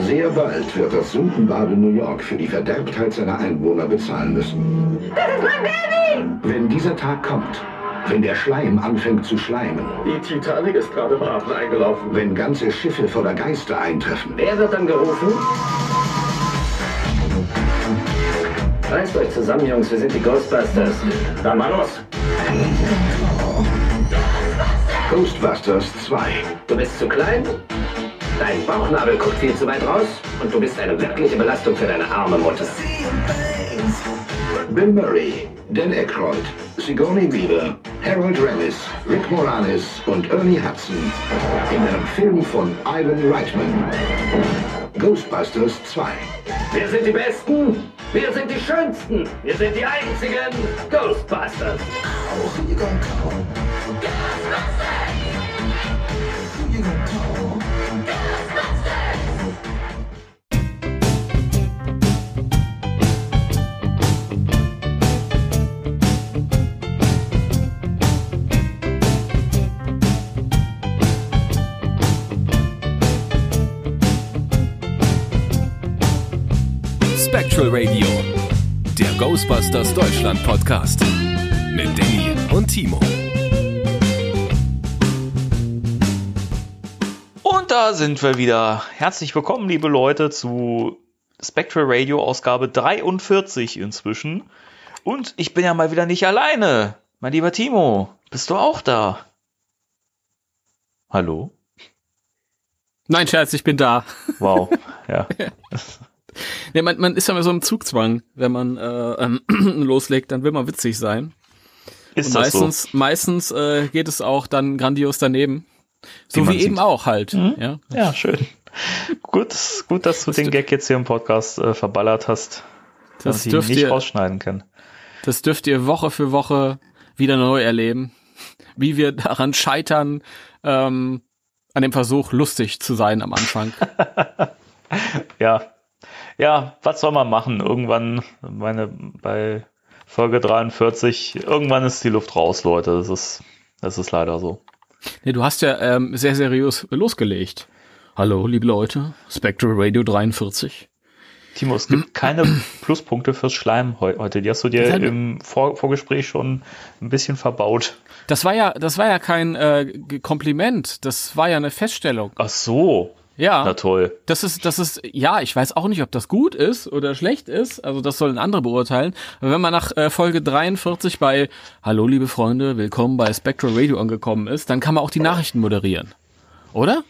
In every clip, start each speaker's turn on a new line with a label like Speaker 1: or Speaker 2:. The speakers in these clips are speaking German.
Speaker 1: Sehr bald wird das Sündenbade New York für die Verderbtheit seiner Einwohner bezahlen müssen.
Speaker 2: Das ist mein Baby!
Speaker 1: Wenn dieser Tag kommt, wenn der Schleim anfängt zu schleimen,
Speaker 3: Die Titanic ist gerade im Hafen eingelaufen.
Speaker 1: wenn ganze Schiffe voller Geister eintreffen,
Speaker 4: Wer wird dann gerufen? Reißt euch zusammen, Jungs, wir sind die Ghostbusters. Dann mal los.
Speaker 1: Ghostbusters 2.
Speaker 4: Du bist zu klein, dein Bauchnabel guckt viel zu weit raus und du bist eine wirkliche Belastung für deine arme Mutter.
Speaker 1: Bill Murray, Dan Aykroyd, Sigourney Weaver, Harold Ramis, Rick Moranis und Ernie Hudson in einem Film von Ivan Reitman. Ghostbusters 2.
Speaker 4: Wir sind die Besten, wir sind die Schönsten, wir sind die einzigen Ghostbusters.
Speaker 5: Spectral Radio, der Ghostbusters Deutschland Podcast mit Danny und Timo.
Speaker 6: Und da sind wir wieder. Herzlich willkommen, liebe Leute, zu Spectral Radio Ausgabe 43 inzwischen. Und ich bin ja mal wieder nicht alleine. Mein lieber Timo, bist du auch da? Hallo?
Speaker 7: Nein, Scherz, ich bin da.
Speaker 6: Wow. Ja.
Speaker 7: Nee, man, man ist ja immer so im Zugzwang, wenn man äh, ähm, loslegt, dann will man witzig sein.
Speaker 6: Ist
Speaker 7: Und
Speaker 6: das
Speaker 7: meistens, meistens äh, geht es auch dann grandios daneben. So
Speaker 6: Wie
Speaker 7: wie, eben auch halt.
Speaker 6: Mhm.
Speaker 7: Ja.
Speaker 6: so? Ja, schön. gut, gut, dass du den Gag jetzt hier im Podcast äh, verballert hast.
Speaker 7: Das
Speaker 6: dass ich ihn
Speaker 7: dürft
Speaker 6: nicht
Speaker 7: ihr-
Speaker 6: rausschneiden kann.
Speaker 7: Das dürft ihr Woche für Woche wieder neu erleben, wie wir daran scheitern, ähm, an dem Versuch, lustig zu sein am Anfang.
Speaker 6: Ja. Ja, was soll man machen? Irgendwann, meine, bei Folge 43, irgendwann ist die Luft raus, Leute. Das ist, das ist leider so.
Speaker 7: nee, du hast ja ähm, sehr seriös losgelegt. Hallo, liebe Leute, Spectral Radio 43.
Speaker 6: Timo, es gibt keine Pluspunkte fürs Schleim heu- heute. Die hast du dir
Speaker 7: Ja,
Speaker 6: im Vor Vorgespräch schon ein bisschen verbaut.
Speaker 7: Das war ja, das war ja kein äh, Kompliment, das war ja eine Feststellung.
Speaker 6: Ach so.
Speaker 7: Ja.
Speaker 6: Na toll.
Speaker 7: Das ist, das ist, ja, ich weiß auch nicht, ob das gut ist oder schlecht ist. Also das sollen andere beurteilen. Aber wenn man nach äh, Folge 43 bei Hallo liebe Freunde, willkommen bei Spectral Radio angekommen ist, dann kann man auch die Nachrichten moderieren. Oder?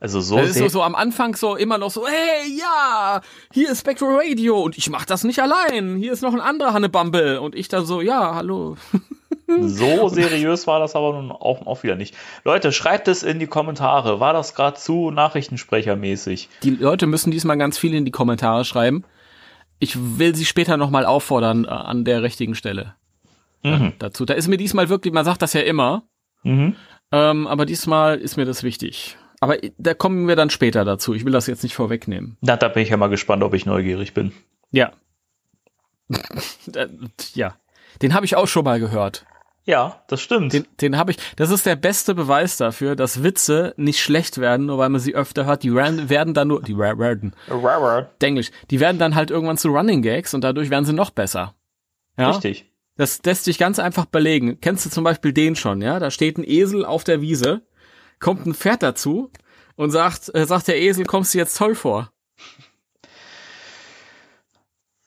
Speaker 6: Also so,
Speaker 7: Das ist so, so am Anfang so immer noch so, hey, ja, hier ist Spectral Radio und ich mach das nicht allein. Hier ist noch ein anderer Hannebumble und ich dann so, ja, hallo.
Speaker 6: so seriös war das aber nun auch, auch wieder nicht. Leute, schreibt es in die Kommentare. War das gerade zu Nachrichtensprechermäßig?
Speaker 7: Die Leute müssen diesmal ganz viel in die Kommentare schreiben. Ich will sie später nochmal auffordern äh, an der richtigen Stelle.
Speaker 6: Mhm.
Speaker 7: dazu. Da ist mir diesmal wirklich, man sagt das ja immer,
Speaker 6: Mhm.
Speaker 7: ähm, aber diesmal ist mir das wichtig. Aber da kommen wir dann später dazu. Ich will das jetzt nicht vorwegnehmen.
Speaker 6: Na, da bin ich ja mal gespannt, ob ich neugierig bin.
Speaker 7: Ja. Äh, ja. Den habe ich auch schon mal gehört.
Speaker 6: Ja, das stimmt.
Speaker 7: Den, den habe ich. Das ist der beste Beweis dafür, dass Witze nicht schlecht werden, nur weil man sie öfter hört. Die ran- werden dann nur, die werden, Englisch, die werden dann halt irgendwann zu Running Gags und dadurch werden sie noch besser. Ja?
Speaker 6: Richtig.
Speaker 7: Das lässt sich ganz einfach belegen. Kennst du zum Beispiel den schon, ja? Da steht ein Esel auf der Wiese, kommt ein Pferd dazu und sagt, äh, sagt der Esel, kommst du jetzt toll vor?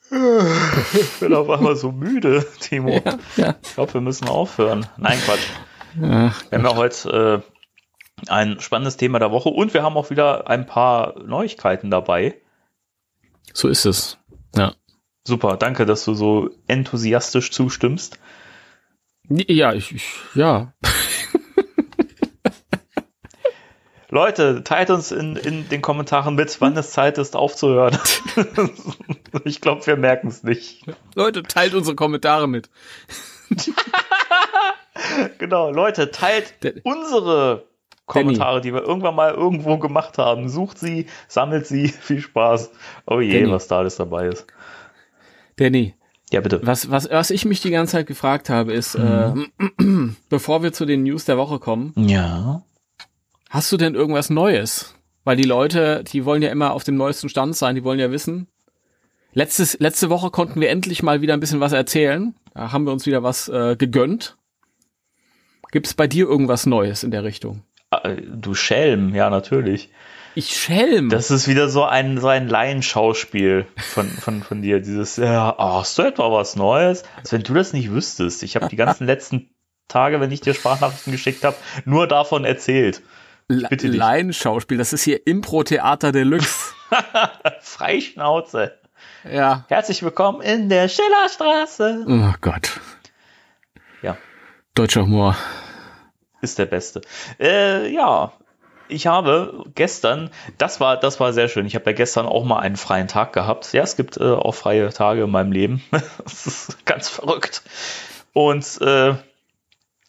Speaker 6: Ich bin auf einmal so müde, Timo.
Speaker 7: ja.
Speaker 6: Ich glaube, wir müssen aufhören. Nein, Quatsch.
Speaker 7: Ja,
Speaker 6: Wir haben ja heute äh, ein spannendes Thema der Woche und wir haben auch wieder ein paar Neuigkeiten dabei.
Speaker 7: so ist es. Ja.
Speaker 6: Super, danke, dass du so enthusiastisch zustimmst.
Speaker 7: Ja, ich, ich ja.
Speaker 6: Leute, teilt uns in, in den Kommentaren mit, wann es Zeit ist, aufzuhören. ich glaube, wir merken es nicht.
Speaker 7: Leute, teilt unsere Kommentare mit.
Speaker 6: Genau, Leute, teilt
Speaker 7: Der-
Speaker 6: unsere Kommentare, die wir irgendwann mal irgendwo gemacht haben. Sucht sie, sammelt sie, viel Spaß. Oh je,
Speaker 7: Danny.
Speaker 6: was da alles dabei ist.
Speaker 7: Danny,
Speaker 6: Ja, bitte.
Speaker 7: was, was, was ich mich die ganze Zeit gefragt habe, ist, äh, bevor wir zu den News der Woche kommen,
Speaker 6: Ja.
Speaker 7: Hast du denn irgendwas Neues, weil die Leute, die wollen ja immer auf dem neuesten Stand sein, die wollen ja wissen. Letztes, letzte Woche konnten wir endlich mal wieder ein bisschen was erzählen. Da haben wir uns wieder was äh, gegönnt. Gibt es bei dir irgendwas Neues in der Richtung?
Speaker 6: Äh, Du Schelm, ja, natürlich.
Speaker 7: Ich schelm.
Speaker 6: Das ist wieder so ein, so ein Laienschauspiel von, von, von dir. Dieses, ja, oh, hast du etwa was Neues? Als wenn du das nicht wüsstest. Ich habe die ganzen letzten Tage, wenn ich dir Sprachnachrichten geschickt habe, nur davon erzählt.
Speaker 7: Laienschauspiel, das ist hier Impro-Theater Deluxe.
Speaker 6: Freischnauze.
Speaker 7: ja.
Speaker 6: Herzlich willkommen in der Schillerstraße.
Speaker 7: Oh Gott.
Speaker 6: Ja.
Speaker 7: Deutscher Humor.
Speaker 6: Ist der beste. Äh, ja, ich habe gestern, das war, das war sehr schön. Ich habe ja gestern auch mal einen freien Tag gehabt. Ja, es gibt äh, auch freie Tage in meinem Leben. das ist ganz verrückt. Und äh,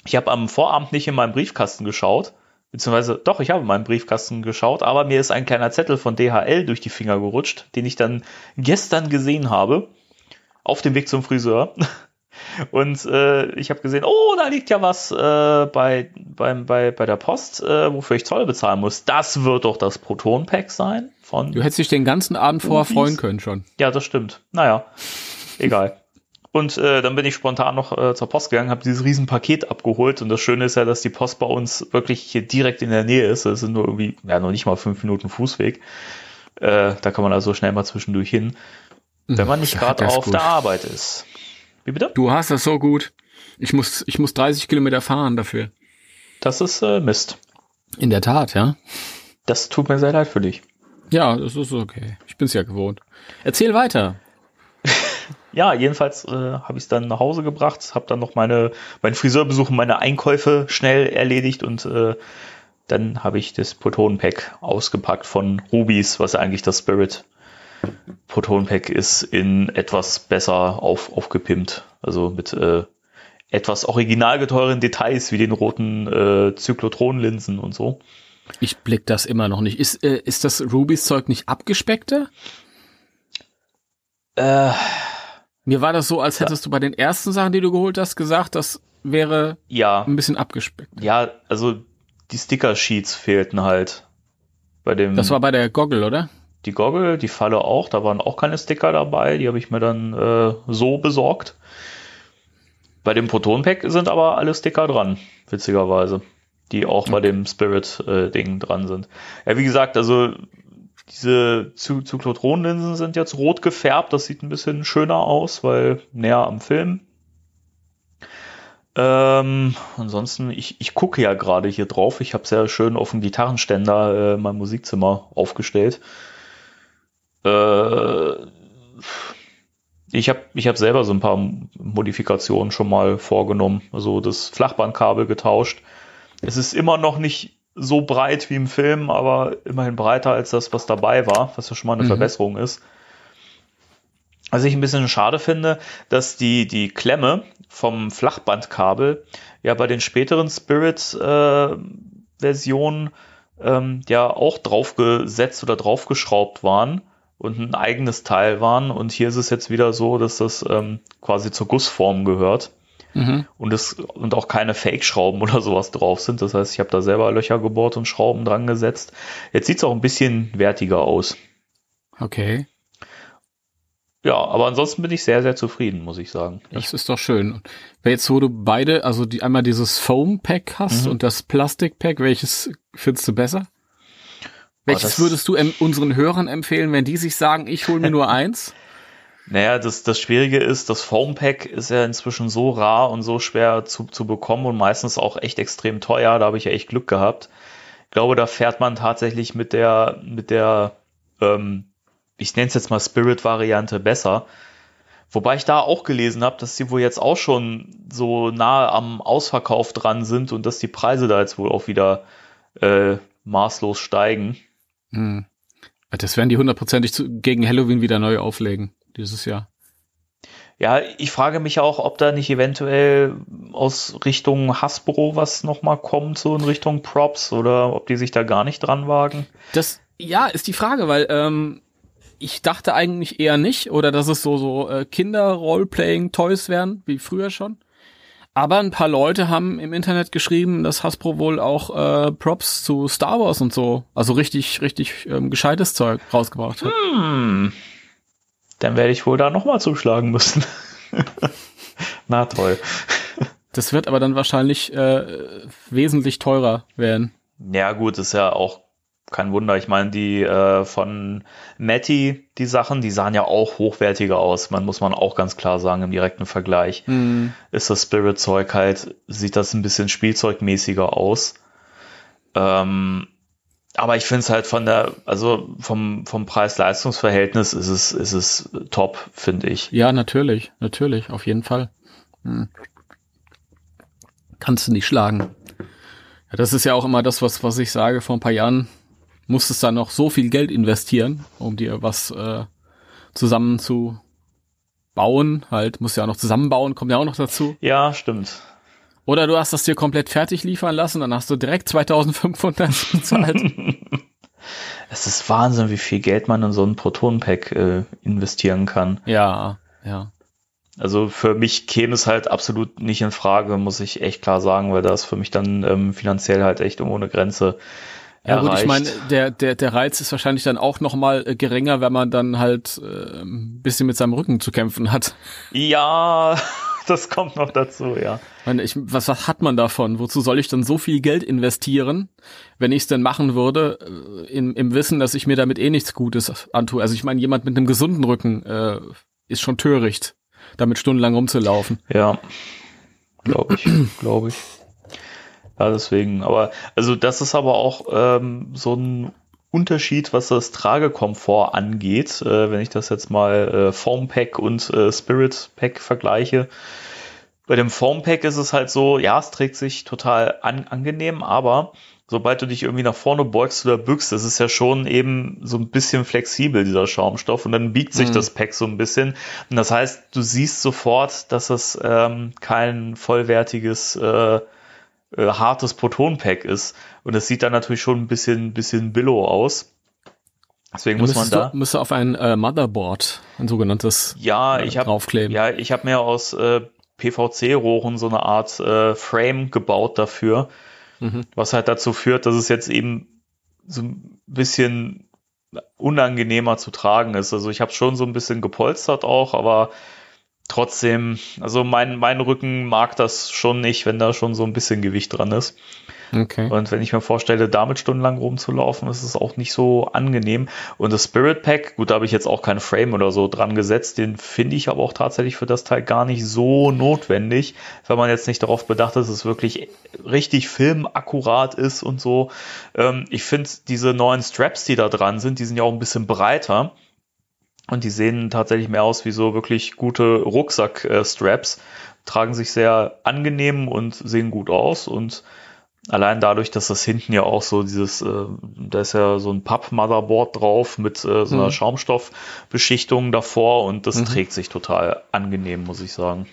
Speaker 6: ich habe am Vorabend nicht in meinen Briefkasten geschaut. Beziehungsweise, doch, ich habe in meinen Briefkasten geschaut, aber mir ist ein kleiner Zettel von DHL durch die Finger gerutscht, den ich dann gestern gesehen habe. Auf dem Weg zum Friseur. Und äh, ich habe gesehen, oh, da liegt ja was äh, bei, beim, bei, bei der Post, äh, wofür ich Zoll bezahlen muss. Das wird doch das Proton-Pack sein von.
Speaker 7: Du hättest dich den ganzen Abend vorher freuen können schon.
Speaker 6: Ja, das stimmt. Naja, egal. Und äh, dann bin ich spontan noch äh, zur Post gegangen, habe dieses riesen Paket abgeholt. Und das Schöne ist ja, dass die Post bei uns wirklich hier direkt in der Nähe ist. Das sind nur irgendwie, ja, noch nicht mal fünf Minuten Fußweg. Äh, da kann man also schnell mal zwischendurch hin, wenn man nicht gerade auf
Speaker 7: gut.
Speaker 6: der Arbeit ist. Wie bitte?
Speaker 7: Du hast das so gut. Ich muss, ich muss 30 Kilometer fahren dafür.
Speaker 6: Das ist äh, Mist.
Speaker 7: In der Tat, ja.
Speaker 6: Das tut mir sehr leid für dich.
Speaker 7: Ja, das ist okay. Ich bin's ja gewohnt. Erzähl weiter.
Speaker 6: Ja, jedenfalls äh, habe ich es dann nach Hause gebracht, habe dann noch meine meinen Friseurbesuch, und meine Einkäufe schnell erledigt und äh, dann habe ich das Proton-Pack ausgepackt von Rubis, was ja eigentlich das Spirit Proton-Pack ist, in etwas besser auf, aufgepimpt. Also mit äh, etwas originalgeteuren Details wie den roten äh, Zyklotronlinsen und so.
Speaker 7: Ich blick das immer noch nicht. Ist, äh, ist das Rubys Zeug nicht abgespeckter?
Speaker 6: Äh,
Speaker 7: Mir war das so, als hättest du bei den ersten Sachen, die du geholt hast, gesagt, das wäre
Speaker 6: ja,
Speaker 7: ein bisschen abgespeckt.
Speaker 6: ja, also die Sticker-Sheets fehlten halt. Bei dem
Speaker 7: Das war bei der Goggle, oder?
Speaker 6: die Goggle, die Falle auch, da waren auch keine Sticker dabei, die habe ich mir dann äh, so besorgt. Bei dem Proton Pack sind aber alle Sticker dran, witzigerweise, die auch bei dem Spirit äh, dran sind. Ja, wie gesagt, also diese Zy Zyklotronlinsen sind jetzt rot gefärbt, das sieht ein bisschen schöner aus, weil näher am Film. Ähm, ansonsten, ich, ich gucke ja gerade hier drauf. Ich habe sehr schön auf dem Gitarrenständer äh, mein Musikzimmer aufgestellt. Äh, ich habe ich hab selber so ein paar Modifikationen schon mal vorgenommen. Also das Flachbandkabel getauscht. Es ist immer noch nicht so breit wie im Film, aber immerhin breiter als das, was dabei war, was ja schon mal eine
Speaker 7: Mhm.
Speaker 6: Verbesserung ist. Was ich ein bisschen schade finde, dass die, die Klemme vom Flachbandkabel ja bei den späteren Spirit-Versionen ähm, ja auch draufgesetzt oder draufgeschraubt waren und ein eigenes Teil waren. Und hier ist es jetzt wieder so, dass das ähm, quasi zur Gussform gehört
Speaker 7: Mhm.
Speaker 6: und es und auch keine Fake-Schrauben oder sowas drauf sind. Das heißt, ich habe da selber Löcher gebohrt und Schrauben dran gesetzt. Jetzt sieht es auch ein bisschen wertiger aus.
Speaker 7: Okay.
Speaker 6: Ja, aber ansonsten bin ich sehr, sehr zufrieden, muss ich sagen.
Speaker 7: Das ist doch schön. Jetzt, wo du beide, also die einmal dieses Foam-Pack hast
Speaker 6: Mhm.
Speaker 7: und das Plastik-Pack, welches findest du besser? Welches
Speaker 6: das-
Speaker 7: würdest du unseren Hörern empfehlen, wenn die sich sagen, ich hole mir nur eins?
Speaker 6: Naja, das, das Schwierige ist, das Foam-Pack ist ja inzwischen so rar und so schwer zu, zu bekommen und meistens auch echt extrem teuer. Da habe ich ja echt Glück gehabt. Ich glaube, da fährt man tatsächlich mit der, mit der, ähm, ich nenne es jetzt mal Spirit-Variante besser. Wobei ich da auch gelesen habe, dass sie wohl jetzt auch schon so nahe am Ausverkauf dran sind und dass die Preise da jetzt wohl auch wieder äh, maßlos steigen.
Speaker 7: Hm. Das werden die hundertprozentig gegen Halloween wieder neu auflegen, dieses Jahr.
Speaker 6: Ja, ich frage mich auch, ob da nicht eventuell aus Richtung Hasbro was nochmal kommt, so in Richtung Props, oder ob die sich da gar nicht dran wagen.
Speaker 7: Das, ja, ist die Frage, weil ähm, ich dachte eigentlich eher nicht, oder dass es so, so äh, Kinder-Roleplaying-Toys wären, wie früher schon. Aber ein paar Leute haben im Internet geschrieben, dass Hasbro wohl auch äh, Props zu Star Wars und so, also richtig, richtig ähm, gescheites Zeug rausgebracht hat.
Speaker 6: Hm. Dann werde ich wohl da nochmal zuschlagen müssen. Na toll.
Speaker 7: Das wird aber dann wahrscheinlich äh, wesentlich teurer werden.
Speaker 6: Ja, gut, ist ja auch kein Wunder. Ich meine, die äh, von Matty, die Sachen, die sahen ja auch hochwertiger aus. Man muss man auch ganz klar sagen, im direkten Vergleich
Speaker 7: Hm.
Speaker 6: ist das Spirit-Zeug halt, sieht das ein bisschen spielzeugmäßiger aus. Ähm, aber ich finde es halt von der, also vom, vom Preis-Leistungs-Verhältnis ist es, ist es top, finde ich.
Speaker 7: Ja, natürlich, natürlich, auf jeden Fall. Hm. Kannst du nicht schlagen. Ja, das ist ja auch immer das, was, was ich sage, vor ein paar Jahren musstest da noch so viel Geld investieren, um dir was äh, zusammen zu bauen. Halt, musst ja auch noch zusammenbauen, kommt ja auch noch dazu.
Speaker 6: Ja, stimmt.
Speaker 7: Oder du hast das dir komplett fertig liefern lassen, dann hast du direkt 2500 bezahlt.
Speaker 6: Es ist Wahnsinn, wie viel Geld man in so ein Proton-Pack äh, investieren kann.
Speaker 7: ja, ja.
Speaker 6: Also für mich käme es halt absolut nicht in Frage, muss ich echt klar sagen, weil das für mich dann ähm, finanziell halt echt eine Grenze
Speaker 7: Ja gut, ich
Speaker 6: erreicht.
Speaker 7: meine, der, der, der Reiz ist wahrscheinlich dann auch noch mal äh, geringer, wenn man dann halt äh, ein bisschen mit seinem Rücken zu kämpfen hat.
Speaker 6: Ja, das kommt noch dazu, ja.
Speaker 7: Ich meine, ich, was, was hat man davon? Wozu soll ich dann so viel Geld investieren, wenn ich es denn machen würde, äh, im, im Wissen, dass ich mir damit eh nichts Gutes antue? Also ich meine, jemand mit einem gesunden Rücken äh, ist schon töricht, damit stundenlang rumzulaufen.
Speaker 6: Ja, glaube ich, glaube ich. Ja, deswegen, aber, also das ist aber auch ähm, so ein Unterschied, was das Tragekomfort angeht, äh, wenn ich das jetzt mal äh, Foam Pack und äh, Spirit Pack vergleiche. Bei dem Foam Pack ist es halt so, ja, es trägt sich total an, angenehm, aber sobald du dich irgendwie nach vorne beugst oder bückst, das ist ja schon eben so ein bisschen flexibel, dieser Schaumstoff, und dann biegt sich
Speaker 7: Mhm.
Speaker 6: das Pack so ein bisschen. Und das heißt, du siehst sofort, dass es ähm, kein vollwertiges, äh, äh, hartes Proton-Pack ist. Und das sieht dann natürlich schon ein bisschen, bisschen billow aus. Deswegen muss man da.
Speaker 7: Du, müsste auf ein äh, Motherboard, ein sogenanntes,
Speaker 6: Ja,
Speaker 7: äh,
Speaker 6: ich habe
Speaker 7: draufkleben.
Speaker 6: ja, ich habe mir aus äh, PVC-Rohren so eine Art äh, Frame gebaut dafür,
Speaker 7: Mhm.
Speaker 6: was halt dazu führt, dass es jetzt eben so ein bisschen unangenehmer zu tragen ist. Also ich habe schon so ein bisschen gepolstert auch, aber trotzdem, also mein, mein Rücken mag das schon nicht, wenn da schon so ein bisschen Gewicht dran ist.
Speaker 7: Okay.
Speaker 6: Und wenn ich mir vorstelle, damit stundenlang rumzulaufen, ist es auch nicht so angenehm. Und das Spirit Pack, gut, da habe ich jetzt auch keinen Frame oder so dran gesetzt, den finde ich aber auch tatsächlich für das Teil gar nicht so notwendig, wenn man jetzt nicht darauf bedacht ist, dass es wirklich richtig filmakkurat ist und so. Ähm, ich finde diese neuen Straps, die da dran sind, die sind ja auch ein bisschen breiter. Und die sehen tatsächlich mehr aus wie so wirklich gute Rucksack-Straps. Tragen sich sehr angenehm und sehen gut aus. Und allein dadurch, dass das hinten ja auch so dieses, äh, da ist ja so ein Papp-Motherboard drauf mit äh, so einer
Speaker 7: Mhm.
Speaker 6: Schaumstoffbeschichtung davor und das
Speaker 7: Mhm.
Speaker 6: trägt sich total angenehm, muss ich sagen.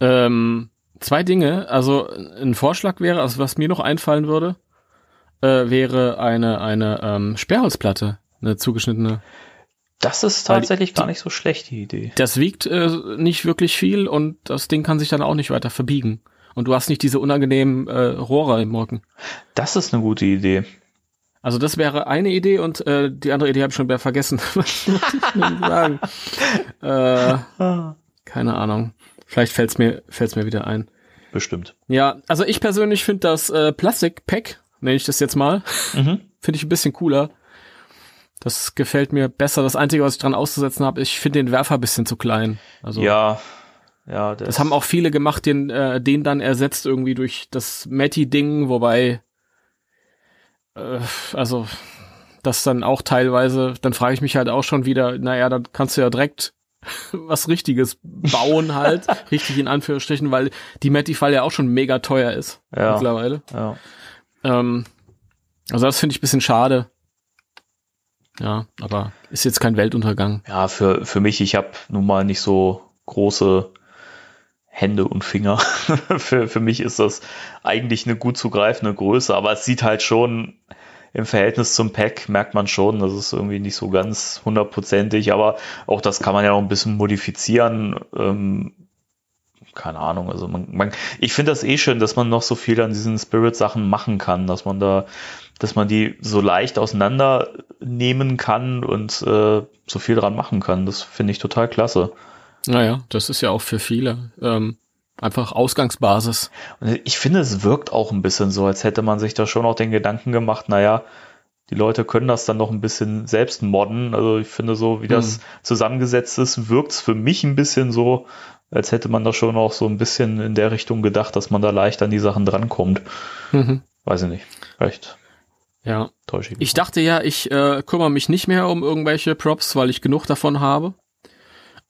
Speaker 7: Ähm, zwei Dinge. Also ein Vorschlag wäre, also was mir noch einfallen würde, äh, wäre eine eine ähm, Sperrholzplatte, eine zugeschnittene.
Speaker 6: Das ist
Speaker 7: Weil die-
Speaker 6: tatsächlich gar nicht so schlecht, die Idee.
Speaker 7: Das wiegt äh, nicht wirklich viel und das Ding kann sich dann auch nicht weiter verbiegen. Und du hast nicht diese unangenehmen äh, Rohre im Rücken.
Speaker 6: Das ist eine gute Idee.
Speaker 7: Also das wäre eine Idee und äh, die andere Idee habe ich schon wieder vergessen. Was ich sagen? Äh, keine Ahnung. Vielleicht fällt's mir fällt's mir wieder ein.
Speaker 6: Bestimmt.
Speaker 7: Ja, also ich persönlich finde das äh, Plastik-Pack, nenne ich das jetzt mal,
Speaker 6: Mhm.
Speaker 7: finde ich ein bisschen cooler. Das gefällt mir besser. Das Einzige, was ich dran auszusetzen habe, ich finde den Werfer ein bisschen zu klein. Also
Speaker 6: Ja, ja.
Speaker 7: das haben auch viele gemacht, den, äh, den dann ersetzt irgendwie durch das Matty-Ding, wobei äh, also das dann auch teilweise, dann frage ich mich halt auch schon wieder, naja, dann kannst du ja direkt was Richtiges bauen halt, richtig in Anführungsstrichen, weil die Matty-Fall ja auch schon mega teuer ist
Speaker 6: Ja.
Speaker 7: mittlerweile.
Speaker 6: Ja.
Speaker 7: Ähm, also das finde ich ein bisschen schade. Ja, aber ist jetzt kein Weltuntergang.
Speaker 6: Ja, für, für mich, ich habe nun mal nicht so große Hände und Finger. für, für mich ist das eigentlich eine gut zu greifende Größe, aber es sieht halt schon im Verhältnis zum Pack, merkt man schon, das ist irgendwie nicht so ganz hundertprozentig, aber auch das kann man ja noch ein bisschen modifizieren. Ähm, keine Ahnung, also man, man ich finde das eh schön, dass man noch so viel an diesen Spirit-Sachen machen kann, dass man da, dass man die so leicht auseinandernehmen kann und äh, so viel dran machen kann. Das finde ich total klasse.
Speaker 7: Naja, das ist ja auch für viele ähm, einfach Ausgangsbasis.
Speaker 6: Und ich finde, es wirkt auch ein bisschen so, als hätte man sich da schon auch den Gedanken gemacht, naja, die Leute können das dann noch ein bisschen selbst modden. Also ich finde so, wie das
Speaker 7: Mhm.
Speaker 6: zusammengesetzt ist, wirkt es für mich ein bisschen so, als hätte man da schon auch so ein bisschen in der Richtung gedacht, dass man da leicht an die Sachen drankommt.
Speaker 7: Mhm.
Speaker 6: Weiß ich nicht. Vielleicht
Speaker 7: Ja.
Speaker 6: täusche ich mich.
Speaker 7: Ich dachte ja, ich äh, kümmere mich nicht mehr um irgendwelche Props, weil ich genug davon habe.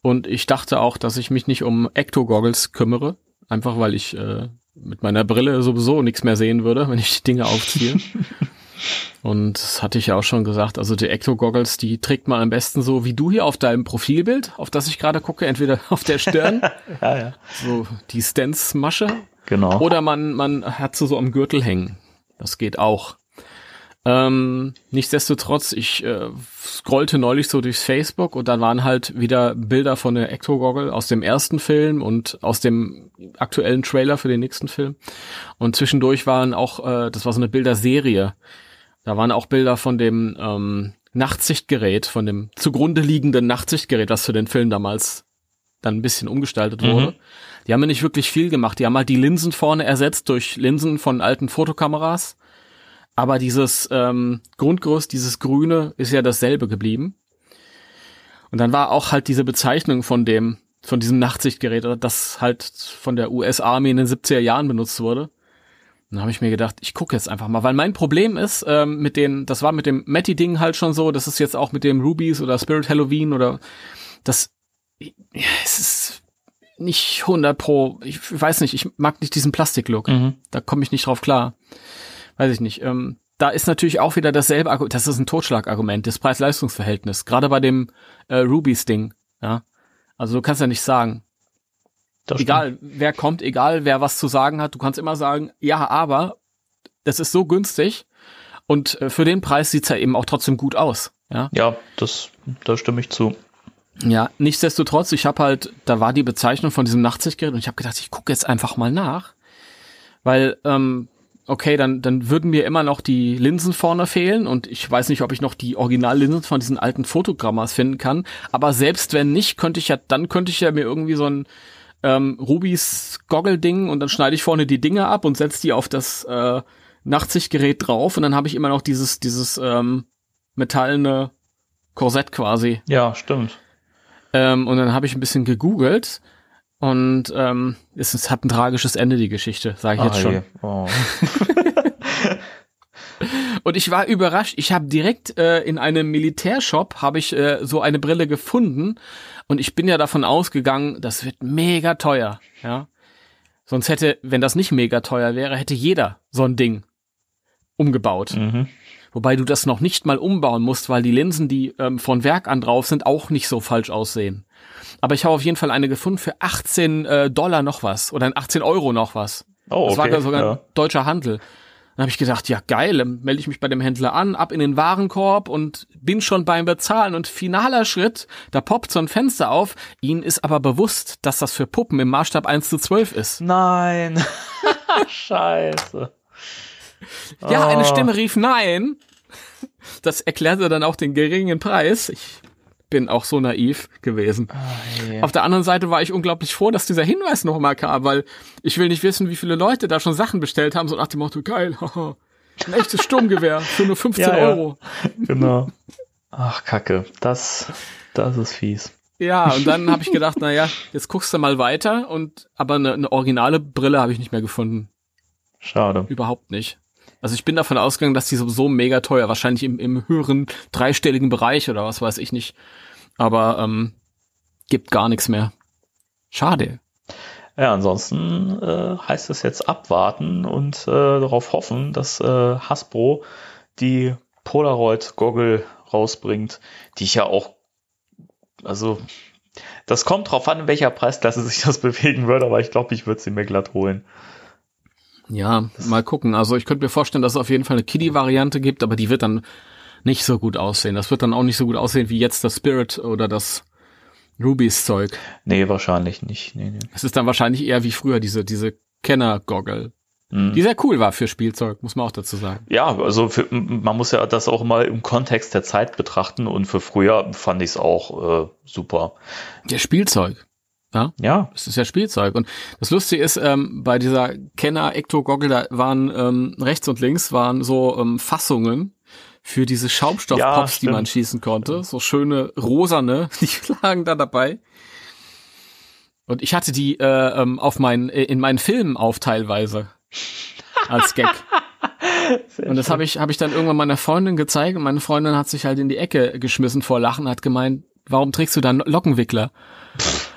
Speaker 7: Und ich dachte auch, dass ich mich nicht um Ecto-Goggles kümmere. Einfach weil ich äh, mit meiner Brille sowieso nichts mehr sehen würde, wenn ich die Dinge aufziehe. Und das hatte ich ja auch schon gesagt. Also die Ecto-Goggles, die trägt man am besten so wie du hier auf deinem Profilbild, auf das ich gerade gucke, entweder auf der Stirn,
Speaker 6: ja, ja.
Speaker 7: so die Stance-Masche,
Speaker 6: Genau.
Speaker 7: oder man, man hat sie so am Gürtel hängen. Das geht auch. Ähm, nichtsdestotrotz, ich äh, scrollte neulich so durchs Facebook und dann waren halt wieder Bilder von der Ecto-Goggle aus dem ersten Film und aus dem aktuellen Trailer für den nächsten Film. Und zwischendurch waren auch, äh, das war so eine Bilderserie. Da waren auch Bilder von dem ähm, Nachtsichtgerät, von dem zugrunde liegenden Nachtsichtgerät, was für den Film damals dann ein bisschen umgestaltet
Speaker 6: Mhm.
Speaker 7: wurde. Die haben ja nicht wirklich viel gemacht. Die haben halt die Linsen vorne ersetzt durch Linsen von alten Fotokameras. Aber dieses ähm, Grundgerüst, dieses Grüne, ist ja dasselbe geblieben. Und dann war auch halt diese Bezeichnung von dem, von diesem Nachtsichtgerät, das halt von der US Army in den 70er Jahren benutzt wurde. Dann habe ich mir gedacht, ich gucke jetzt einfach mal, weil mein Problem ist ähm, mit den, das war mit dem Matty-Ding halt schon so, das ist jetzt auch mit dem Rubies oder Spirit Halloween oder das, ja, es ist nicht 100 pro, ich weiß nicht, ich mag nicht diesen Plastiklook.
Speaker 6: Mhm.
Speaker 7: Da komme ich nicht drauf klar. Weiß ich nicht. Ähm, da ist natürlich auch wieder dasselbe Argument, das ist ein Totschlagargument, das Preis-Leistungs-Verhältnis. Gerade bei dem äh, Rubies-Ding, ja. Also du kannst ja nicht sagen,
Speaker 6: Das
Speaker 7: egal wer kommt, egal wer was zu sagen hat, du kannst immer sagen, ja, aber das ist so günstig und äh, für den Preis sieht's ja eben auch trotzdem gut aus. Ja,
Speaker 6: Ja, das, da stimme ich zu.
Speaker 7: ja nichtsdestotrotz, ich habe halt, da war die Bezeichnung von diesem Nachtsichtgerät und ich habe gedacht, ich gucke jetzt einfach mal nach, weil ähm, okay, dann dann würden mir immer noch die Linsen vorne fehlen und ich weiß nicht, ob ich noch die Originallinsen von diesen alten Fotogrammas finden kann, aber selbst wenn nicht, könnte ich ja, dann könnte ich ja mir irgendwie so ein ähm, Rubis Goggle-Ding und dann schneide ich vorne die Dinge ab und setze die auf das äh, Nachtsichtgerät drauf und dann habe ich immer noch dieses, dieses ähm, metallene Korsett quasi.
Speaker 6: Ja, stimmt.
Speaker 7: Ähm, und dann habe ich ein bisschen gegoogelt und ähm, es, es hat ein tragisches Ende, die Geschichte, sage ich jetzt
Speaker 6: Ah,
Speaker 7: schon.
Speaker 6: je. Oh.
Speaker 7: Und ich war überrascht. Ich habe direkt äh, in einem Militärshop habe ich äh, so eine Brille gefunden und ich bin ja davon ausgegangen, das wird mega teuer, ja. Sonst hätte, wenn das nicht mega teuer wäre, hätte jeder so ein Ding umgebaut.
Speaker 6: Mhm.
Speaker 7: Wobei du das noch nicht mal umbauen musst, weil die Linsen, die ähm, von Werk an drauf sind, auch nicht so falsch aussehen. Aber ich habe auf jeden Fall eine gefunden für 18 äh, Dollar noch was oder 18 Euro noch was.
Speaker 6: Oh,
Speaker 7: Das war
Speaker 6: okay.
Speaker 7: sogar
Speaker 6: ja.
Speaker 7: ein deutscher Handel. Dann habe ich gedacht, ja geil, dann melde ich mich bei dem Händler an, ab in den Warenkorb und bin schon beim Bezahlen und finaler Schritt, da poppt so ein Fenster auf. Ihnen ist aber bewusst, dass das für Puppen im Maßstab 1 zu 12 ist.
Speaker 6: Nein. Scheiße.
Speaker 7: Ja, eine
Speaker 6: Oh.
Speaker 7: Stimme rief nein. Das erklärte dann auch den geringen Preis. Ich bin auch so naiv gewesen.
Speaker 6: je.
Speaker 7: Auf der anderen Seite war ich unglaublich froh, dass dieser Hinweis nochmal kam, weil ich will nicht wissen, wie viele Leute da schon Sachen bestellt haben, so nach dem Motto, geil, haha, ein echtes Sturmgewehr für nur 15
Speaker 6: Ja, ja.
Speaker 7: Euro.
Speaker 6: Genau. Ach, Kacke. Das, das ist fies.
Speaker 7: Ja, und dann habe ich gedacht, na ja, jetzt guckst du mal weiter und aber eine, eine originale Brille habe ich nicht mehr gefunden.
Speaker 6: Schade.
Speaker 7: Überhaupt nicht. Also ich bin davon ausgegangen, dass die sowieso mega teuer, wahrscheinlich im, im höheren dreistelligen Bereich oder was weiß ich nicht. Aber ähm, gibt gar nichts mehr. Schade.
Speaker 6: Ja, ansonsten äh, heißt es jetzt abwarten und äh, darauf hoffen, dass äh, Hasbro die Polaroid-Goggle rausbringt, die ich ja auch, also das kommt drauf an, in welcher Preisklasse sich das bewegen würde, aber ich glaube, ich würde sie mir glatt holen.
Speaker 7: Ja, mal gucken. Also ich könnte mir vorstellen, dass es auf jeden Fall eine Kiddie-Variante gibt, aber die wird dann nicht so gut aussehen. Das wird dann auch nicht so gut aussehen wie jetzt das Spirit oder das Rubys Zeug.
Speaker 6: Nee, wahrscheinlich nicht. Nee, nee.
Speaker 7: Es ist dann wahrscheinlich eher wie früher diese, diese Kenner-Goggle. Die sehr cool war für Spielzeug, muss man auch dazu sagen.
Speaker 6: Ja, also für, man muss ja das auch mal im Kontext der Zeit betrachten und für früher fand ich es auch äh, super.
Speaker 7: Ja, Spielzeug. Ja,
Speaker 6: Ja,
Speaker 7: es ist ja Spielzeug. Und das Lustige ist, ähm, bei dieser Kenner Ecto Goggle, da waren ähm, rechts und links waren so ähm, Fassungen für diese
Speaker 6: Ja,
Speaker 7: Schaumstoffpops, die
Speaker 6: stimmt.
Speaker 7: man schießen konnte. So schöne rosane, die lagen da dabei. Und ich hatte die äh, ähm, auf meinen, äh, in meinen Filmen auf teilweise. Als Gag. und das habe ich, hab ich dann irgendwann meiner Freundin gezeigt und meine Freundin hat sich halt in die Ecke geschmissen vor Lachen, hat gemeint, warum trägst du dann Lockenwickler?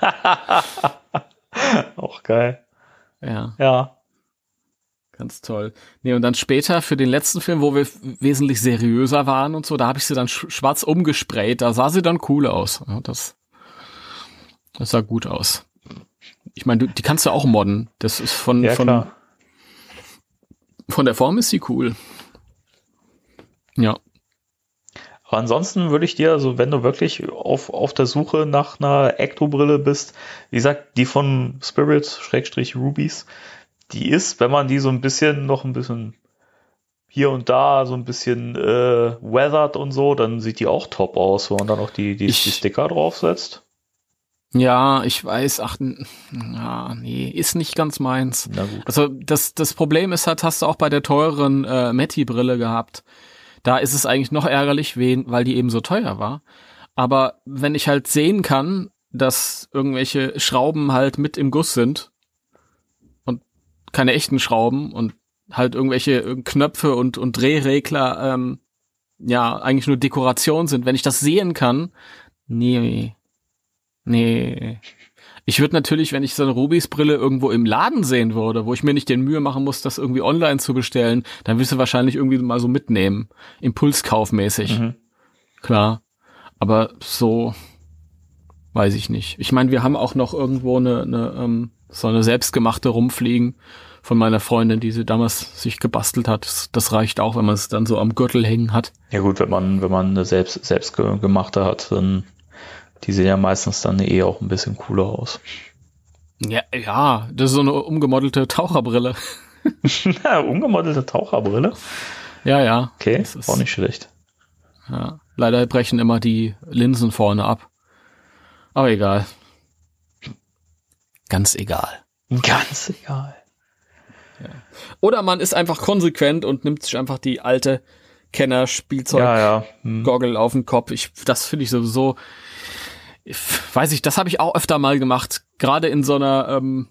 Speaker 6: auch geil.
Speaker 7: Ja.
Speaker 6: Ja.
Speaker 7: Ganz toll. Nee, und dann später für den letzten Film, wo wir wesentlich seriöser waren und so, da habe ich sie dann sch schwarz umgesprayt. Da sah sie dann cool aus. Ja, das, das sah gut aus. Ich meine, du- die kannst du auch modden. Das ist von,
Speaker 6: Ja,
Speaker 7: von,
Speaker 6: klar.
Speaker 7: von der Form ist sie cool. Ja.
Speaker 6: Aber ansonsten würde ich dir, also wenn du wirklich auf, auf der Suche nach einer Ecto-Brille bist, wie gesagt, die von Spirits, Schrägstrich Rubies, die ist, wenn man die so ein bisschen, noch ein bisschen hier und da so ein bisschen äh, weathered und so, dann sieht die auch top aus, wenn man dann auch die, die,
Speaker 7: Ich-
Speaker 6: die Sticker draufsetzt.
Speaker 7: Ja, ich weiß, ach, ja, nee, ist nicht ganz meins.
Speaker 6: Na gut.
Speaker 7: Also das, das Problem ist halt, hast du auch bei der teureren äh, Metti-Brille gehabt. Da ist es eigentlich noch ärgerlich, wen, weil die eben so teuer war. Aber wenn ich halt sehen kann, dass irgendwelche Schrauben halt mit im Guss sind keine echten Schrauben und halt irgendwelche äh, Knöpfe und, und Drehregler ähm, ja eigentlich nur Dekoration sind, wenn ich das sehen kann, nee, nee. Ich würde natürlich, wenn ich so eine Rubis Brille irgendwo im Laden sehen würde, wo ich mir nicht den Mühe machen muss, das irgendwie online zu bestellen, dann würde ich sie wahrscheinlich irgendwie mal so mitnehmen. Impulskaufmäßig.
Speaker 6: Mhm.
Speaker 7: Klar. Aber so weiß ich nicht. Ich meine, wir haben auch noch irgendwo eine, eine ähm, so eine selbstgemachte rumfliegen von meiner Freundin, die sie damals sich gebastelt hat. Das, das reicht auch, wenn man es dann so am Gürtel hängen hat.
Speaker 6: Ja gut, wenn man, wenn man eine selbst, selbstgemachte hat, dann die sehen ja meistens dann eh auch ein bisschen cooler aus.
Speaker 7: Ja, ja, das ist so eine umgemodelte Taucherbrille.
Speaker 6: Ja, umgemodelte Taucherbrille.
Speaker 7: Ja, ja.
Speaker 6: Okay,
Speaker 7: Das ist-
Speaker 6: auch nicht schlecht.
Speaker 7: Ja, leider brechen immer die Linsen vorne ab. Aber egal. Ganz egal.
Speaker 6: Ganz egal.
Speaker 7: Oder man ist einfach konsequent und nimmt sich einfach die alte Kenner-Spielzeug
Speaker 6: Ja, ja. Hm.
Speaker 7: Goggle auf den Kopf. Ich, das finde ich sowieso, ich, weiß ich, das habe ich auch öfter mal gemacht. Gerade in so einer ähm,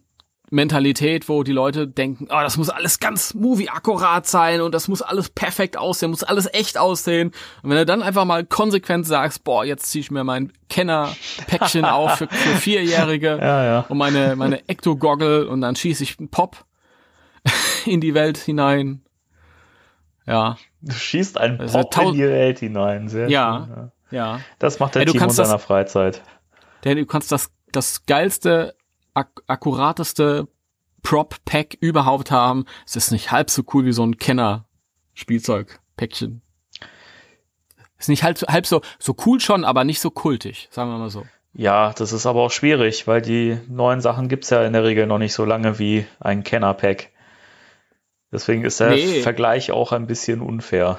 Speaker 7: Mentalität, wo die Leute denken, oh, das muss alles ganz movie-akkurat sein und das muss alles perfekt aussehen, muss alles echt aussehen. Und wenn du dann einfach mal konsequent sagst, boah, jetzt ziehe ich mir mein Kenner-Päckchen auf für, für Vierjährige
Speaker 6: ja.
Speaker 7: und meine, meine Ecto-Goggle und dann schieße ich einen Pop in die Welt hinein. Ja,
Speaker 6: Du schießt einen
Speaker 7: Also
Speaker 6: Pop in die Welt hinein. Sehr
Speaker 7: Ja.
Speaker 6: schön.
Speaker 7: ja.
Speaker 6: Das macht der
Speaker 7: Ey, du
Speaker 6: Timo in seiner Freizeit.
Speaker 7: Denn du kannst das, das geilste, ak akkurateste Prop-Pack überhaupt haben. Es ist nicht halb so cool wie so ein Kenner-Spielzeug-Päckchen. Ist nicht halb, so- halb so, so cool schon, aber nicht so kultig, sagen wir mal so.
Speaker 6: Ja, das ist aber auch schwierig, weil die neuen Sachen gibt's ja in der Regel noch nicht so lange wie ein Kenner-Pack. Deswegen ist der
Speaker 7: Nee.
Speaker 6: Vergleich auch ein bisschen unfair.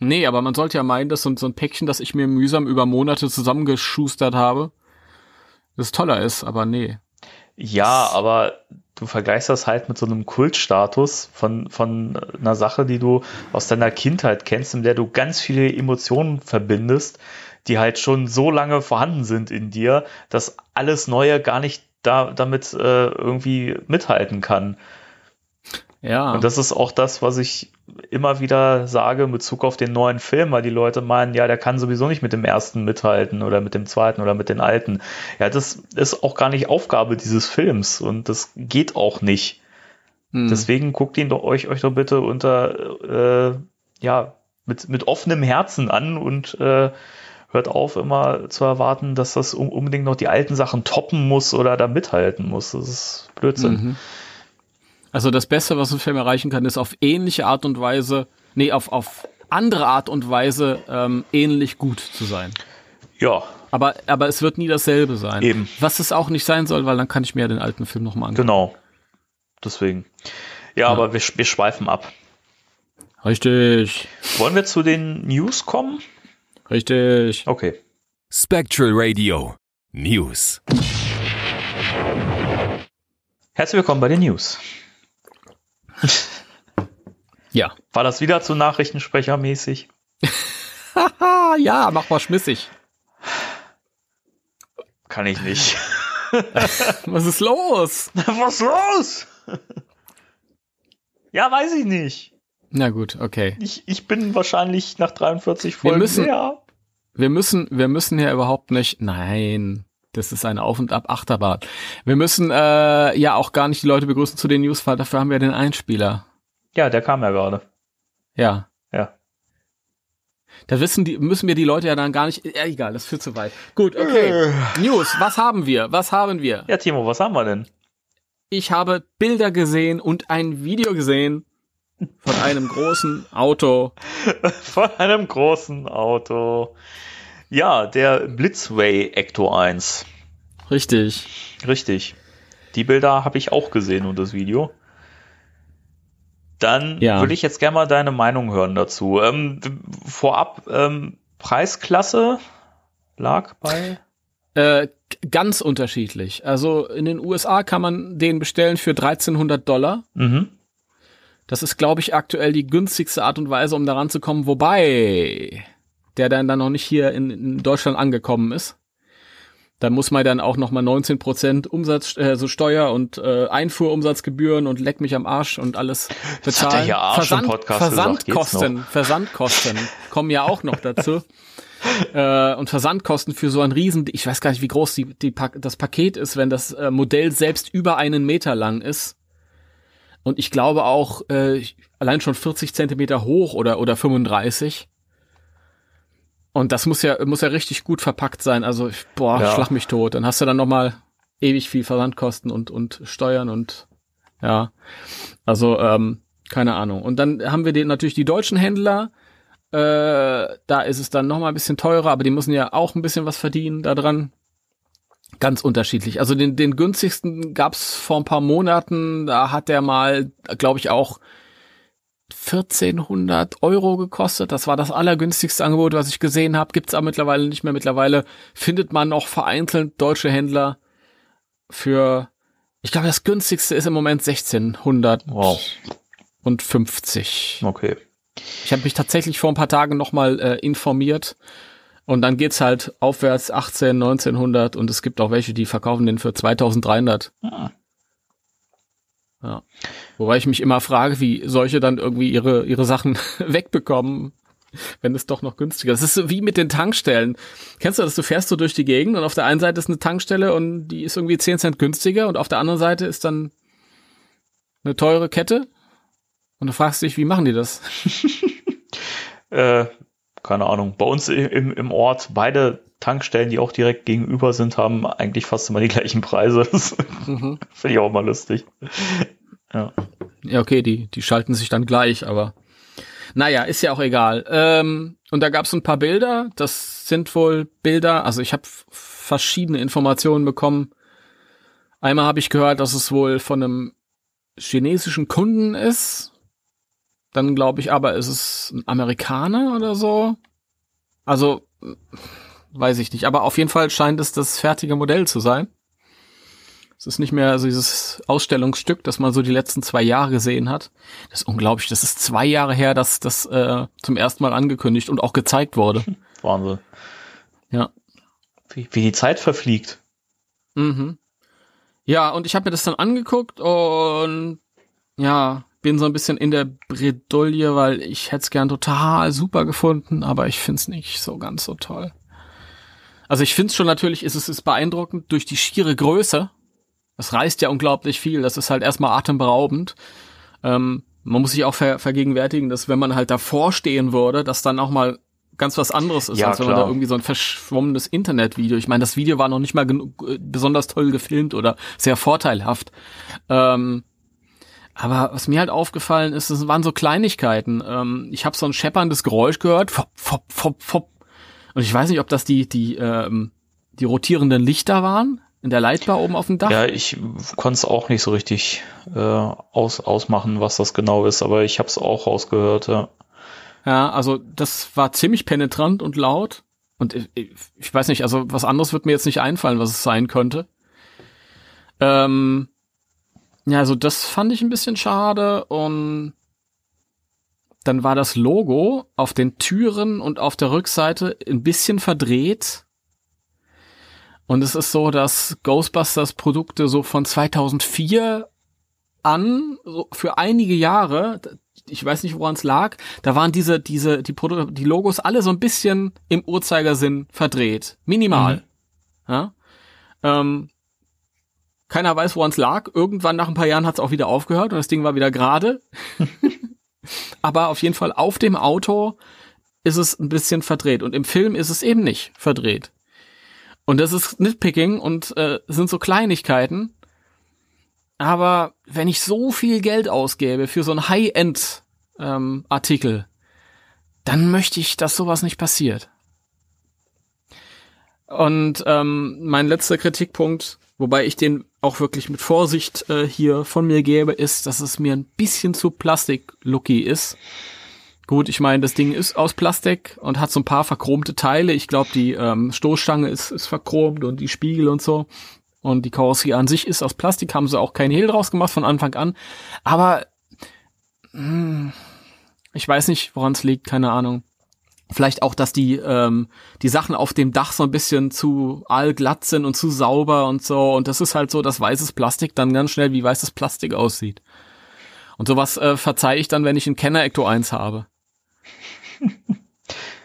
Speaker 7: Nee, aber man sollte ja meinen, dass so, ein- so ein Päckchen, das ich mir mühsam über Monate zusammengeschustert habe, das toller ist, aber nee.
Speaker 6: Ja, aber du vergleichst das halt mit so einem Kultstatus von, von einer Sache, die du aus deiner Kindheit kennst, in der du ganz viele Emotionen verbindest, die halt schon so lange vorhanden sind in dir, dass alles Neue gar nicht da, damit äh, irgendwie mithalten kann.
Speaker 7: Ja.
Speaker 6: Und das ist auch das, was ich immer wieder sage in Bezug auf den neuen Film, weil die Leute meinen, ja, der kann sowieso nicht mit dem ersten mithalten oder mit dem zweiten oder mit den alten. Ja, das ist auch gar nicht Aufgabe dieses Films und das geht auch nicht.
Speaker 7: Hm.
Speaker 6: Deswegen guckt ihn doch euch, euch doch bitte unter, äh, ja, mit, mit offenem Herzen an und äh, hört auf, immer zu erwarten, dass das un- unbedingt noch die alten Sachen toppen muss oder da mithalten muss. Das ist Blödsinn.
Speaker 7: Mhm. Also das Beste, was ein Film erreichen kann, ist auf ähnliche Art und Weise, nee, auf, auf andere Art und Weise ähm, ähnlich gut zu sein.
Speaker 6: Ja,
Speaker 7: Aber, aber es wird nie dasselbe sein.
Speaker 6: Eben.
Speaker 7: Was es auch nicht sein soll, weil dann kann ich mir ja den alten Film nochmal angucken.
Speaker 6: genau. Deswegen. Ja, aber wir, wir schweifen ab.
Speaker 7: Richtig.
Speaker 6: Wollen wir zu den News kommen?
Speaker 7: Richtig.
Speaker 6: Okay.
Speaker 5: Spectral Radio News.
Speaker 6: Herzlich willkommen bei den News.
Speaker 7: Ja.
Speaker 6: War das wieder zu Nachrichtensprechermäßig?
Speaker 7: Ja, mach mal schmissig.
Speaker 6: Kann ich nicht.
Speaker 7: Was ist los?
Speaker 6: Was ist los? ja, weiß ich nicht.
Speaker 7: Na gut, okay.
Speaker 6: Ich, ich bin wahrscheinlich nach 43 Folgen
Speaker 7: müssen-
Speaker 6: sehr.
Speaker 7: Wir müssen, wir müssen ja überhaupt nicht, nein, das ist eine Auf- und Ab-Achterbahn. Wir müssen äh, ja auch gar nicht die Leute begrüßen zu den News, weil dafür haben wir den Einspieler.
Speaker 6: Ja, der kam ja gerade.
Speaker 7: Ja.
Speaker 6: Ja.
Speaker 7: Da wissen die, müssen wir die Leute ja dann gar nicht, ja, egal, das führt zu weit. Gut, okay. News, was haben wir? Was haben wir?
Speaker 6: Ja, Timo, was haben wir denn?
Speaker 7: Ich habe Bilder gesehen und ein Video gesehen von einem großen Auto.
Speaker 6: Von einem großen Auto. Ja, der Blitzway Ecto 1.
Speaker 7: Richtig.
Speaker 6: Richtig. Die Bilder habe ich auch gesehen und das Video. Dann
Speaker 7: Ja.
Speaker 6: würde ich jetzt gerne mal deine Meinung hören dazu. Ähm, vorab, ähm, Preisklasse lag bei.
Speaker 7: Äh, ganz unterschiedlich. Also in den USA kann man den bestellen für 1300 Dollar.
Speaker 6: Mhm.
Speaker 7: Das ist, glaube ich, aktuell die günstigste Art und Weise, um daran zu kommen, wobei der dann dann noch nicht hier in, in Deutschland angekommen ist. Da muss man dann auch noch mal 19% Umsatz, äh, so Steuer und äh, Einfuhrumsatzgebühren und leck mich am Arsch und alles bezahlen.
Speaker 6: hier Arsch im Podcast gesagt.
Speaker 7: Versandkosten, Versandkosten kommen ja auch noch dazu. äh, und Versandkosten für so ein Riesen, ich weiß gar nicht, wie groß die, die Pak das Paket ist, wenn das äh, Modell selbst über einen Meter lang ist. Und ich glaube auch äh, allein schon 40 Zentimeter hoch oder, oder 35. Und das muss ja, muss ja richtig gut verpackt sein. Also, boah,
Speaker 6: Ja.
Speaker 7: schlag mich tot. Dann hast du dann noch mal ewig viel Versandkosten und, und Steuern und ja. Also, ähm, keine Ahnung. Und dann haben wir den, natürlich die deutschen Händler. Äh, da ist es dann noch mal ein bisschen teurer, aber die müssen ja auch ein bisschen was verdienen da dran. Ganz unterschiedlich. Also den, den günstigsten gab's vor ein paar Monaten. Da hat der mal, glaube ich, auch 1400 Euro gekostet. Das war das allergünstigste Angebot, was ich gesehen habe. Gibt's aber mittlerweile nicht mehr. Mittlerweile findet man noch vereinzelt deutsche Händler für, ich glaube, das günstigste ist im Moment 1600
Speaker 6: Wow.
Speaker 7: und 50.
Speaker 6: Okay.
Speaker 7: Ich habe mich tatsächlich vor ein paar Tagen nochmal äh, informiert. Und dann geht's halt aufwärts 18, 1900 und es gibt auch welche, die verkaufen den für 2300.
Speaker 6: Ah.
Speaker 7: Ja. Wobei ich mich immer frage, wie solche dann irgendwie ihre, ihre Sachen wegbekommen, wenn es doch noch günstiger ist. Es ist so wie mit den Tankstellen. Kennst du das? Du fährst so durch die Gegend und auf der einen Seite ist eine Tankstelle und die ist irgendwie 10 Cent günstiger und auf der anderen Seite ist dann eine teure Kette. Und du fragst dich, wie machen die das?
Speaker 6: Äh, keine Ahnung. Bei uns im, im Ort beide Tankstellen, die auch direkt gegenüber sind, haben eigentlich fast immer die gleichen Preise. Das
Speaker 7: Mhm.
Speaker 6: Finde ich auch mal lustig. Ja.
Speaker 7: Ja, okay, die, die schalten sich dann gleich, aber naja, ist ja auch egal. Ähm, und da gab es ein paar Bilder. Das sind wohl Bilder, also ich habe verschiedene Informationen bekommen. Einmal habe ich gehört, dass es wohl von einem chinesischen Kunden ist. Dann glaube ich aber, ist es ein Amerikaner oder so. Also, weiß ich nicht. Aber auf jeden Fall scheint es das fertige Modell zu sein. Es ist nicht mehr so dieses Ausstellungsstück, das man so die letzten zwei Jahre gesehen hat. Das ist unglaublich. Das ist zwei Jahre her, dass das äh, zum ersten Mal angekündigt und auch gezeigt wurde.
Speaker 6: Wahnsinn.
Speaker 7: Ja.
Speaker 6: Wie, wie die Zeit verfliegt.
Speaker 7: Mhm. Ja, und ich habe mir das dann angeguckt und ja, bin so ein bisschen in der Bredouille, weil ich hätte es gern total super gefunden, aber ich find's nicht so ganz so toll. Also ich find's schon natürlich, ist es ist beeindruckend durch die schiere Größe. Das reißt ja unglaublich viel. Das ist halt erstmal atemberaubend. Ähm, man muss sich auch ver vergegenwärtigen, dass wenn man halt davor stehen würde, dass dann auch mal ganz was anderes ist,
Speaker 6: Ja,
Speaker 7: als wenn man
Speaker 6: klar.
Speaker 7: da irgendwie so ein verschwommenes Internetvideo. Ich meine, das Video war noch nicht mal äh, besonders toll gefilmt oder sehr vorteilhaft. Ähm, aber was mir halt aufgefallen ist, es waren so Kleinigkeiten. Ähm, ich habe so ein schepperndes Geräusch gehört, fop, fop, fop, fop. Und ich weiß nicht, ob das die, die, ähm, die rotierenden Lichter waren in der Leitbar oben auf dem Dach.
Speaker 6: Ja, ich konnte es auch nicht so richtig äh, aus, ausmachen, was das genau ist, aber ich habe es auch rausgehört. Ja.
Speaker 7: ja, also das war ziemlich penetrant und laut. Und ich, ich weiß nicht, also was anderes wird mir jetzt nicht einfallen, was es sein könnte. Ähm, ja, also das fand ich ein bisschen schade und dann war das Logo auf den Türen und auf der Rückseite ein bisschen verdreht. Und es ist so, dass Ghostbusters Produkte so von 2004 an, so für einige Jahre, ich weiß nicht, woran es lag, da waren diese, diese, die, Produ die Logos alle so ein bisschen im Uhrzeigersinn verdreht. Minimal. Mhm. Ja? Ähm, keiner weiß, woran es lag. Irgendwann nach ein paar Jahren hat es auch wieder aufgehört und das Ding war wieder gerade. Aber auf jeden Fall auf dem Auto ist es ein bisschen verdreht und im Film ist es eben nicht verdreht. Und das ist Nitpicking und äh, sind so Kleinigkeiten. Aber wenn ich so viel Geld ausgebe für so ein High-End-Artikel, ähm, dann möchte ich, dass sowas nicht passiert. Und ähm, mein letzter Kritikpunkt, wobei ich den auch wirklich mit Vorsicht äh, hier von mir gebe, ist, dass es mir ein bisschen zu plastik-looky ist. Gut, ich meine, das Ding ist aus Plastik und hat so ein paar verchromte Teile. Ich glaube, die ähm, Stoßstange ist, ist verchromt und die Spiegel und so. Und die Karosserie an sich ist aus Plastik, haben sie auch keinen Hehl draus gemacht von Anfang an. Aber mh, hm, ich weiß nicht, woran es liegt, keine Ahnung. Vielleicht auch, dass die, ähm, die Sachen auf dem Dach so ein bisschen zu allglatt sind und zu sauber und so. Und das ist halt so, dass weißes Plastik dann ganz schnell wie weißes Plastik aussieht. Und sowas äh, verzeihe ich dann, wenn ich einen Kenner Ecto 1 habe.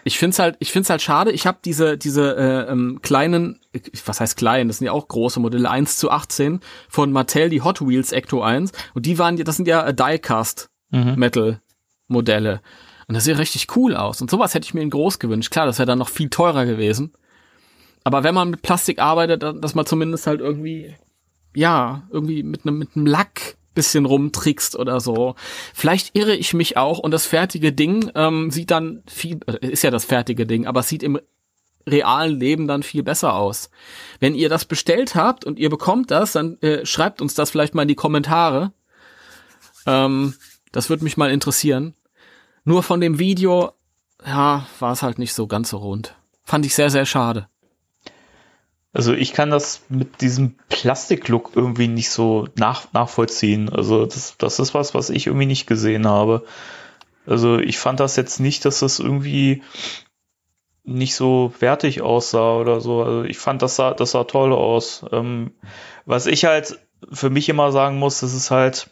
Speaker 7: ich find's halt, ich find's halt schade. Ich habe diese, diese äh, ähm, kleinen, was heißt klein, das sind ja auch große Modelle, 1 zu 18 von Mattel, die Hot Wheels Ecto 1. Und die waren, das sind ja äh, Diecast mhm. Metal Modelle. Und das sieht richtig cool aus. Und sowas hätte ich mir in groß gewünscht. Klar, das wäre dann noch viel teurer gewesen. Aber wenn man mit Plastik arbeitet, dass man zumindest halt irgendwie, ja, irgendwie mit einem, mit einem Lack bisschen rumtrickst oder so. Vielleicht irre ich mich auch und das fertige Ding ähm, sieht dann viel, äh, ist ja das fertige Ding, aber sieht im realen Leben dann viel besser aus. Wenn ihr das bestellt habt und ihr bekommt das, dann äh, schreibt uns das vielleicht mal in die Kommentare. Ähm, das würde mich mal interessieren. Nur von dem Video, ja, war es halt nicht so ganz so rund. Fand ich sehr, sehr schade.
Speaker 6: Also ich kann das mit diesem Plastiklook irgendwie nicht so nach, nachvollziehen. Also das, das ist was, was ich irgendwie nicht gesehen habe. Also ich fand das jetzt nicht, dass das irgendwie nicht so wertig aussah oder so. Also ich fand, das sah, das sah toll aus. Ähm, was ich halt für mich immer sagen muss, das ist halt,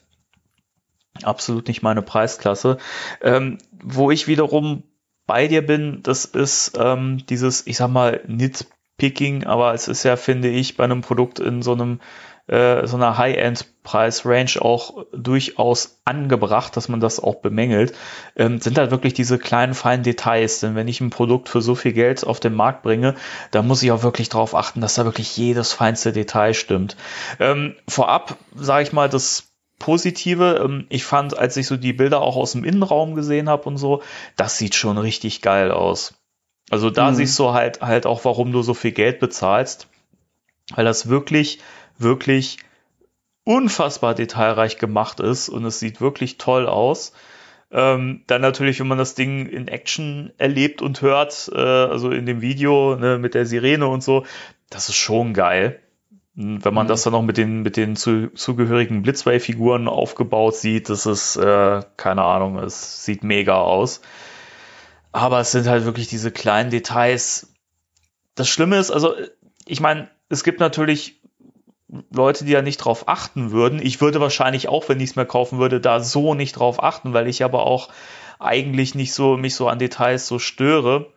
Speaker 6: absolut nicht meine Preisklasse. Ähm, wo ich wiederum bei dir bin, das ist ähm, dieses, ich sag mal, Nitpicking, aber es ist ja, finde ich, bei einem Produkt in so einem äh, so einer High-End-Preis-Range auch durchaus angebracht, dass man das auch bemängelt, ähm, sind halt wirklich diese kleinen, feinen Details. Denn wenn ich ein Produkt für so viel Geld auf den Markt bringe, dann muss ich auch wirklich darauf achten, dass da wirklich jedes feinste Detail stimmt. Ähm, vorab sage ich mal, das Positive. Ähm, ich fand, als ich so die Bilder auch aus dem Innenraum gesehen habe und so, das sieht schon richtig geil aus. Also da mhm. siehst du halt halt auch, warum du so viel Geld bezahlst, weil das wirklich, wirklich unfassbar detailreich gemacht ist und es sieht wirklich toll aus. Ähm, dann natürlich, wenn man das Ding in Action erlebt und hört, äh, also in dem Video ne, mit der Sirene und so, das ist schon geil. Wenn man mhm. das dann noch mit den, mit den zu, zugehörigen Blitzway-Figuren aufgebaut sieht, das ist, äh, keine Ahnung, es sieht mega aus. Aber es sind halt wirklich diese kleinen Details. Das Schlimme ist, also, ich meine, es gibt natürlich Leute, die da nicht drauf achten würden. Ich würde wahrscheinlich auch, wenn ich es mir kaufen würde, da so nicht drauf achten, weil ich aber auch eigentlich nicht so mich so an Details so störe.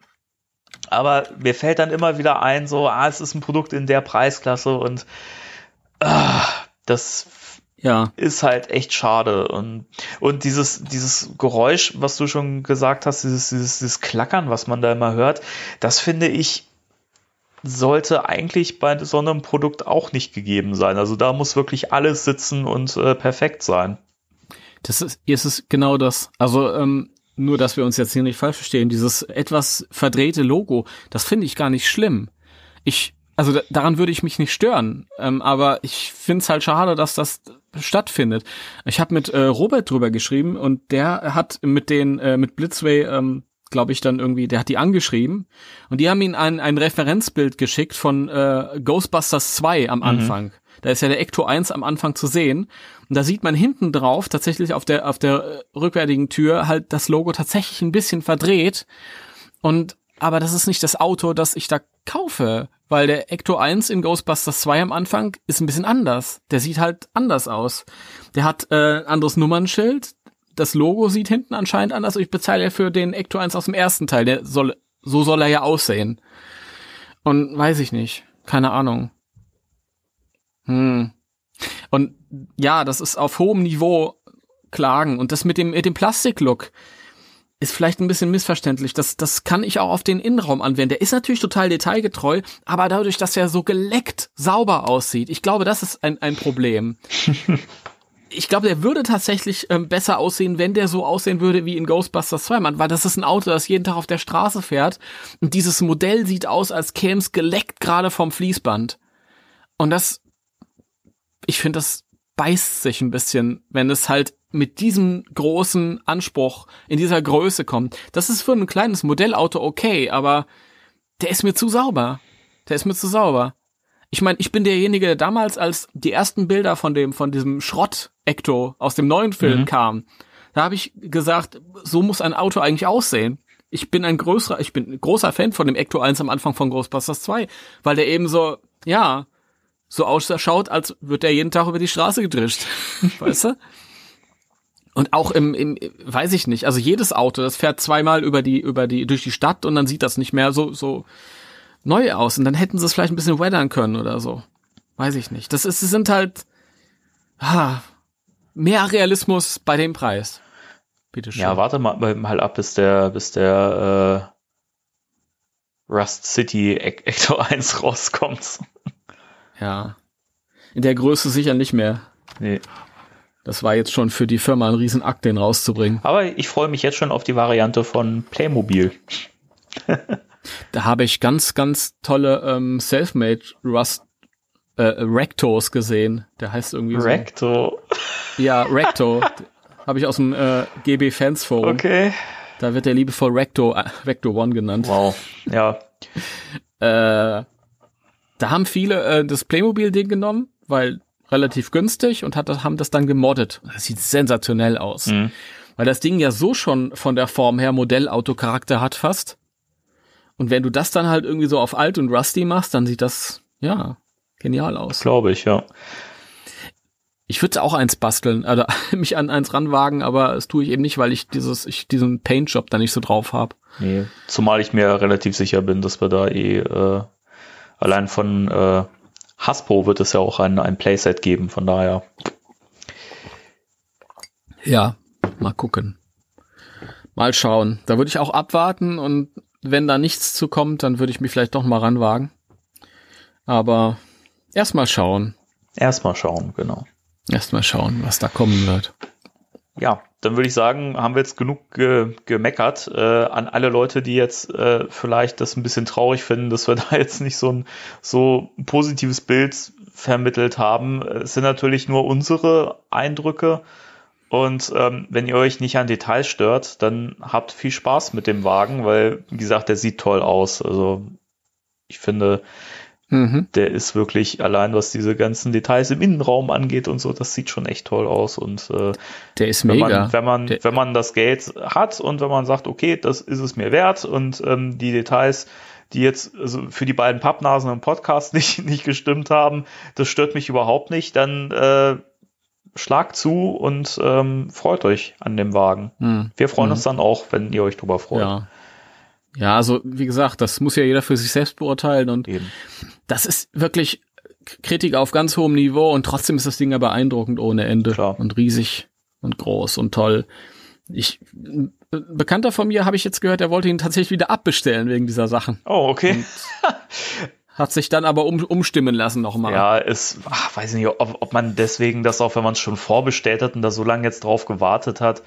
Speaker 6: Aber mir fällt dann immer wieder ein, so, ah, es ist ein Produkt in der Preisklasse und ah, das ja. ist halt echt schade. Und, und dieses, dieses Geräusch, was du schon gesagt hast, dieses, dieses, dieses Klackern, was man da immer hört, das finde ich, sollte eigentlich bei so einem Produkt auch nicht gegeben sein. Also da muss wirklich alles sitzen und äh, perfekt sein.
Speaker 7: Das ist, ist es genau das. Also ähm, nur, dass wir uns jetzt hier nicht falsch verstehen, dieses etwas verdrehte Logo, das finde ich gar nicht schlimm. Ich, also da, daran würde ich mich nicht stören, ähm, aber ich finde es halt schade, dass das stattfindet. Ich habe mit äh, Robert drüber geschrieben und der hat mit den äh, mit Blitzway ähm, glaube ich, dann irgendwie, der hat die angeschrieben und die haben ihn ein, ein Referenzbild geschickt von äh, Ghostbusters 2 am Anfang. Da ist ja der Ecto 1 am Anfang zu sehen. Und da sieht man hinten drauf, tatsächlich auf der, auf der äh, rückwärtigen Tür, halt das Logo tatsächlich ein bisschen verdreht. Und, aber das ist nicht das Auto, das ich da kaufe. Weil der Ecto 1 in Ghostbusters 2 am Anfang ist ein bisschen anders. Der sieht halt anders aus. Der hat äh, ein anderes Nummernschild. Das Logo sieht hinten anscheinend anders. Ich bezahle ja für den Ecto 1 aus dem ersten Teil. Der soll, so soll er ja aussehen. Und weiß ich nicht. Keine Ahnung. Hm. Und ja, das ist auf hohem Niveau Klagen. Und das mit dem, mit dem Plastiklook ist vielleicht ein bisschen missverständlich. Das, das kann ich auch auf den Innenraum anwenden. Der ist natürlich total detailgetreu, aber dadurch, dass er so geleckt sauber aussieht, ich glaube, das ist ein, ein Problem. ich glaube, der würde tatsächlich ähm, besser aussehen, wenn der so aussehen würde wie in Ghostbusters 2, Mann, weil das ist ein Auto, das jeden Tag auf der Straße fährt und dieses Modell sieht aus, als käme es geleckt gerade vom Fließband. Und das, ich finde, das beißt sich ein bisschen, wenn es halt mit diesem großen Anspruch in dieser Größe kommt. Das ist für ein kleines Modellauto okay, aber der ist mir zu sauber. Der ist mir zu sauber. Ich meine, ich bin derjenige, der damals, als die ersten Bilder von dem, von diesem Schrott-Ecto aus dem neuen Film
Speaker 6: Mhm.
Speaker 7: kamen, da habe ich gesagt, so muss ein Auto eigentlich aussehen. Ich bin ein größerer, ich bin ein großer Fan von dem Ecto 1 am Anfang von Ghostbusters 2, weil der eben so, ja, so ausschaut, als wird der jeden Tag über die Straße gedrischt. weißt du? Und auch im, im, weiß ich nicht, also jedes Auto, das fährt zweimal über die, über die, durch die Stadt und dann sieht das nicht mehr so, so neu aus. Und dann hätten sie es vielleicht ein bisschen weathern können oder so. Weiß ich nicht. Das ist, es sind halt, ah, mehr Realismus bei dem Preis. Bitte schön.
Speaker 6: Ja, warte mal, mal ab, bis der, bis der äh, Rust City Ecto 1 rauskommt.
Speaker 7: Ja. In der Größe sicher nicht mehr.
Speaker 6: Nee.
Speaker 7: Das war jetzt schon für die Firma ein Riesenakt, den rauszubringen.
Speaker 6: Aber ich freue mich jetzt schon auf die Variante von Playmobil.
Speaker 7: Da habe ich ganz, ganz tolle ähm, Selfmade Rust äh, Rectos gesehen. Der heißt irgendwie so.
Speaker 6: Recto.
Speaker 7: Ja, Recto. habe ich aus dem äh, GB Fans Forum.
Speaker 6: Okay.
Speaker 7: Da wird der liebevoll Recto, äh, Recto One genannt.
Speaker 6: Wow. Ja.
Speaker 7: Äh, da haben viele äh, das Playmobil-Ding genommen, weil relativ günstig und hat, haben das dann gemoddet. Das sieht sensationell aus.
Speaker 6: Mhm.
Speaker 7: Weil das Ding ja so schon von der Form her Modellauto-Charakter hat fast. Und wenn du das dann halt irgendwie so auf alt und rusty machst, dann sieht das, ja, genial aus.
Speaker 6: Glaube ich, ja.
Speaker 7: Ich würde auch eins basteln, oder mich an eins ranwagen, aber das tue ich eben nicht, weil ich dieses, ich diesen Paintjob da nicht so drauf habe.
Speaker 6: Nee. Zumal ich mir relativ sicher bin, dass wir da eh äh, allein von äh, Hasbro wird es ja auch ein, ein Playset geben, von daher.
Speaker 7: Ja, mal gucken. Mal schauen. Da würde ich auch abwarten und wenn da nichts zu kommt, dann würde ich mich vielleicht doch mal ranwagen. Aber erstmal schauen.
Speaker 6: Erstmal schauen, genau.
Speaker 7: Erstmal schauen, was da kommen wird.
Speaker 6: Ja, dann würde ich sagen, haben wir jetzt genug ge gemeckert äh, an alle Leute, die jetzt äh, vielleicht das ein bisschen traurig finden, dass wir da jetzt nicht so ein so ein positives Bild vermittelt haben. Es sind natürlich nur unsere Eindrücke. Und ähm, wenn ihr euch nicht an Details stört, dann habt viel Spaß mit dem Wagen, weil, wie gesagt, der sieht toll aus. Also ich finde,
Speaker 7: Mhm.
Speaker 6: der ist wirklich allein, was diese ganzen Details im Innenraum angeht und so, das sieht schon echt toll aus. Und äh,
Speaker 7: Der ist
Speaker 6: wenn
Speaker 7: mega.
Speaker 6: man, wenn man,
Speaker 7: Der-
Speaker 6: wenn man das Geld hat und wenn man sagt, okay, das ist es mir wert und ähm, die Details, die jetzt also für die beiden Pappnasen im Podcast nicht, nicht gestimmt haben, das stört mich überhaupt nicht, dann äh, schlagt zu und ähm, freut euch an dem Wagen.
Speaker 7: Hm.
Speaker 6: Wir freuen
Speaker 7: Mhm.
Speaker 6: uns dann auch, wenn ihr euch drüber freut.
Speaker 7: Ja. Ja, also wie gesagt, das muss ja jeder für sich selbst beurteilen und
Speaker 6: Eben.
Speaker 7: das ist wirklich Kritik auf ganz hohem Niveau und trotzdem ist das Ding ja beeindruckend ohne Ende
Speaker 6: Klar.
Speaker 7: und riesig und groß und toll. Ich ein Bekannter von mir habe ich jetzt gehört, er wollte ihn tatsächlich wieder abbestellen wegen dieser Sachen.
Speaker 6: Oh, okay.
Speaker 7: hat sich dann aber um, umstimmen lassen nochmal.
Speaker 6: Ja, es, ach, weiß nicht, ob, ob man deswegen das auch, wenn man es schon vorbestellt hat und da so lange jetzt drauf gewartet hat.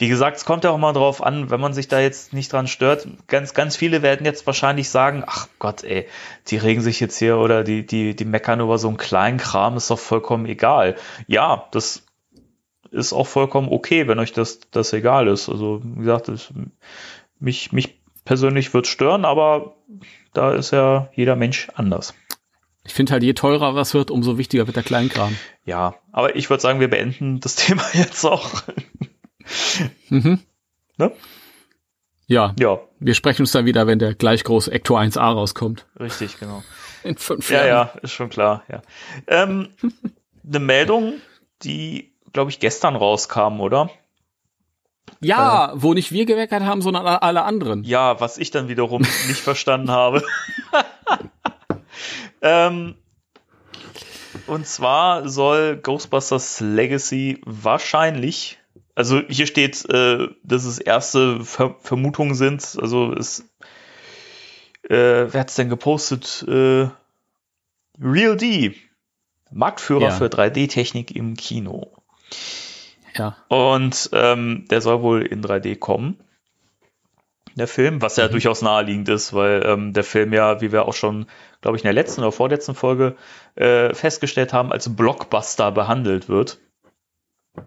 Speaker 6: Wie gesagt, es kommt ja auch mal drauf an, wenn man sich da jetzt nicht dran stört. Ganz, ganz viele werden jetzt wahrscheinlich sagen, ach Gott, ey, die regen sich jetzt hier oder die, die, die meckern über so einen kleinen Kram, ist doch vollkommen egal. Ja, das ist auch vollkommen okay, wenn euch das, das egal ist. Also, wie gesagt, das, mich, mich persönlich wird stören, aber da ist ja jeder Mensch anders.
Speaker 7: Ich finde halt, je teurer was wird, umso wichtiger wird der Kleinkram.
Speaker 6: Ja, aber ich würde sagen, wir beenden das Thema jetzt auch.
Speaker 7: Mhm.
Speaker 6: Ne?
Speaker 7: Ja,
Speaker 6: Ja,
Speaker 7: wir sprechen uns dann wieder, wenn der gleich große Ector 1a rauskommt.
Speaker 6: richtig, genau.
Speaker 7: In fünf
Speaker 6: Ja,
Speaker 7: Jahren.
Speaker 6: ja, ist schon klar, ja. Ähm, eine Meldung, die, glaube ich, gestern rauskam, oder?
Speaker 7: Ja, wo nicht wir geweckert haben, sondern alle anderen.
Speaker 6: Ja, was ich dann wiederum nicht verstanden habe. ähm, und zwar soll Ghostbusters Legacy wahrscheinlich, also hier steht, äh, dass es erste Ver Vermutungen sind, also es, äh, wer hat's denn gepostet? Äh, Real D, Marktführer
Speaker 7: Ja.
Speaker 6: für 3D-Technik im Kino.
Speaker 7: Ja.
Speaker 6: Und ähm, der soll wohl in 3D kommen. Der Film, was ja durchaus naheliegend ist, weil ähm, der Film ja, wie wir auch schon, glaube ich, in der letzten oder vorletzten Folge äh, festgestellt haben, als Blockbuster behandelt wird.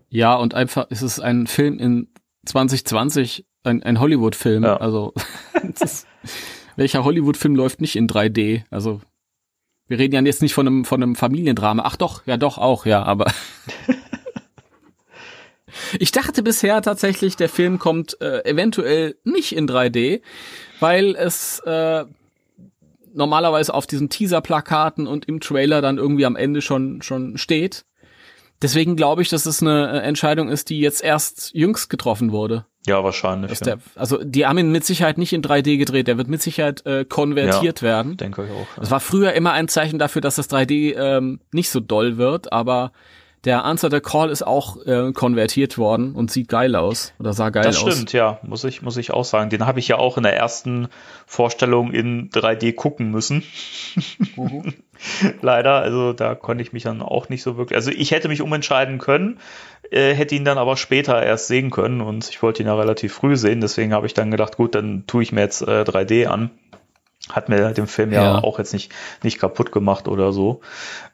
Speaker 7: Ja, und einfach ist es ein Film in 2020, ein, ein Hollywood-Film.
Speaker 6: Ja.
Speaker 7: Also, ist, welcher Hollywood-Film läuft nicht in 3D? Also, wir reden ja jetzt nicht von einem, von einem Familiendrama. Ach doch, ja doch auch, ja, aber. ich dachte bisher tatsächlich, der Film kommt äh, eventuell nicht in 3D, weil es äh, normalerweise auf diesen Teaser-Plakaten und im Trailer dann irgendwie am Ende schon, schon steht. Deswegen glaube ich, dass es eine äh, Entscheidung ist, die jetzt erst jüngst getroffen wurde.
Speaker 6: Ja, wahrscheinlich. Ja.
Speaker 7: der, also die haben ihn mit Sicherheit nicht in 3D gedreht, der wird mit Sicherheit äh, konvertiert werden.
Speaker 6: Denke ich auch.
Speaker 7: Das war früher immer ein Zeichen dafür, dass das 3D ähm, nicht so doll wird, aber der Answer the Call ist auch äh, konvertiert worden und sieht geil aus oder sah geil
Speaker 6: Das
Speaker 7: aus.
Speaker 6: stimmt, ja, muss ich, muss ich auch sagen. Den habe ich ja auch in der ersten Vorstellung in 3D gucken müssen.
Speaker 7: Mhm.
Speaker 6: Leider, also da konnte ich mich dann auch nicht so wirklich. Also ich hätte mich umentscheiden können, äh, hätte ihn dann aber später erst sehen können und ich wollte ihn ja relativ früh sehen, deswegen habe ich dann gedacht, gut, dann tue ich mir jetzt äh, 3D an. Hat mir den Film ja,
Speaker 7: Ja.
Speaker 6: auch jetzt nicht, nicht kaputt gemacht oder so.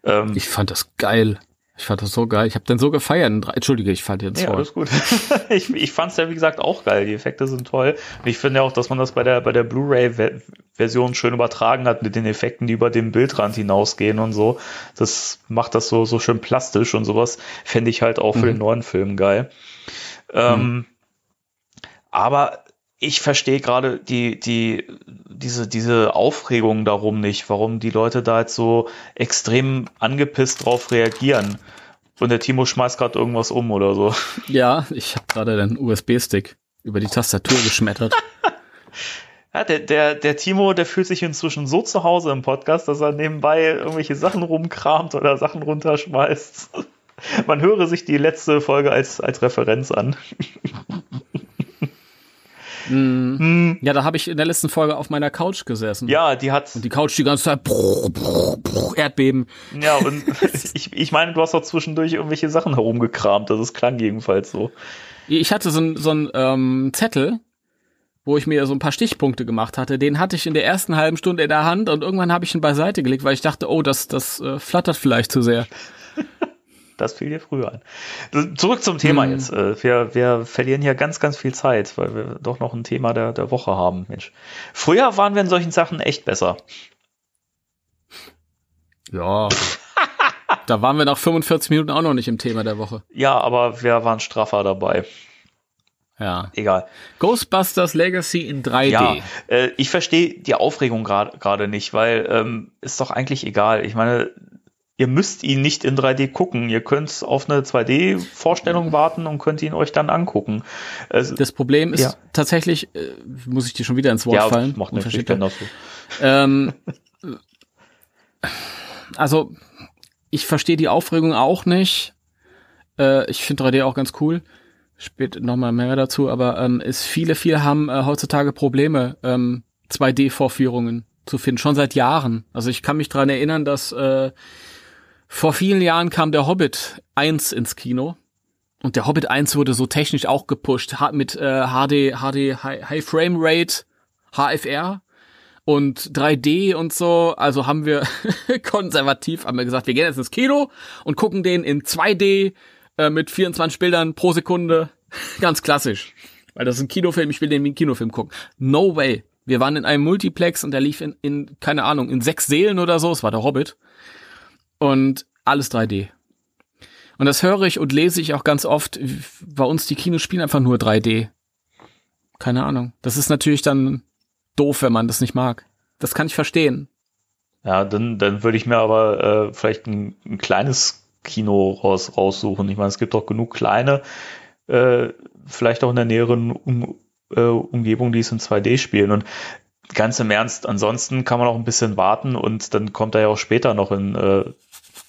Speaker 6: Ähm,
Speaker 7: Ich fand das geil. Ich fand das so geil. Ich habe den so gefeiert. Entschuldige, ich fand den
Speaker 6: Ja,
Speaker 7: so.
Speaker 6: alles gut. ich ich fand es ja, wie gesagt, auch geil. Die Effekte sind toll. Und ich finde auch, dass man das bei der, bei der Blu-ray-Version schön übertragen hat mit den Effekten, die über den Bildrand hinausgehen und so. Das macht das so, so schön plastisch und sowas. Fände ich halt auch für den neuen Film geil. Ähm, aber ich verstehe gerade die, die, diese, diese Aufregung darum nicht, warum die Leute da jetzt so extrem angepisst drauf reagieren. Und der Timo schmeißt gerade irgendwas um oder so.
Speaker 7: Ja, ich habe gerade den USB-Stick über die Tastatur geschmettert.
Speaker 6: Ja, der, der, der Timo, der fühlt sich inzwischen so zu Hause im Podcast, dass er nebenbei irgendwelche Sachen rumkramt oder Sachen runterschmeißt. Man höre sich die letzte Folge als, als Referenz an.
Speaker 7: Ja, da habe ich in der letzten Folge auf meiner Couch gesessen.
Speaker 6: Ja, die hat.
Speaker 7: Und die Couch die ganze Zeit brrr, brrr, brrr, Erdbeben.
Speaker 6: Ja, und ich, ich meine, du hast auch zwischendurch irgendwelche Sachen herumgekramt. Das ist klang jedenfalls so.
Speaker 7: Ich hatte so, ein- so einen ähm, Zettel, wo ich mir so ein paar Stichpunkte gemacht hatte. Den hatte ich in der ersten halben Stunde in der Hand und irgendwann habe ich ihn beiseite gelegt, weil ich dachte, oh, das, das äh, flattert vielleicht zu sehr.
Speaker 6: Das fiel dir früher an. Zurück zum Thema
Speaker 7: Hm.
Speaker 6: jetzt. Äh, Wir, wir verlieren hier ganz, ganz viel Zeit, weil wir doch noch ein Thema der, der Woche haben. Mensch. Früher waren wir in solchen Sachen echt besser.
Speaker 7: Ja. da waren wir nach 45 Minuten auch noch nicht im Thema der Woche.
Speaker 6: Ja, aber wir waren straffer dabei.
Speaker 7: Ja.
Speaker 6: Egal.
Speaker 7: Ghostbusters Legacy in 3D.
Speaker 6: Ja, äh, ich verstehe die Aufregung gerade gerade nicht, weil ähm, ist doch eigentlich egal. Ich meine, ihr müsst ihn nicht in 3D gucken. Ihr könnt auf eine 2D-Vorstellung warten und könnt ihn euch dann angucken. Also,
Speaker 7: Das Problem ist
Speaker 6: Ja.
Speaker 7: tatsächlich, äh, muss ich dir schon wieder ins Wort
Speaker 6: ja,
Speaker 7: fallen.
Speaker 6: macht kenn das so.
Speaker 7: Ähm, also, ich verstehe die Aufregung auch nicht. Äh, ich finde 3D auch ganz cool. Spät nochmal mehr dazu, aber ähm, es viele, viele haben äh, heutzutage Probleme, ähm, 2D-Vorführungen zu finden, schon seit Jahren. Also ich kann mich dran erinnern, dass äh, vor vielen Jahren kam der Hobbit 1 ins Kino. Und der Hobbit 1 wurde so technisch auch gepusht, mit äh, HD, HD High, High Frame Rate, HFR und 3D und so. Also haben wir konservativ haben wir gesagt, wir gehen jetzt ins Kino und gucken den in 2D äh, mit 24 Bildern pro Sekunde. Ganz klassisch. Weil das ist ein Kinofilm, ich will den wie ein Kinofilm gucken. No way. Wir waren in einem Multiplex und der lief in, in, keine Ahnung, in sechs Seelen oder so. Es war der Hobbit. Und alles 3D. Und das höre ich und lese ich auch ganz oft. Bei uns die Kinos spielen einfach nur 3D. Keine Ahnung. Das ist natürlich dann doof, wenn man das nicht mag. Das kann ich verstehen.
Speaker 6: Ja, dann, dann würde ich mir aber äh, vielleicht ein, ein kleines Kino raus, raussuchen. Ich meine, es gibt doch genug kleine, äh, vielleicht auch in der näheren um, äh, Umgebung, die es in 2D spielen. Und ganz im Ernst, ansonsten kann man auch ein bisschen warten und dann kommt er ja auch später noch in äh,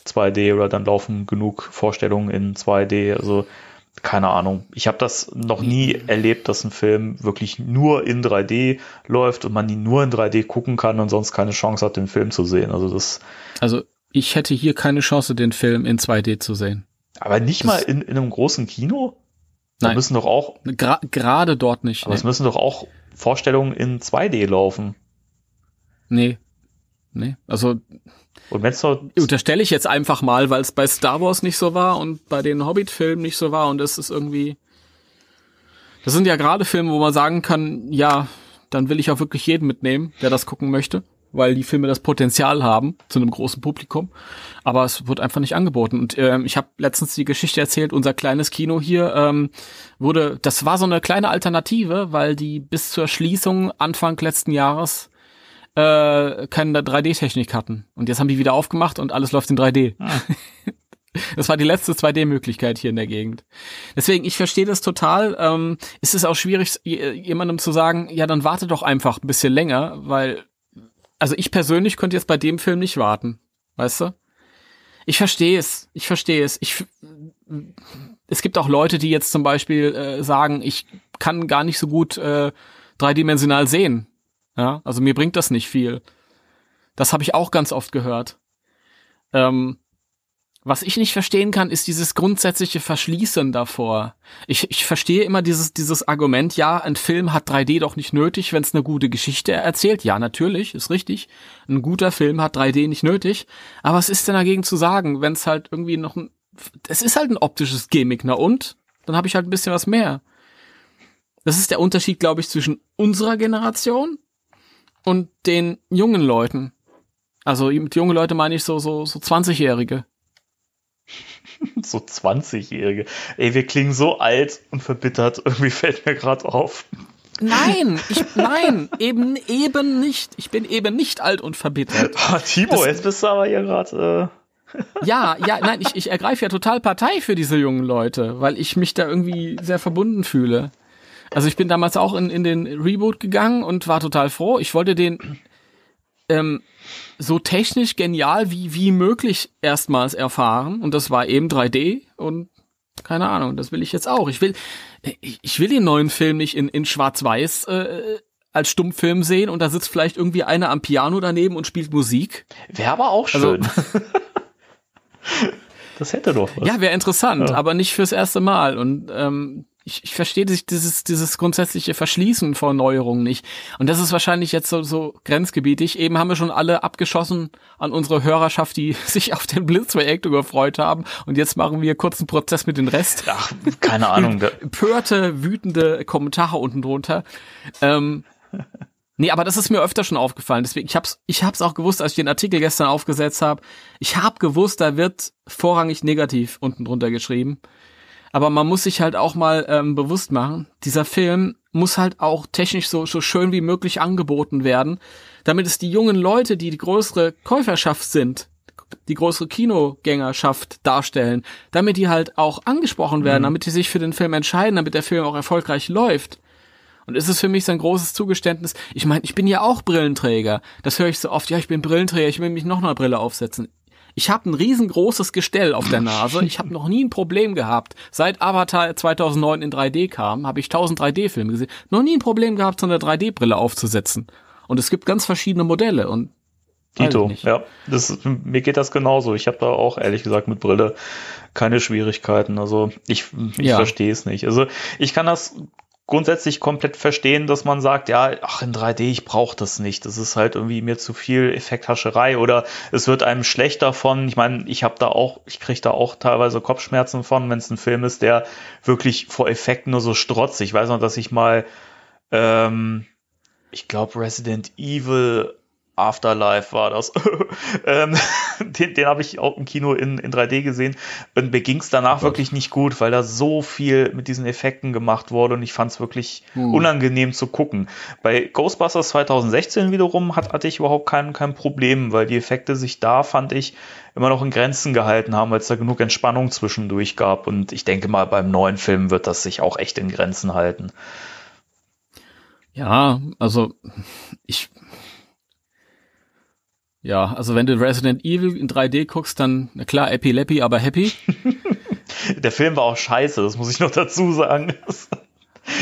Speaker 6: 2D oder dann laufen genug Vorstellungen in 2D. Also keine Ahnung. Ich habe das noch nie erlebt, dass ein Film wirklich nur in 3D läuft und man ihn nur in 3D gucken kann und sonst keine Chance hat, den Film zu sehen. Also das.
Speaker 7: Also ich hätte hier keine Chance, den Film in 2D zu sehen.
Speaker 6: Aber nicht das mal in, in einem großen Kino? Da Nein. müssen doch auch.
Speaker 7: Gra gerade dort nicht.
Speaker 6: Aber nee. es müssen doch auch Vorstellungen in 2D laufen.
Speaker 7: Nee. Nee. Also
Speaker 6: und wenn's so
Speaker 7: unterstelle ich jetzt einfach mal, weil es bei Star Wars nicht so war und bei den Hobbit-Filmen nicht so war und es ist irgendwie. Das sind ja gerade Filme, wo man sagen kann, ja, dann will ich auch wirklich jeden mitnehmen, der das gucken möchte, weil die Filme das Potenzial haben zu einem großen Publikum. Aber es wird einfach nicht angeboten. Und ähm, ich habe letztens die Geschichte erzählt, unser kleines Kino hier ähm, wurde, das war so eine kleine Alternative, weil die bis zur Schließung Anfang letzten Jahres äh, keine 3D-Technik hatten. Und jetzt haben die wieder aufgemacht und alles läuft in 3D. Ah. Das war die letzte 2D-Möglichkeit hier in der Gegend. Deswegen, ich verstehe das total. Ähm, es ist auch schwierig, jemandem zu sagen, ja, dann warte doch einfach ein bisschen länger, weil, also ich persönlich könnte jetzt bei dem Film nicht warten. Weißt du? Ich verstehe es. Ich verstehe es. Ich, es gibt auch Leute, die jetzt zum Beispiel äh, sagen, ich kann gar nicht so gut äh, dreidimensional sehen. Ja, also mir bringt das nicht viel. Das habe ich auch ganz oft gehört. Ähm, was ich nicht verstehen kann, ist dieses grundsätzliche Verschließen davor. Ich, ich verstehe immer dieses, dieses Argument, ja, ein Film hat 3D doch nicht nötig, wenn es eine gute Geschichte erzählt. Ja, natürlich, ist richtig. Ein guter Film hat 3D nicht nötig. Aber was ist denn dagegen zu sagen, wenn es halt irgendwie noch ein. Es ist halt ein optisches Gimmick, na und? Dann habe ich halt ein bisschen was mehr. Das ist der Unterschied, glaube ich, zwischen unserer Generation und den jungen Leuten. Also mit junge Leute meine ich so, so, so 20-Jährige.
Speaker 6: so 20-Jährige. Ey, wir klingen so alt und verbittert. Irgendwie fällt mir gerade auf.
Speaker 7: Nein, ich, nein, eben, eben nicht. Ich bin eben nicht alt und verbittert.
Speaker 6: Oh, Timo, das, jetzt bist du aber hier gerade.
Speaker 7: Äh ja, ja, nein, ich, ich ergreife ja total Partei für diese jungen Leute, weil ich mich da irgendwie sehr verbunden fühle. Also ich bin damals auch in, in den Reboot gegangen und war total froh. Ich wollte den ähm, so technisch genial wie, wie möglich erstmals erfahren. Und das war eben 3D und keine Ahnung, das will ich jetzt auch. Ich will, ich will den neuen Film nicht in, in Schwarz-Weiß äh, als Stummfilm sehen und da sitzt vielleicht irgendwie einer am Piano daneben und spielt Musik.
Speaker 6: Wäre aber auch also schön. Also, das hätte doch
Speaker 7: was. Ja, wäre interessant, ja. aber nicht fürs erste Mal. Und ähm, ich, ich verstehe dieses, dieses grundsätzliche Verschließen vor Neuerungen nicht. Und das ist wahrscheinlich jetzt so, so grenzgebietig. Eben haben wir schon alle abgeschossen an unsere Hörerschaft, die sich auf den Blitzprojektor gefreut haben. Und jetzt machen wir kurz einen Prozess mit den Rest.
Speaker 6: Ach, keine Ahnung.
Speaker 7: Pörte, wütende Kommentare unten drunter. Ähm, Nee, aber das ist mir öfter schon aufgefallen. Deswegen, ich hab's, ich hab's auch gewusst, als ich den Artikel gestern aufgesetzt habe. Ich hab gewusst, da wird vorrangig negativ unten drunter geschrieben. Aber man muss sich halt auch mal ähm, bewusst machen, dieser Film muss halt auch technisch so, so schön wie möglich angeboten werden, damit es die jungen Leute, die die größere Käuferschaft sind, die größere Kinogängerschaft darstellen, damit die halt auch angesprochen werden, mhm. damit die sich für den Film entscheiden, damit der Film auch erfolgreich läuft. Und ist es für mich so ein großes Zugeständnis. Ich meine, ich bin ja auch Brillenträger. Das höre ich so oft. Ja, ich bin Brillenträger, ich will mich noch eine Brille aufsetzen. Ich habe ein riesengroßes Gestell auf der Nase. Ich habe noch nie ein Problem gehabt. Seit Avatar 2009 in 3D kam, habe ich 1000 3D-Filme gesehen. Noch nie ein Problem gehabt, so eine 3D-Brille aufzusetzen. Und es gibt ganz verschiedene Modelle und
Speaker 6: Tito, ja. Das, mir geht das genauso. Ich habe da auch ehrlich gesagt mit Brille keine Schwierigkeiten. Also ich, ich
Speaker 7: Ja.
Speaker 6: verstehe es nicht. Also ich kann das grundsätzlich komplett verstehen, dass man sagt, ja, ach in 3D, ich brauche das nicht. Das ist halt irgendwie mir zu viel Effekthascherei oder es wird einem schlecht davon. Ich meine, ich habe da auch, ich kriege da auch teilweise Kopfschmerzen von, wenn es ein Film ist, der wirklich vor Effekten nur so strotzt. Ich weiß noch, dass ich mal ähm, ich glaube Resident Evil Afterlife war das. ähm, den den habe ich auch im Kino in, in 3D gesehen. Und mir ging es danach wirklich nicht gut, weil da so viel mit diesen Effekten gemacht wurde und ich fand es wirklich unangenehm zu gucken. Bei Ghostbusters 2016 wiederum hat, hatte ich überhaupt kein, kein Problem, weil die Effekte sich da, fand ich, immer noch in Grenzen gehalten haben, weil es da genug Entspannung zwischendurch gab. Und ich denke mal, beim neuen Film wird das sich auch echt in Grenzen halten.
Speaker 7: Ja, also ich. Ja, also wenn du Resident Evil in 3D guckst, dann, na klar, Epilepsy, aber happy.
Speaker 6: Der Film war auch scheiße, das muss ich noch dazu sagen.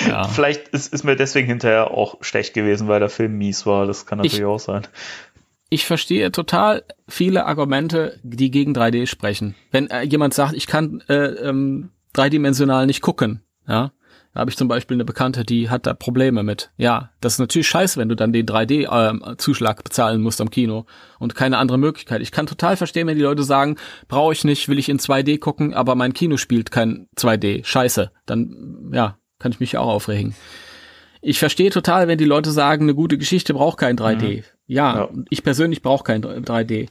Speaker 7: Ja.
Speaker 6: Vielleicht ist, ist mir deswegen hinterher auch schlecht gewesen, weil der Film mies war. Das kann natürlich
Speaker 7: Ich-
Speaker 6: auch sein.
Speaker 7: Ich verstehe total viele Argumente, die gegen 3D sprechen. Wenn äh, jemand sagt, ich kann äh, ähm, dreidimensional nicht gucken, ja, da habe ich zum Beispiel eine Bekannte, die hat da Probleme mit. Ja, das ist natürlich scheiße, wenn du dann den 3D-Zuschlag bezahlen musst am Kino und keine andere Möglichkeit. Ich kann total verstehen, wenn die Leute sagen, brauche ich nicht, will ich in 2D gucken, aber mein Kino spielt kein 2D. Scheiße. Dann, ja, kann ich mich auch aufregen. Ich verstehe total, wenn die Leute sagen, eine gute Geschichte braucht kein 3D. Ja,
Speaker 6: Ja.
Speaker 7: ich persönlich brauche kein 3D.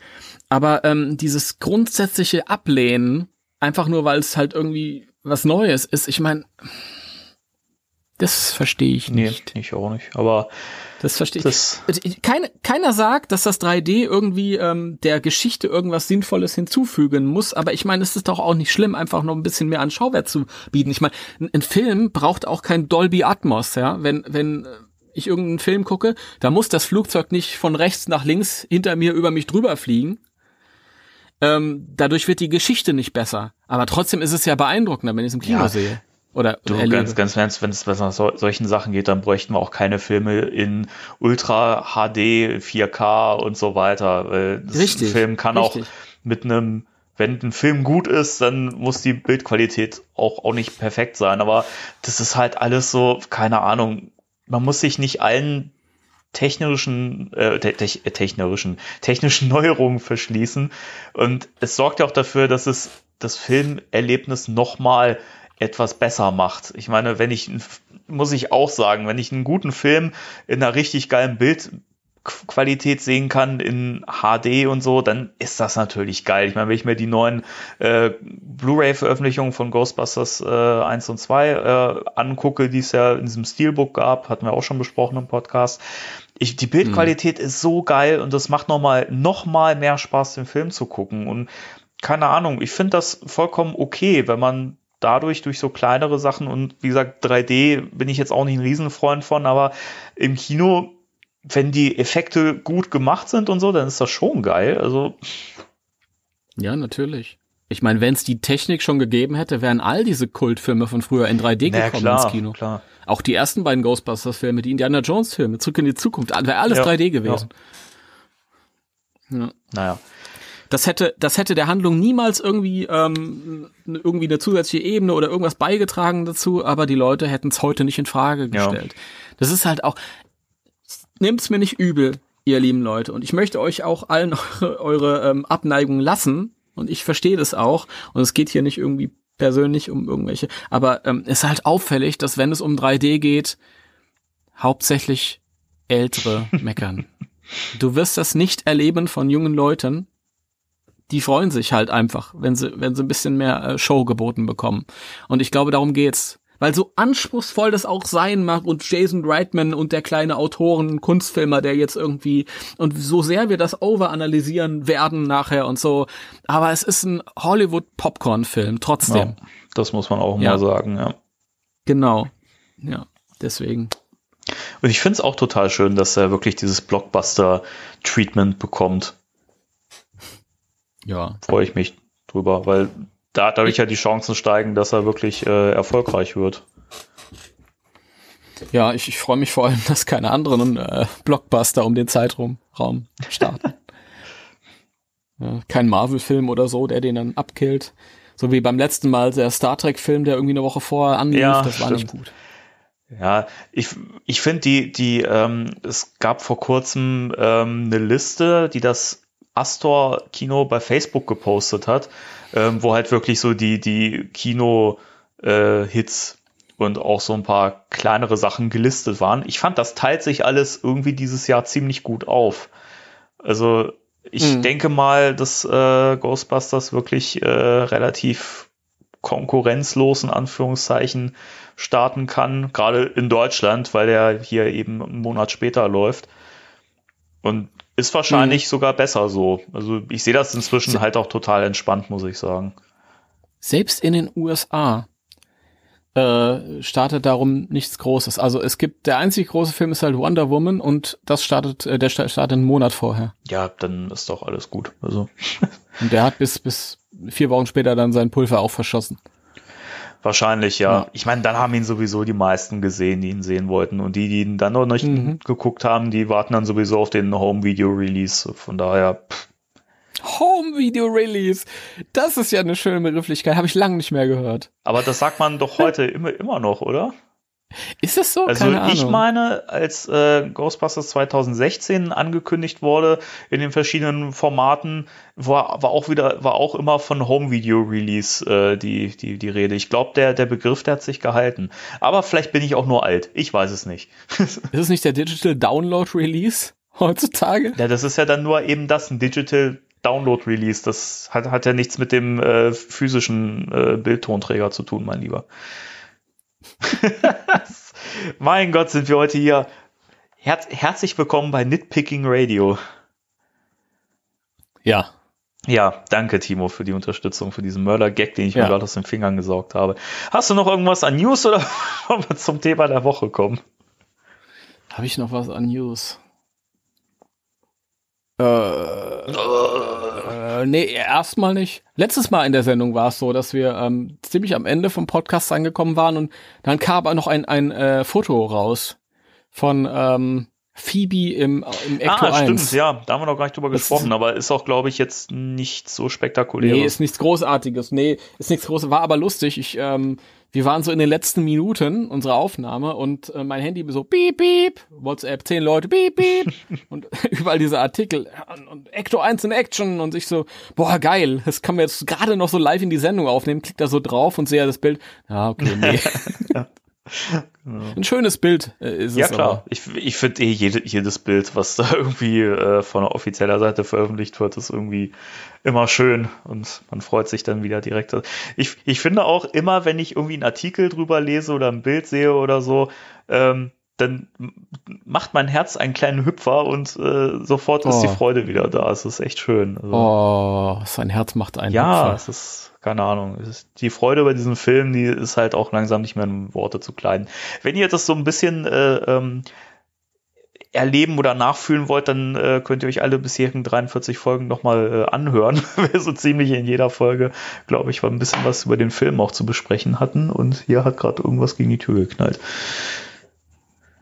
Speaker 7: Aber ähm, dieses grundsätzliche Ablehnen, einfach nur weil es halt irgendwie was Neues ist, ich meine, das verstehe ich
Speaker 6: Nee,
Speaker 7: nicht.
Speaker 6: ich auch nicht. Aber
Speaker 7: Das verstehe ich.
Speaker 6: das,
Speaker 7: Keine, keiner sagt, dass das 3D irgendwie ähm, der Geschichte irgendwas Sinnvolles hinzufügen muss, aber ich meine, es ist doch auch nicht schlimm, einfach noch ein bisschen mehr an Schauwert zu bieten. Ich meine, ein, ein Film braucht auch kein Dolby Atmos, ja. Wenn, wenn äh, ich irgendeinen Film gucke, da muss das Flugzeug nicht von rechts nach links hinter mir über mich drüber fliegen. Ähm, dadurch wird die Geschichte nicht besser. Aber trotzdem ist es ja beeindruckender, wenn ich es im Kino
Speaker 6: Ja.
Speaker 7: sehe. Oder
Speaker 6: du,
Speaker 7: erlebe.
Speaker 6: ganz, ganz ernst, wenn es wenn es nach so, solchen Sachen geht, dann bräuchten wir auch keine Filme in Ultra HD, 4K und so weiter. Weil das
Speaker 7: Richtig,
Speaker 6: ein Film kann
Speaker 7: richtig.
Speaker 6: auch mit einem, wenn ein Film gut ist, dann muss die Bildqualität auch, auch nicht perfekt sein. Aber das ist halt alles so, keine Ahnung, man muss sich nicht allen technischen, äh, te te technischen, technischen Neuerungen verschließen. Und es sorgt ja auch dafür, dass es das Filmerlebnis nochmal etwas besser macht. Ich meine, wenn ich, muss ich auch sagen, wenn ich einen guten Film in einer richtig geilen Bildqualität sehen kann, in HD und so, dann ist das natürlich geil. Ich meine, wenn ich mir die neuen äh, Blu-ray-Veröffentlichungen von Ghostbusters äh, 1 und 2 äh, angucke, die es ja in diesem Steelbook gab, hatten wir auch schon besprochen im Podcast. Ich, die Bildqualität ist so geil und das macht nochmal noch mal mehr Spaß, den Film zu gucken. Und keine Ahnung, ich finde das vollkommen okay, wenn man dadurch durch so kleinere Sachen und wie gesagt, 3D bin ich jetzt auch nicht ein Riesenfreund von, aber im Kino, wenn die Effekte gut gemacht sind und so, dann ist das schon geil. Also,
Speaker 7: Ja, natürlich. Ich meine, wenn es die Technik schon gegeben hätte, wären all diese Kultfilme von früher in 3D
Speaker 6: na
Speaker 7: gekommen
Speaker 6: klar,
Speaker 7: ins Kino.
Speaker 6: klar.
Speaker 7: Auch die ersten beiden Ghostbusters-Filme, die Indiana Jones-Filme, Zurück in die Zukunft, wäre alles
Speaker 6: Ja,
Speaker 7: 3D gewesen. Ja.
Speaker 6: Naja.
Speaker 7: Das hätte, das hätte der Handlung niemals irgendwie, ähm, irgendwie eine zusätzliche Ebene oder irgendwas beigetragen dazu, aber die Leute hätten es heute nicht in Frage
Speaker 6: Ja.
Speaker 7: gestellt. Das ist halt auch, nimmt's mir nicht übel, ihr lieben Leute. Und ich möchte euch auch allen eure, eure ähm, Abneigung lassen. Und ich verstehe das auch. Und es geht hier nicht irgendwie persönlich um irgendwelche. Aber ähm, es ist halt auffällig, dass wenn es um 3D geht, hauptsächlich Ältere meckern. Du wirst das nicht erleben von jungen Leuten. Die freuen sich halt einfach, wenn sie, wenn sie ein bisschen mehr äh, Show geboten bekommen. Und ich glaube, darum geht's. Weil so anspruchsvoll das auch sein mag und Jason Reitman und der kleine Autoren, Kunstfilmer, der jetzt irgendwie, und so sehr wir das overanalysieren werden nachher und so, aber es ist ein Hollywood-Popcorn-Film, trotzdem.
Speaker 6: Ja, das muss man auch
Speaker 7: Ja.
Speaker 6: mal sagen, ja.
Speaker 7: Genau. Ja, deswegen.
Speaker 6: Und ich finde es auch total schön, dass er wirklich dieses Blockbuster-Treatment bekommt.
Speaker 7: Ja.
Speaker 6: Freue ich mich drüber, weil da dadurch ja die Chancen steigen, dass er wirklich äh, erfolgreich wird.
Speaker 7: Ja, ich, ich freue mich vor allem, dass keine anderen äh, Blockbuster um den Zeitraum Raum starten. ja, kein Marvel-Film oder so, der den dann abkillt. So wie beim letzten Mal der Star Trek-Film, der irgendwie eine Woche vorher anlief,
Speaker 6: Ja,
Speaker 7: das war nicht
Speaker 6: stimmt.
Speaker 7: gut.
Speaker 6: Ja, ich, ich finde die, die, ähm, es gab vor kurzem ähm, eine Liste, die das Astor Kino bei Facebook gepostet hat, ähm, wo halt wirklich so die, die Kino äh, Hits und auch so ein paar kleinere Sachen gelistet waren. Ich fand, das teilt sich alles irgendwie dieses Jahr ziemlich gut auf. Also ich
Speaker 7: Mhm.
Speaker 6: denke mal, dass äh, Ghostbusters wirklich äh, relativ konkurrenzlos in Anführungszeichen starten kann, gerade in Deutschland, weil der hier eben einen Monat später läuft. Und ist wahrscheinlich sogar besser so. Also ich sehe das inzwischen halt auch total entspannt, muss ich sagen.
Speaker 7: Selbst in den USA äh, startet darum nichts Großes. Also es gibt, der einzige große Film ist halt Wonder Woman und das startet, äh, der sta- startet einen Monat vorher.
Speaker 6: Ja, dann ist doch alles gut. Also
Speaker 7: Und der hat bis, bis vier Wochen später dann sein Pulver auch verschossen.
Speaker 6: Wahrscheinlich, ja.
Speaker 7: Ja.
Speaker 6: Ich meine, dann haben ihn sowieso die meisten gesehen, die ihn sehen wollten. Und die, die ihn dann noch nicht
Speaker 7: Mhm.
Speaker 6: geguckt haben, die warten dann sowieso auf den Home-Video-Release. Von daher, pff,
Speaker 7: Home Video Release. Das ist ja eine schöne Begrifflichkeit. Habe ich lange nicht mehr gehört.
Speaker 6: aber das sagt man doch heute immer, immer noch, oder?
Speaker 7: Ist das so?
Speaker 6: Also
Speaker 7: Keine Ahnung.
Speaker 6: ich meine, als äh, Ghostbusters 2016 angekündigt wurde in den verschiedenen Formaten, war, war auch wieder, war auch immer von Home Video Release äh, die, die, die Rede. Ich glaube, der, der Begriff, der hat sich gehalten. Aber vielleicht bin ich auch nur alt. Ich weiß es nicht.
Speaker 7: Ist es nicht der Digital Download Release heutzutage?
Speaker 6: Ja, das ist ja dann nur eben das, ein Digital Download Release. Das hat, hat ja nichts mit dem äh, physischen äh, Bildtonträger zu tun, mein Lieber. mein Gott, sind wir heute hier. Herz, herzlich willkommen bei Nitpicking Radio.
Speaker 7: Ja.
Speaker 6: Ja, danke Timo für die Unterstützung, für diesen Mörder-Gag, den ich mir
Speaker 7: Ja.
Speaker 6: gerade aus den Fingern gesaugt habe. Hast du noch irgendwas an News oder wollen wir zum Thema der Woche kommen?
Speaker 7: Habe ich noch was an News? Äh, äh, nee, erstmal nicht. Letztes Mal in der Sendung war es so, dass wir ähm, ziemlich am Ende vom Podcast angekommen waren und dann kam aber noch ein, ein äh, Foto raus von ähm, Phoebe im, im Ecto
Speaker 6: ah,
Speaker 7: 1.
Speaker 6: stimmt, ja, da haben wir noch gar nicht drüber
Speaker 7: Das
Speaker 6: gesprochen, aber ist auch, glaube ich, jetzt nicht so spektakulär.
Speaker 7: Nee, ist nichts Großartiges. Nee, ist nichts Großes. War aber lustig. Ich, ähm, wir waren so in den letzten Minuten unserer Aufnahme und äh, mein Handy so piep, piep, WhatsApp, zehn Leute, piep, piep und überall diese Artikel und, und Ecto 1 in Action und ich so, boah, geil, das kann man jetzt gerade noch so live in die Sendung aufnehmen, klick da so drauf und sehe das Bild. Ja, okay, nee. Ein schönes Bild äh, ist
Speaker 6: Ja
Speaker 7: es
Speaker 6: klar,
Speaker 7: aber.
Speaker 6: ich, ich finde eh jede, jedes Bild, was da irgendwie äh, von offizieller Seite veröffentlicht wird, ist irgendwie immer schön und man freut sich dann wieder direkt. Ich, ich finde auch immer, wenn ich irgendwie einen Artikel drüber lese oder ein Bild sehe oder so, ähm, dann macht mein Herz einen kleinen Hüpfer und äh, sofort ist die
Speaker 7: Oh.
Speaker 6: Freude wieder da. Es ist echt schön. Also,
Speaker 7: Oh, sein Herz macht einen
Speaker 6: ja,
Speaker 7: Hüpfer.
Speaker 6: es ist, keine Ahnung, die Freude bei diesem Film, die ist halt auch langsam nicht mehr in Worte zu kleiden. Wenn ihr das so ein bisschen äh, ähm, erleben oder nachfühlen wollt, dann äh, könnt ihr euch alle bisherigen 43 Folgen nochmal äh, anhören. Wir so ziemlich in jeder Folge, glaube ich, war ein bisschen was über den Film auch zu besprechen hatten und hier hat gerade irgendwas gegen die Tür geknallt.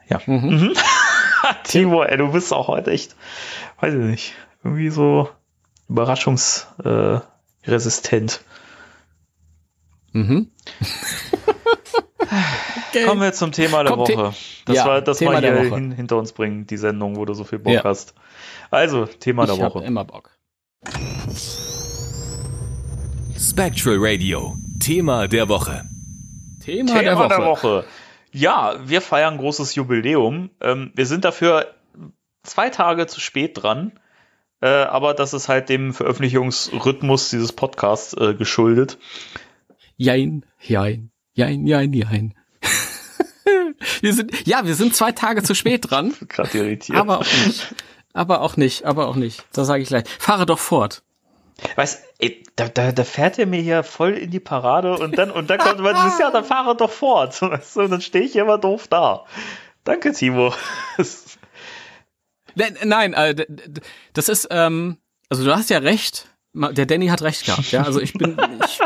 Speaker 6: Ja.
Speaker 7: Mhm.
Speaker 6: Timo, ey, du bist auch heute echt, weiß ich nicht, irgendwie so überraschungsresistent. Äh, resistent.
Speaker 7: Mhm. okay.
Speaker 6: Kommen wir zum Thema der
Speaker 7: Kommt,
Speaker 6: Woche. Das
Speaker 7: Ja,
Speaker 6: war das
Speaker 7: Thema
Speaker 6: mal
Speaker 7: der
Speaker 6: hier hin, hinter uns bringen, die Sendung, wo du so viel Bock
Speaker 7: Ja.
Speaker 6: hast. Also, Thema der
Speaker 7: ich habe
Speaker 6: Woche.
Speaker 7: immer Bock.
Speaker 5: Spectral Radio. Thema der Woche.
Speaker 7: Thema,
Speaker 6: Thema
Speaker 7: der Woche.
Speaker 6: der Woche. Ja, wir feiern ein großes Jubiläum. Ähm, wir sind dafür zwei Tage zu spät dran. Äh, aber das ist halt dem Veröffentlichungsrhythmus dieses Podcasts äh, geschuldet.
Speaker 7: Jein, jein, jein, jein, jein. wir sind, ja, wir sind zwei Tage zu spät dran,
Speaker 6: Gerade irritiert.
Speaker 7: aber auch nicht. Aber auch nicht, aber auch nicht. Das sage ich gleich. Fahre doch fort.
Speaker 6: Weißt, da, da, da fährt er mir hier voll in die Parade und dann, und dann kommt man, das ist ja, dann fahre doch fort. Weißt du, und dann stehe ich hier immer doof da. Danke, Timo.
Speaker 7: Nein, nein äh, das ist, ähm, also du hast ja recht. Der Danny hat recht gehabt. Ja, also ich bin, ich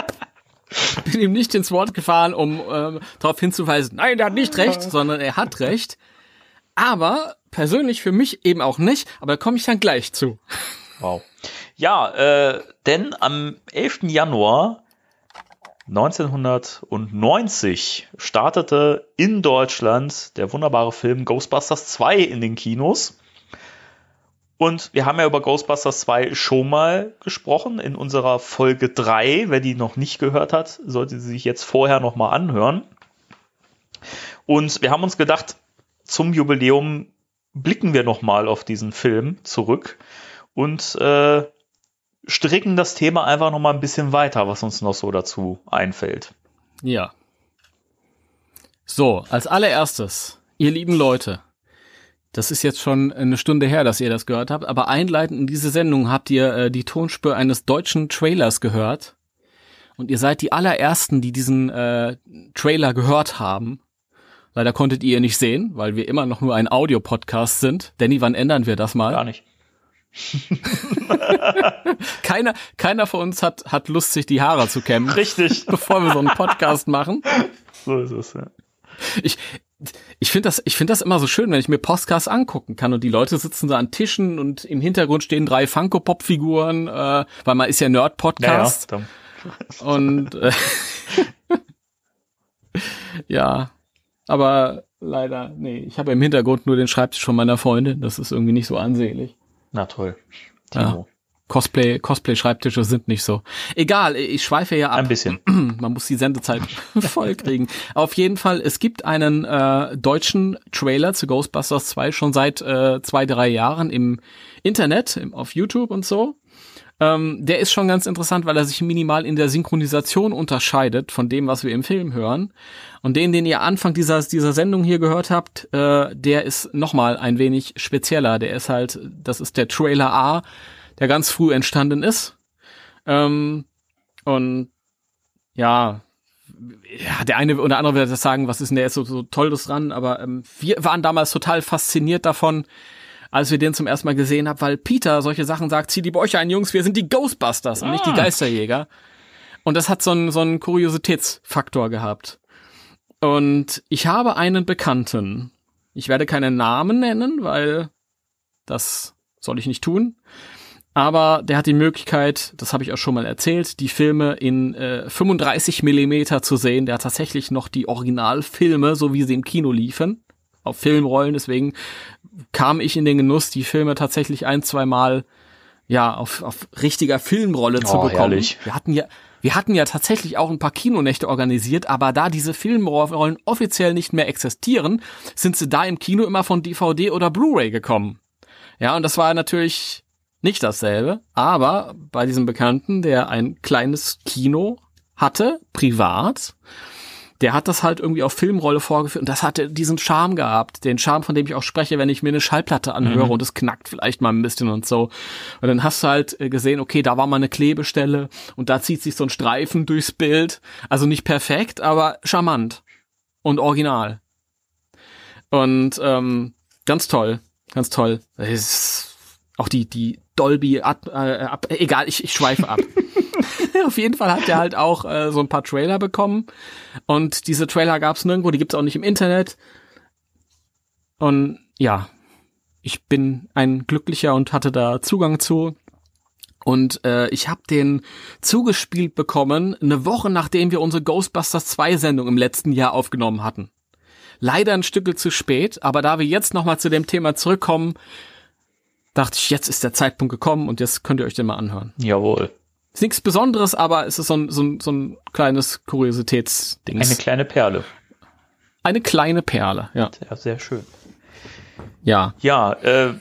Speaker 7: bin ihm nicht ins Wort gefahren, um ähm, darauf hinzuweisen, nein, er hat nicht recht, sondern er hat recht. Aber persönlich für mich eben auch nicht, aber da komme ich dann gleich zu.
Speaker 6: Wow. Ja, äh, denn am 11. Januar 1990 startete in Deutschland der wunderbare Film Ghostbusters 2 in den Kinos. Und wir haben ja über Ghostbusters 2 schon mal gesprochen in unserer Folge 3. Wer die noch nicht gehört hat, sollte sie sich jetzt vorher noch mal anhören. Und wir haben uns gedacht, zum Jubiläum blicken wir noch mal auf diesen Film zurück und äh, stricken das Thema einfach noch mal ein bisschen weiter, was uns noch so dazu einfällt.
Speaker 7: Ja. So, als allererstes, ihr lieben Leute, das ist jetzt schon eine Stunde her, dass ihr das gehört habt, aber einleitend in diese Sendung habt ihr äh, die Tonspur eines deutschen Trailers gehört. Und ihr seid die allerersten, die diesen äh, Trailer gehört haben. Leider konntet ihr ihn nicht sehen, weil wir immer noch nur ein Audio-Podcast sind. Danny, wann ändern wir das mal?
Speaker 6: Gar nicht.
Speaker 7: keiner, keiner von uns hat, hat Lust, sich die Haare zu kämmen.
Speaker 6: Richtig.
Speaker 7: Bevor wir so einen Podcast machen.
Speaker 6: So ist es, ja.
Speaker 7: Ich, ich finde das, ich finde das immer so schön, wenn ich mir Podcasts angucken kann und die Leute sitzen da an Tischen und im Hintergrund stehen drei Funko-Pop-Figuren, äh, weil man ist ja Nerd-Podcast.
Speaker 6: Ja, ja,
Speaker 7: und äh, ja, aber leider, nee, ich habe im Hintergrund nur den Schreibtisch von meiner Freundin. Das ist irgendwie nicht so ansehlich.
Speaker 6: Na toll.
Speaker 7: Ja. Cosplay, Cosplay-Schreibtische sind nicht so. Egal, ich schweife ja ab.
Speaker 6: Ein bisschen.
Speaker 7: Man muss die Sendezeit voll kriegen. Auf jeden Fall, es gibt einen äh, deutschen Trailer zu Ghostbusters 2 schon seit äh, zwei, drei Jahren im Internet, im, auf YouTube und so. Ähm, der ist schon ganz interessant, weil er sich minimal in der Synchronisation unterscheidet von dem, was wir im Film hören. Und den, den ihr Anfang dieser, dieser Sendung hier gehört habt, äh, der ist nochmal ein wenig spezieller. Der ist halt, das ist der Trailer A, der ganz früh entstanden ist. Ähm, und ja, ja, der eine oder andere wird das sagen, was ist denn der jetzt so, so tolles dran, aber ähm, wir waren damals total fasziniert davon, als wir den zum ersten Mal gesehen haben, weil Peter solche Sachen sagt, zieh die Bäuche ein, Jungs, wir sind die Ghostbusters und nicht die Geisterjäger. Und das hat so einen, so einen Kuriositätsfaktor gehabt. Und ich habe einen Bekannten. Ich werde keinen Namen nennen, weil das soll ich nicht tun. Aber der hat die Möglichkeit, das habe ich auch schon mal erzählt, die Filme in äh, 35 Millimeter zu sehen. Der hat tatsächlich noch die Originalfilme, so wie sie im Kino liefen, auf Filmrollen. Deswegen kam ich in den Genuss, die Filme tatsächlich ein, zwei Mal ja auf, auf richtiger Filmrolle zu
Speaker 6: Oh,
Speaker 7: bekommen.
Speaker 6: herrlich.
Speaker 7: Wir hatten ja wir hatten ja tatsächlich auch ein paar Kinonächte organisiert, aber da diese Filmrollen offiziell nicht mehr existieren, sind sie da im Kino immer von DVD oder Blu-ray gekommen. Ja, und das war natürlich nicht dasselbe, aber bei diesem Bekannten, der ein kleines Kino hatte, privat, der hat das halt irgendwie auf Filmrolle vorgeführt und das hatte diesen Charme gehabt, den Charme, von dem ich auch spreche, wenn ich mir eine Schallplatte anhöre
Speaker 6: Mhm.
Speaker 7: und es knackt vielleicht mal ein bisschen und so. Und dann hast du halt äh, gesehen, okay, da war mal eine Klebestelle und da zieht sich so ein Streifen durchs Bild. Also nicht perfekt, aber charmant und original. Und ähm, ganz toll, ganz toll. Ist auch die die Dolby ab, äh, ab egal, ich, ich schweife ab. Auf jeden Fall hat er halt auch äh, so ein paar Trailer bekommen. Und diese Trailer gab es nirgendwo, die gibt's auch nicht im Internet. Und ja, ich bin ein Glücklicher und hatte da Zugang zu. Und äh, ich habe den zugespielt bekommen, eine Woche nachdem wir unsere Ghostbusters 2 Sendung im letzten Jahr aufgenommen hatten. Leider ein Stückel zu spät, aber da wir jetzt nochmal zu dem Thema zurückkommen, dachte ich, jetzt ist der Zeitpunkt gekommen und jetzt könnt ihr euch den mal anhören.
Speaker 6: Jawohl.
Speaker 7: Ist nichts Besonderes, aber es ist so ein, so ein, so ein kleines Kuriositätsding.
Speaker 6: Eine kleine Perle.
Speaker 7: Eine kleine Perle, ja.
Speaker 6: Ja, sehr schön.
Speaker 7: Ja.
Speaker 6: Ja, äh,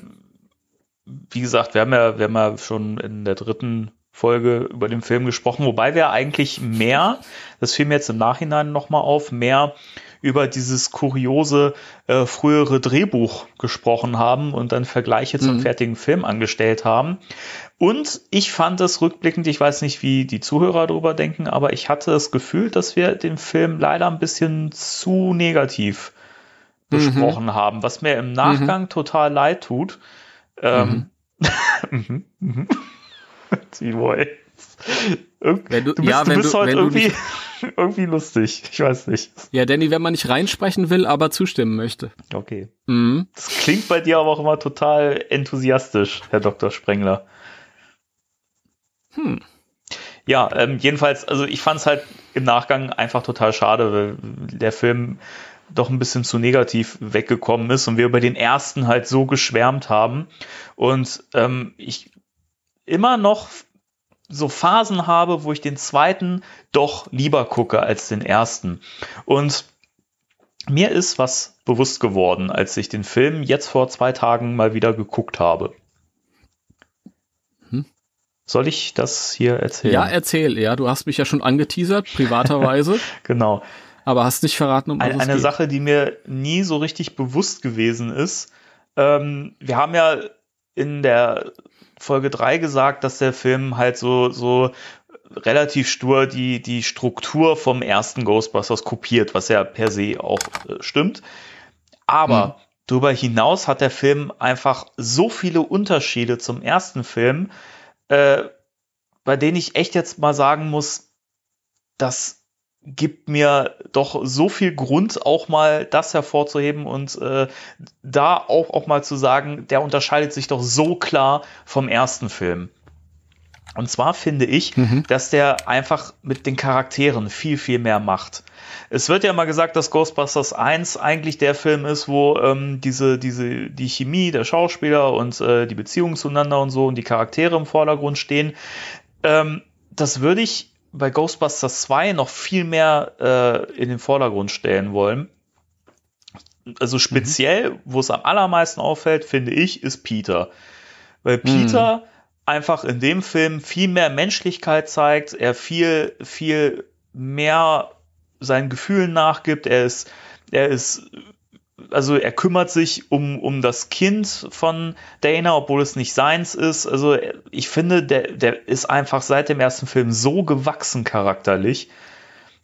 Speaker 6: wie gesagt, wir haben ja, wir haben ja schon in der dritten Folge über den Film gesprochen, wobei wir eigentlich mehr, das fiel mir jetzt im Nachhinein nochmal auf, mehr über dieses kuriose äh, frühere Drehbuch gesprochen haben und dann Vergleiche zum
Speaker 7: Mhm.
Speaker 6: fertigen Film angestellt haben. Und ich fand es rückblickend, ich weiß nicht, wie die Zuhörer darüber denken, aber ich hatte das Gefühl, dass wir den Film leider ein bisschen zu negativ besprochen haben, was mir im Nachgang total leid tut. Ähm, mhm. Mhm.
Speaker 7: Wenn du-
Speaker 6: du bist,
Speaker 7: ja,
Speaker 6: du
Speaker 7: wenn
Speaker 6: bist
Speaker 7: du-
Speaker 6: heute
Speaker 7: wenn du
Speaker 6: irgendwie,
Speaker 7: nicht-
Speaker 6: irgendwie lustig. Ich weiß nicht.
Speaker 7: Ja, Danny, wenn man nicht reinsprechen will, aber zustimmen möchte.
Speaker 6: Okay.
Speaker 7: Mhm.
Speaker 6: Das klingt bei dir aber auch immer total enthusiastisch, Herr Dr. Sprengler.
Speaker 7: Hm.
Speaker 6: Ja, ähm, jedenfalls, also ich fand es halt im Nachgang einfach total schade, weil der Film doch ein bisschen zu negativ weggekommen ist und wir über den ersten halt so geschwärmt haben und ähm, ich immer noch so Phasen habe, wo ich den zweiten doch lieber gucke als den ersten. Und mir ist was bewusst geworden, als ich den Film jetzt vor zwei Tagen mal wieder geguckt habe.
Speaker 7: Hm?
Speaker 6: Soll ich das hier erzählen?
Speaker 7: Ja, erzähl. Ja, du hast mich ja schon angeteasert, privaterweise,
Speaker 6: genau.
Speaker 7: aber hast nicht verraten, um was
Speaker 6: Eine, eine. Sache, die mir nie so richtig bewusst gewesen ist. Ähm, wir haben ja in der Folge 3 gesagt, dass der Film halt so, so relativ stur die, die Struktur vom ersten Ghostbusters kopiert, was ja per se auch äh, stimmt. Aber
Speaker 7: Mhm.
Speaker 6: darüber hinaus hat der Film einfach so viele Unterschiede zum ersten Film, äh, bei denen ich echt jetzt mal sagen muss, das gibt mir doch so viel Grund, auch mal das hervorzuheben und äh, da auch, auch mal zu sagen, der unterscheidet sich doch so klar vom ersten Film. Und zwar finde ich,
Speaker 7: Mhm.
Speaker 6: dass der einfach mit den Charakteren viel, viel mehr macht. Es wird ja mal gesagt, dass Ghostbusters 1 eigentlich der Film ist, wo ähm, diese, diese, die Chemie der Schauspieler und äh, die Beziehungen zueinander und so und die Charaktere im Vordergrund stehen. Ähm, das würde ich bei Ghostbusters 2 noch viel mehr äh, in den Vordergrund stellen wollen. Also speziell, wo es am allermeisten auffällt, finde ich, ist Peter. Weil Peter einfach in dem Film viel mehr Menschlichkeit zeigt, er viel, viel mehr seinen Gefühlen nachgibt, er ist, er ist, also er kümmert sich um, um das Kind von Dana, obwohl es nicht seins ist. Also ich finde, der, der ist einfach seit dem ersten Film so gewachsen charakterlich.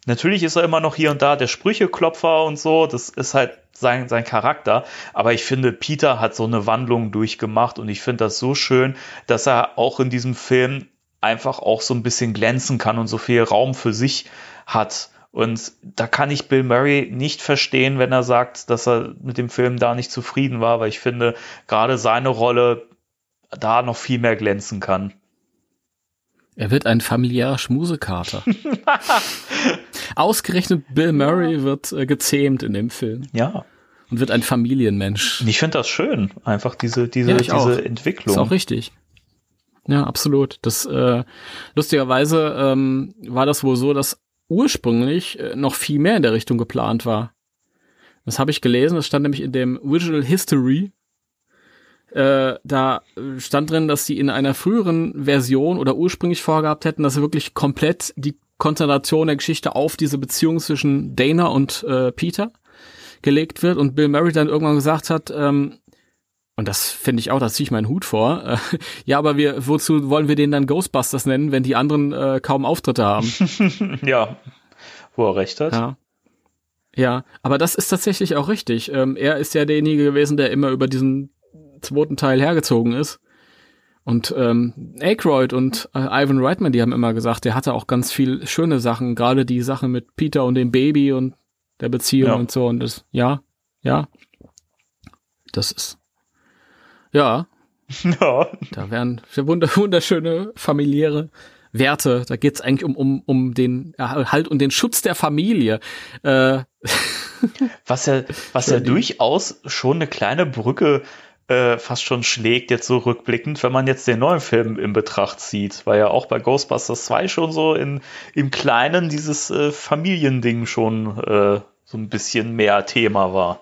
Speaker 6: Natürlich ist er immer noch hier und da der Sprücheklopfer und so, das ist halt sein, sein Charakter, aber ich finde, Peter hat so eine Wandlung durchgemacht und ich finde das so schön, dass er auch in diesem Film einfach auch so ein bisschen glänzen kann und so viel Raum für sich hat. Und da kann ich Bill Murray nicht verstehen, wenn er sagt, dass er mit dem Film da nicht zufrieden war, weil ich finde, gerade seine Rolle da noch viel mehr glänzen kann.
Speaker 7: Er wird ein familiärer Schmusekater. Ausgerechnet Bill Murray wird äh, gezähmt in dem Film
Speaker 6: Ja.
Speaker 7: und wird ein Familienmensch.
Speaker 6: Ich finde das schön, einfach diese, diese,
Speaker 7: Ja, ich auch.
Speaker 6: diese Entwicklung.
Speaker 7: Ist auch richtig. Ja, absolut. Das äh, lustigerweise ähm, war das wohl so, dass ursprünglich äh, noch viel mehr in der Richtung geplant war. Das habe ich gelesen. Das stand nämlich in dem Visual History. Äh, da äh, stand drin, dass sie in einer früheren Version oder ursprünglich vorgehabt hätten, dass sie wirklich komplett die Konzentration der Geschichte auf diese Beziehung zwischen Dana und äh, Peter gelegt wird und Bill Murray dann irgendwann gesagt hat, ähm, und das finde ich auch, da ziehe ich meinen Hut vor. Ja, aber wir, wozu wollen wir den dann Ghostbusters nennen, wenn die anderen äh, kaum Auftritte haben?
Speaker 6: Ja, wo er recht hat.
Speaker 7: ja. Ja, aber das ist tatsächlich auch richtig. Ähm, er ist ja derjenige gewesen, der immer über diesen zweiten Teil hergezogen ist. Und ähm, Aykroyd und äh, Ivan Reitman, die haben immer gesagt, der hatte auch ganz viel schöne Sachen, gerade die Sache mit Peter und dem Baby und der Beziehung
Speaker 6: Ja.
Speaker 7: und so. Und das, ja, ja. Das ist. Ja,
Speaker 6: Ja.
Speaker 7: Da wären wunder wunderschöne familiäre Werte. Da geht's eigentlich um, um, um den Erhalt und den Schutz der Familie. Äh,
Speaker 6: Was ja, was ja durchaus schon eine kleine Brücke äh, fast schon schlägt, jetzt so rückblickend, wenn man jetzt den neuen Film in Betracht zieht, weil ja auch bei Ghostbusters 2 schon so in, im Kleinen dieses äh, Familiending schon äh, so ein bisschen mehr Thema war.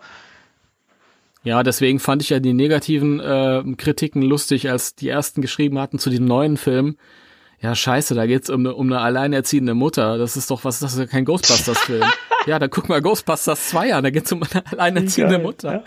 Speaker 7: Ja, deswegen fand ich ja die negativen äh, Kritiken lustig, als die ersten geschrieben hatten zu dem neuen Film. Ja, scheiße, da geht's um eine, um eine alleinerziehende Mutter. Das ist doch was, das ist ja kein Ghostbusters-Film. ja, dann guck mal Ghostbusters 2 an, da geht's um eine alleinerziehende
Speaker 6: Geil,
Speaker 7: Mutter.
Speaker 6: ja.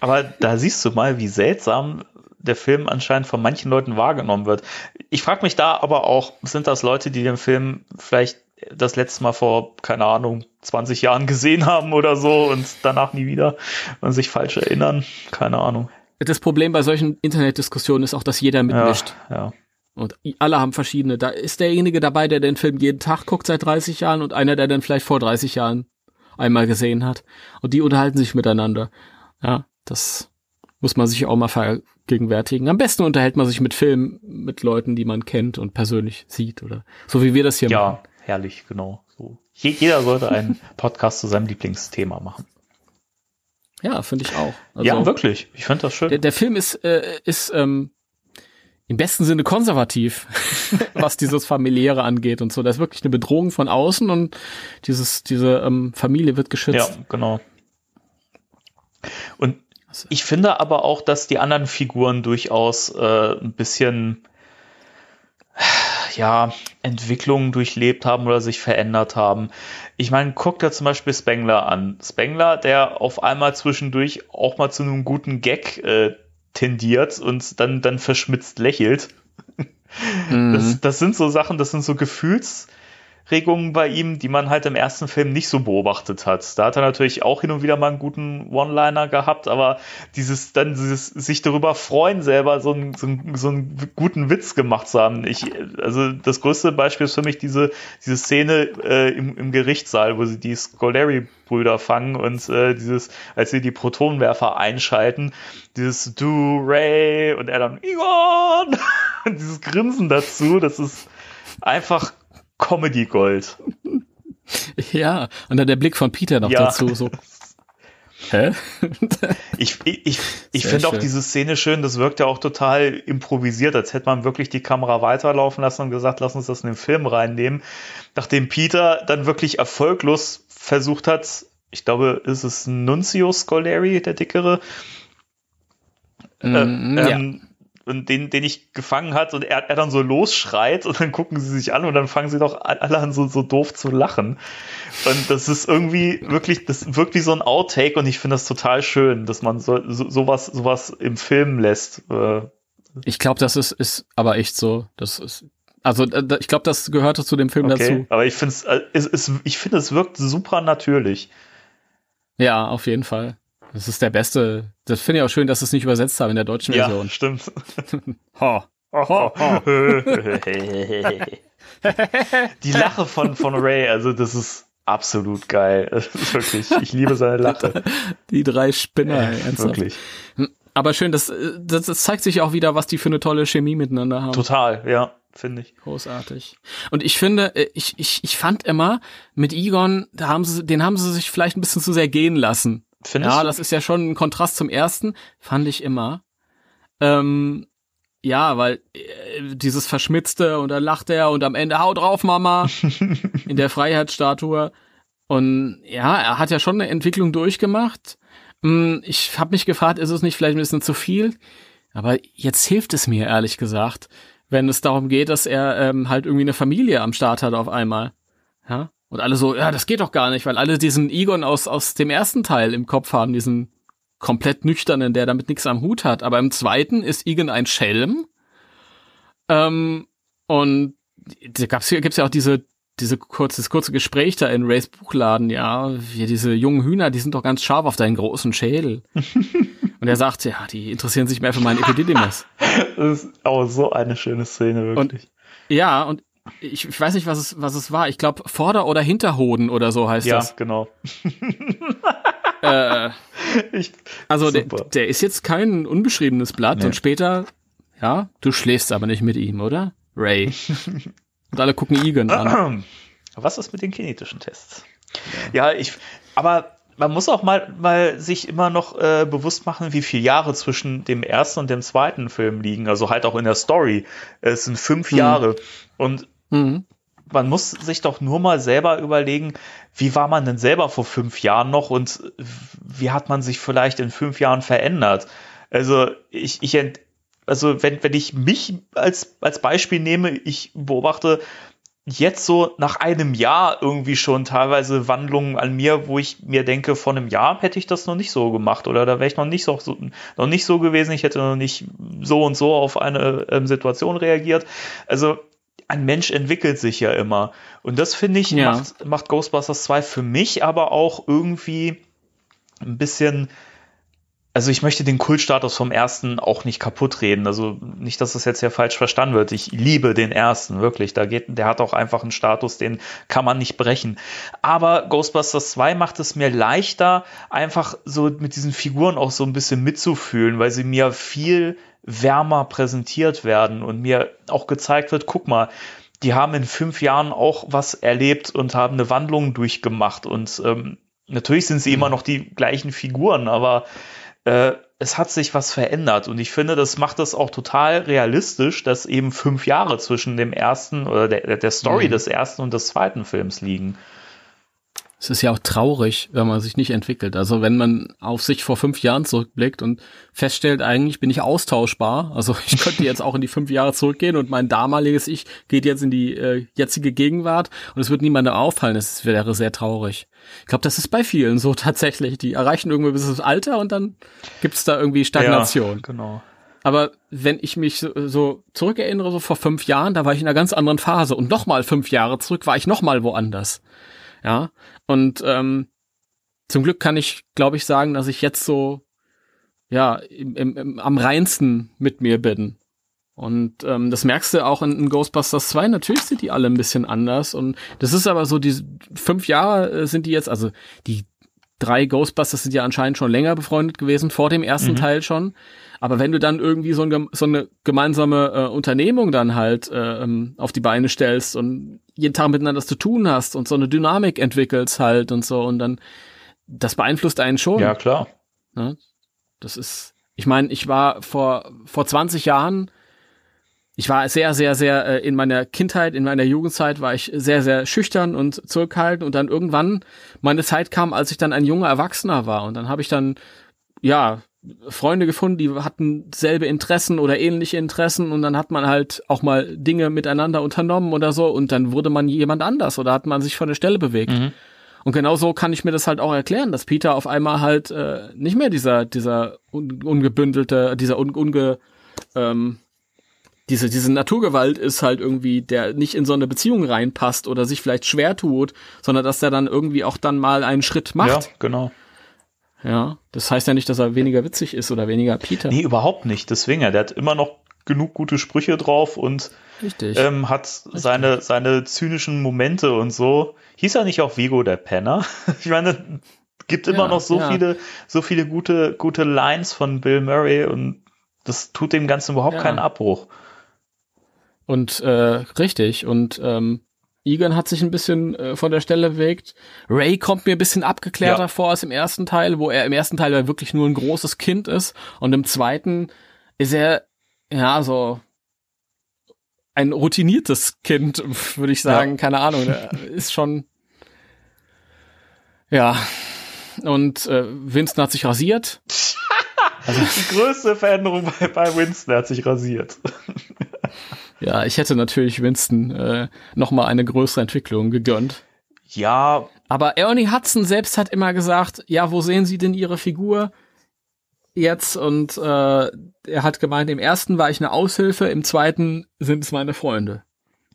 Speaker 6: Aber da siehst du mal, wie seltsam der Film anscheinend von manchen Leuten wahrgenommen wird. Ich frage mich da aber auch, sind das Leute, die den Film vielleicht das letzte Mal vor, keine Ahnung, 20 Jahren gesehen haben oder so und danach nie wieder und sich falsch erinnern? Keine Ahnung.
Speaker 7: Das Problem bei solchen Internetdiskussionen ist auch, dass jeder
Speaker 6: Ja,
Speaker 7: mitmischt.
Speaker 6: ja.
Speaker 7: Und i- alle haben verschiedene. Da ist derjenige dabei, der den Film jeden Tag guckt seit 30 Jahren und einer, der den vielleicht vor 30 Jahren einmal gesehen hat. Und die unterhalten sich miteinander. Ja, das muss man sich auch mal vergegenwärtigen. Am besten unterhält man sich mit Filmen mit Leuten, die man kennt und persönlich sieht oder so wie wir das hier machen.
Speaker 6: Ja, herrlich, genau. So. Je- Jeder sollte einen Podcast zu seinem Lieblingsthema machen.
Speaker 7: Ja, finde ich auch. Also,
Speaker 6: ja, wirklich. Ich finde das schön.
Speaker 7: Der, der Film ist, äh, ist ähm, im besten Sinne konservativ, was dieses Familiäre angeht und so. Da ist wirklich eine Bedrohung von außen und dieses, diese ähm, Familie wird
Speaker 6: Ja,
Speaker 7: geschützt.
Speaker 6: genau. Und ich finde aber auch, dass die anderen Figuren durchaus äh, ein bisschen ja, Entwicklungen durchlebt haben oder sich verändert haben. Ich meine, guck dir zum Beispiel Spengler an. Spengler, der auf einmal zwischendurch auch mal zu einem guten Gag äh, tendiert und dann, dann verschmitzt lächelt.
Speaker 7: Mhm.
Speaker 6: Das, das sind so Sachen, das sind so Gefühlsregungen bei ihm, die man halt im ersten Film nicht so beobachtet hat. Da hat er natürlich auch hin und wieder mal einen guten One-Liner gehabt, aber dieses, dann dieses, sich darüber freuen, selber so einen, so einen, so einen guten Witz gemacht zu haben. Ich, also das größte Beispiel ist für mich diese, diese Szene äh, im, im Gerichtssaal, wo sie die Scolari-Brüder fangen und äh, dieses, als sie die Protonenwerfer einschalten, dieses Du, Ray und er dann und dieses Grinsen dazu, das ist einfach Comedy Gold.
Speaker 7: Ja, und dann der Blick von Peter noch
Speaker 6: Ja.
Speaker 7: dazu. So. Hä?
Speaker 6: Ich, ich, ich, finde auch diese Szene schön, das wirkt ja auch total improvisiert, als hätte man wirklich die Kamera weiterlaufen lassen und gesagt, lass uns das in den Film reinnehmen. Nachdem Peter dann wirklich erfolglos versucht hat, ich glaube, ist es Nunzio Scolari, der dickere, äh,
Speaker 7: Mm, ja.
Speaker 6: Und den, den ich gefangen hat und er, er dann so losschreit und dann gucken sie sich an und dann fangen sie doch alle an so, so doof zu lachen. Und das ist irgendwie wirklich, das wirkt wie so ein Outtake und ich finde das total schön, dass man so, so, sowas, sowas im Film lässt. Äh,
Speaker 7: Ich glaube, das ist, ist aber echt so. Das ist, also äh, ich glaube, das gehörte zu dem Film
Speaker 6: Okay,
Speaker 7: dazu.
Speaker 6: aber ich finde es, es, ich finde es wirkt super natürlich.
Speaker 7: Ja, auf jeden Fall. Das ist der beste. Das finde ich auch schön, dass sie es nicht übersetzt haben in der deutschen
Speaker 6: Ja,
Speaker 7: Version.
Speaker 6: stimmt.
Speaker 7: Ha.
Speaker 6: Die Lache von, von Ray, also das ist absolut geil. Ist wirklich, ich liebe seine Lache.
Speaker 7: Die drei Spinner, ey, ernsthaft.
Speaker 6: Wirklich.
Speaker 7: Aber schön, das, das, das zeigt sich auch wieder, was die für eine tolle Chemie miteinander haben.
Speaker 6: Total, ja, finde ich.
Speaker 7: Großartig. Und ich finde, äh, ich, ich, ich fand immer, mit Egon, da haben sie, den haben sie sich vielleicht ein bisschen zu sehr gehen lassen.
Speaker 6: Findest
Speaker 7: ja,
Speaker 6: du?
Speaker 7: das ist ja schon ein Kontrast zum ersten, fand ich immer. Ähm, ja, weil äh, dieses Verschmitzte und dann lacht er und am Ende hau drauf, Mama, in der Freiheitsstatue. Und ja, er hat ja schon eine Entwicklung durchgemacht. Hm, Ich habe mich gefragt, ist es nicht vielleicht ein bisschen zu viel? Aber jetzt hilft es mir, ehrlich gesagt, wenn es darum geht, dass er ähm, halt irgendwie eine Familie am Start hat auf einmal. Ja? Und alle so, ja, das geht doch gar nicht, weil alle diesen Egon aus, aus dem ersten Teil im Kopf haben, diesen komplett nüchternen, der damit nichts am Hut hat. Aber im zweiten ist Egon ein Schelm. Ähm, und da gab's hier, gibt's ja auch diese, diese kurze, das kurze Gespräch da in Rays Buchladen, ja, wie diese jungen Hühner, die sind doch ganz scharf auf deinen großen Schädel. und er sagt, ja, die interessieren sich mehr für meinen Epididymus.
Speaker 6: Das ist auch so eine schöne Szene, wirklich.
Speaker 7: Ja, und ich, ich weiß nicht, was es, was es war. Ich glaube, Vorder- oder Hinterhoden oder so heißt
Speaker 6: ja,
Speaker 7: das.
Speaker 6: genau.
Speaker 7: Äh,
Speaker 6: Ich,
Speaker 7: also der, der ist jetzt kein unbeschriebenes Blatt
Speaker 6: Nee.
Speaker 7: und später, ja, du schläfst aber nicht mit ihm, oder? Ray. und alle gucken Egan an.
Speaker 6: Was ist mit den kinetischen Tests? Ja, ich, aber man muss auch mal, mal sich immer noch äh, bewusst machen, wie viele Jahre zwischen dem ersten und dem zweiten Film liegen. Also halt auch in der Story. Es sind fünf Jahre. Und
Speaker 7: Mhm.
Speaker 6: man muss sich doch nur mal selber überlegen, wie war man denn selber vor fünf Jahren noch und wie hat man sich vielleicht in fünf Jahren verändert? Also ich, ich also wenn, wenn ich mich als, als Beispiel nehme, ich beobachte jetzt so nach einem Jahr irgendwie schon teilweise Wandlungen an mir, wo ich mir denke, vor einem Jahr hätte ich das noch nicht so gemacht oder da wäre ich noch nicht so, so noch nicht so gewesen, ich hätte noch nicht so und so auf eine ähm, Situation reagiert. Also ein Mensch entwickelt sich ja immer. Und das finde ich,
Speaker 7: Ja.
Speaker 6: macht, macht Ghostbusters 2 für mich aber auch irgendwie ein bisschen also ich möchte den Kultstatus vom ersten auch nicht kaputt reden. Also nicht, dass das jetzt ja falsch verstanden wird. Ich liebe den ersten, wirklich. Da geht, der hat auch einfach einen Status, den kann man nicht brechen. Aber Ghostbusters 2 macht es mir leichter, einfach so mit diesen Figuren auch so ein bisschen mitzufühlen, weil sie mir viel wärmer präsentiert werden und mir auch gezeigt wird, guck mal, die haben in fünf Jahren auch was erlebt und haben eine Wandlung durchgemacht. Und ähm, natürlich sind sie mhm. immer noch die gleichen Figuren, aber äh, es hat sich was verändert. Und ich finde, das macht das auch total realistisch, dass eben fünf Jahre zwischen dem ersten oder der, der Story mhm. des ersten und des zweiten Films liegen
Speaker 7: es ist ja auch traurig, wenn man sich nicht entwickelt. Also wenn man auf sich vor fünf Jahren zurückblickt und feststellt, eigentlich bin ich austauschbar. Also ich könnte jetzt auch in die fünf Jahre zurückgehen und mein damaliges Ich geht jetzt in die äh, jetzige Gegenwart und es wird niemandem auffallen. Das wäre sehr traurig. Ich glaube, das ist bei vielen so tatsächlich. Die erreichen irgendwie bis das Alter und dann gibt's da irgendwie Stagnation.
Speaker 6: Ja, genau.
Speaker 7: Aber wenn ich mich so, so zurückerinnere, so vor fünf Jahren, da war ich in einer ganz anderen Phase. Und nochmal fünf Jahre zurück war ich nochmal woanders. Ja. Und ähm, zum Glück kann ich, glaube ich, sagen, dass ich jetzt so ja im, im, im, am reinsten mit mir bin. Und ähm, das merkst du auch in, in, Ghostbusters 2. Natürlich sind die alle ein bisschen anders. Und das ist aber so, die fünf Jahre äh, sind die jetzt, also die drei Ghostbusters sind ja anscheinend schon länger befreundet gewesen, vor dem ersten mhm. Teil schon. Aber wenn du dann irgendwie so, ein, so eine gemeinsame äh, Unternehmung dann halt äh, ähm, auf die Beine stellst und jeden Tag miteinander zu tun hast und so eine Dynamik entwickelst halt und so und dann das beeinflusst einen schon.
Speaker 6: Ja, klar.
Speaker 7: Ja, das ist, ich meine, ich war vor, vor 20 Jahren, ich war sehr, sehr, sehr, äh, in meiner Kindheit, in meiner Jugendzeit war ich sehr, sehr schüchtern und zurückhaltend und dann irgendwann meine Zeit kam, als ich dann ein junger Erwachsener war und dann habe ich dann, ja, Freunde gefunden, die hatten selbe Interessen oder ähnliche Interessen und dann hat man halt auch mal Dinge miteinander unternommen oder so und dann wurde man jemand anders oder hat man sich von der Stelle bewegt. Mhm. Und genau so kann ich mir das halt auch erklären, dass Peter auf einmal halt äh, nicht mehr dieser dieser un ungebündelte, dieser un unge ähm, diese diese Naturgewalt ist halt irgendwie, der nicht in so eine Beziehung reinpasst oder sich vielleicht schwer tut, sondern dass der dann irgendwie auch dann mal einen Schritt macht.
Speaker 6: Ja, genau.
Speaker 7: Ja, das heißt ja nicht, dass er weniger witzig ist oder weniger Peter.
Speaker 6: Nee, überhaupt nicht. Deswegen, der hat immer noch genug gute Sprüche drauf und ähm, hat Richtig. seine, seine zynischen Momente und so. Hieß er nicht auch Vigo der Penner? ich meine, gibt immer ja, noch so ja. viele, so viele gute, gute Lines von Bill Murray und das tut dem Ganzen überhaupt ja. keinen Abbruch.
Speaker 7: Und äh, richtig, und ähm, Egan hat sich ein bisschen äh, von der Stelle bewegt. Ray kommt mir ein bisschen abgeklärter ja. vor als im ersten Teil, wo er im ersten Teil wirklich nur ein großes Kind ist und im zweiten ist er ja so ein routiniertes Kind, würde ich sagen. Ja. Keine Ahnung, ist schon ja. Und äh, Winston hat sich rasiert.
Speaker 6: Also, Die größte Veränderung bei, bei Winston hat sich rasiert.
Speaker 7: Ja, ich hätte natürlich Winston äh, noch mal eine größere Entwicklung gegönnt.
Speaker 6: Ja.
Speaker 7: Aber Ernie Hudson selbst hat immer gesagt, ja, wo sehen Sie denn Ihre Figur jetzt? Und äh, er hat gemeint, im ersten war ich eine Aushilfe, im zweiten sind es meine Freunde.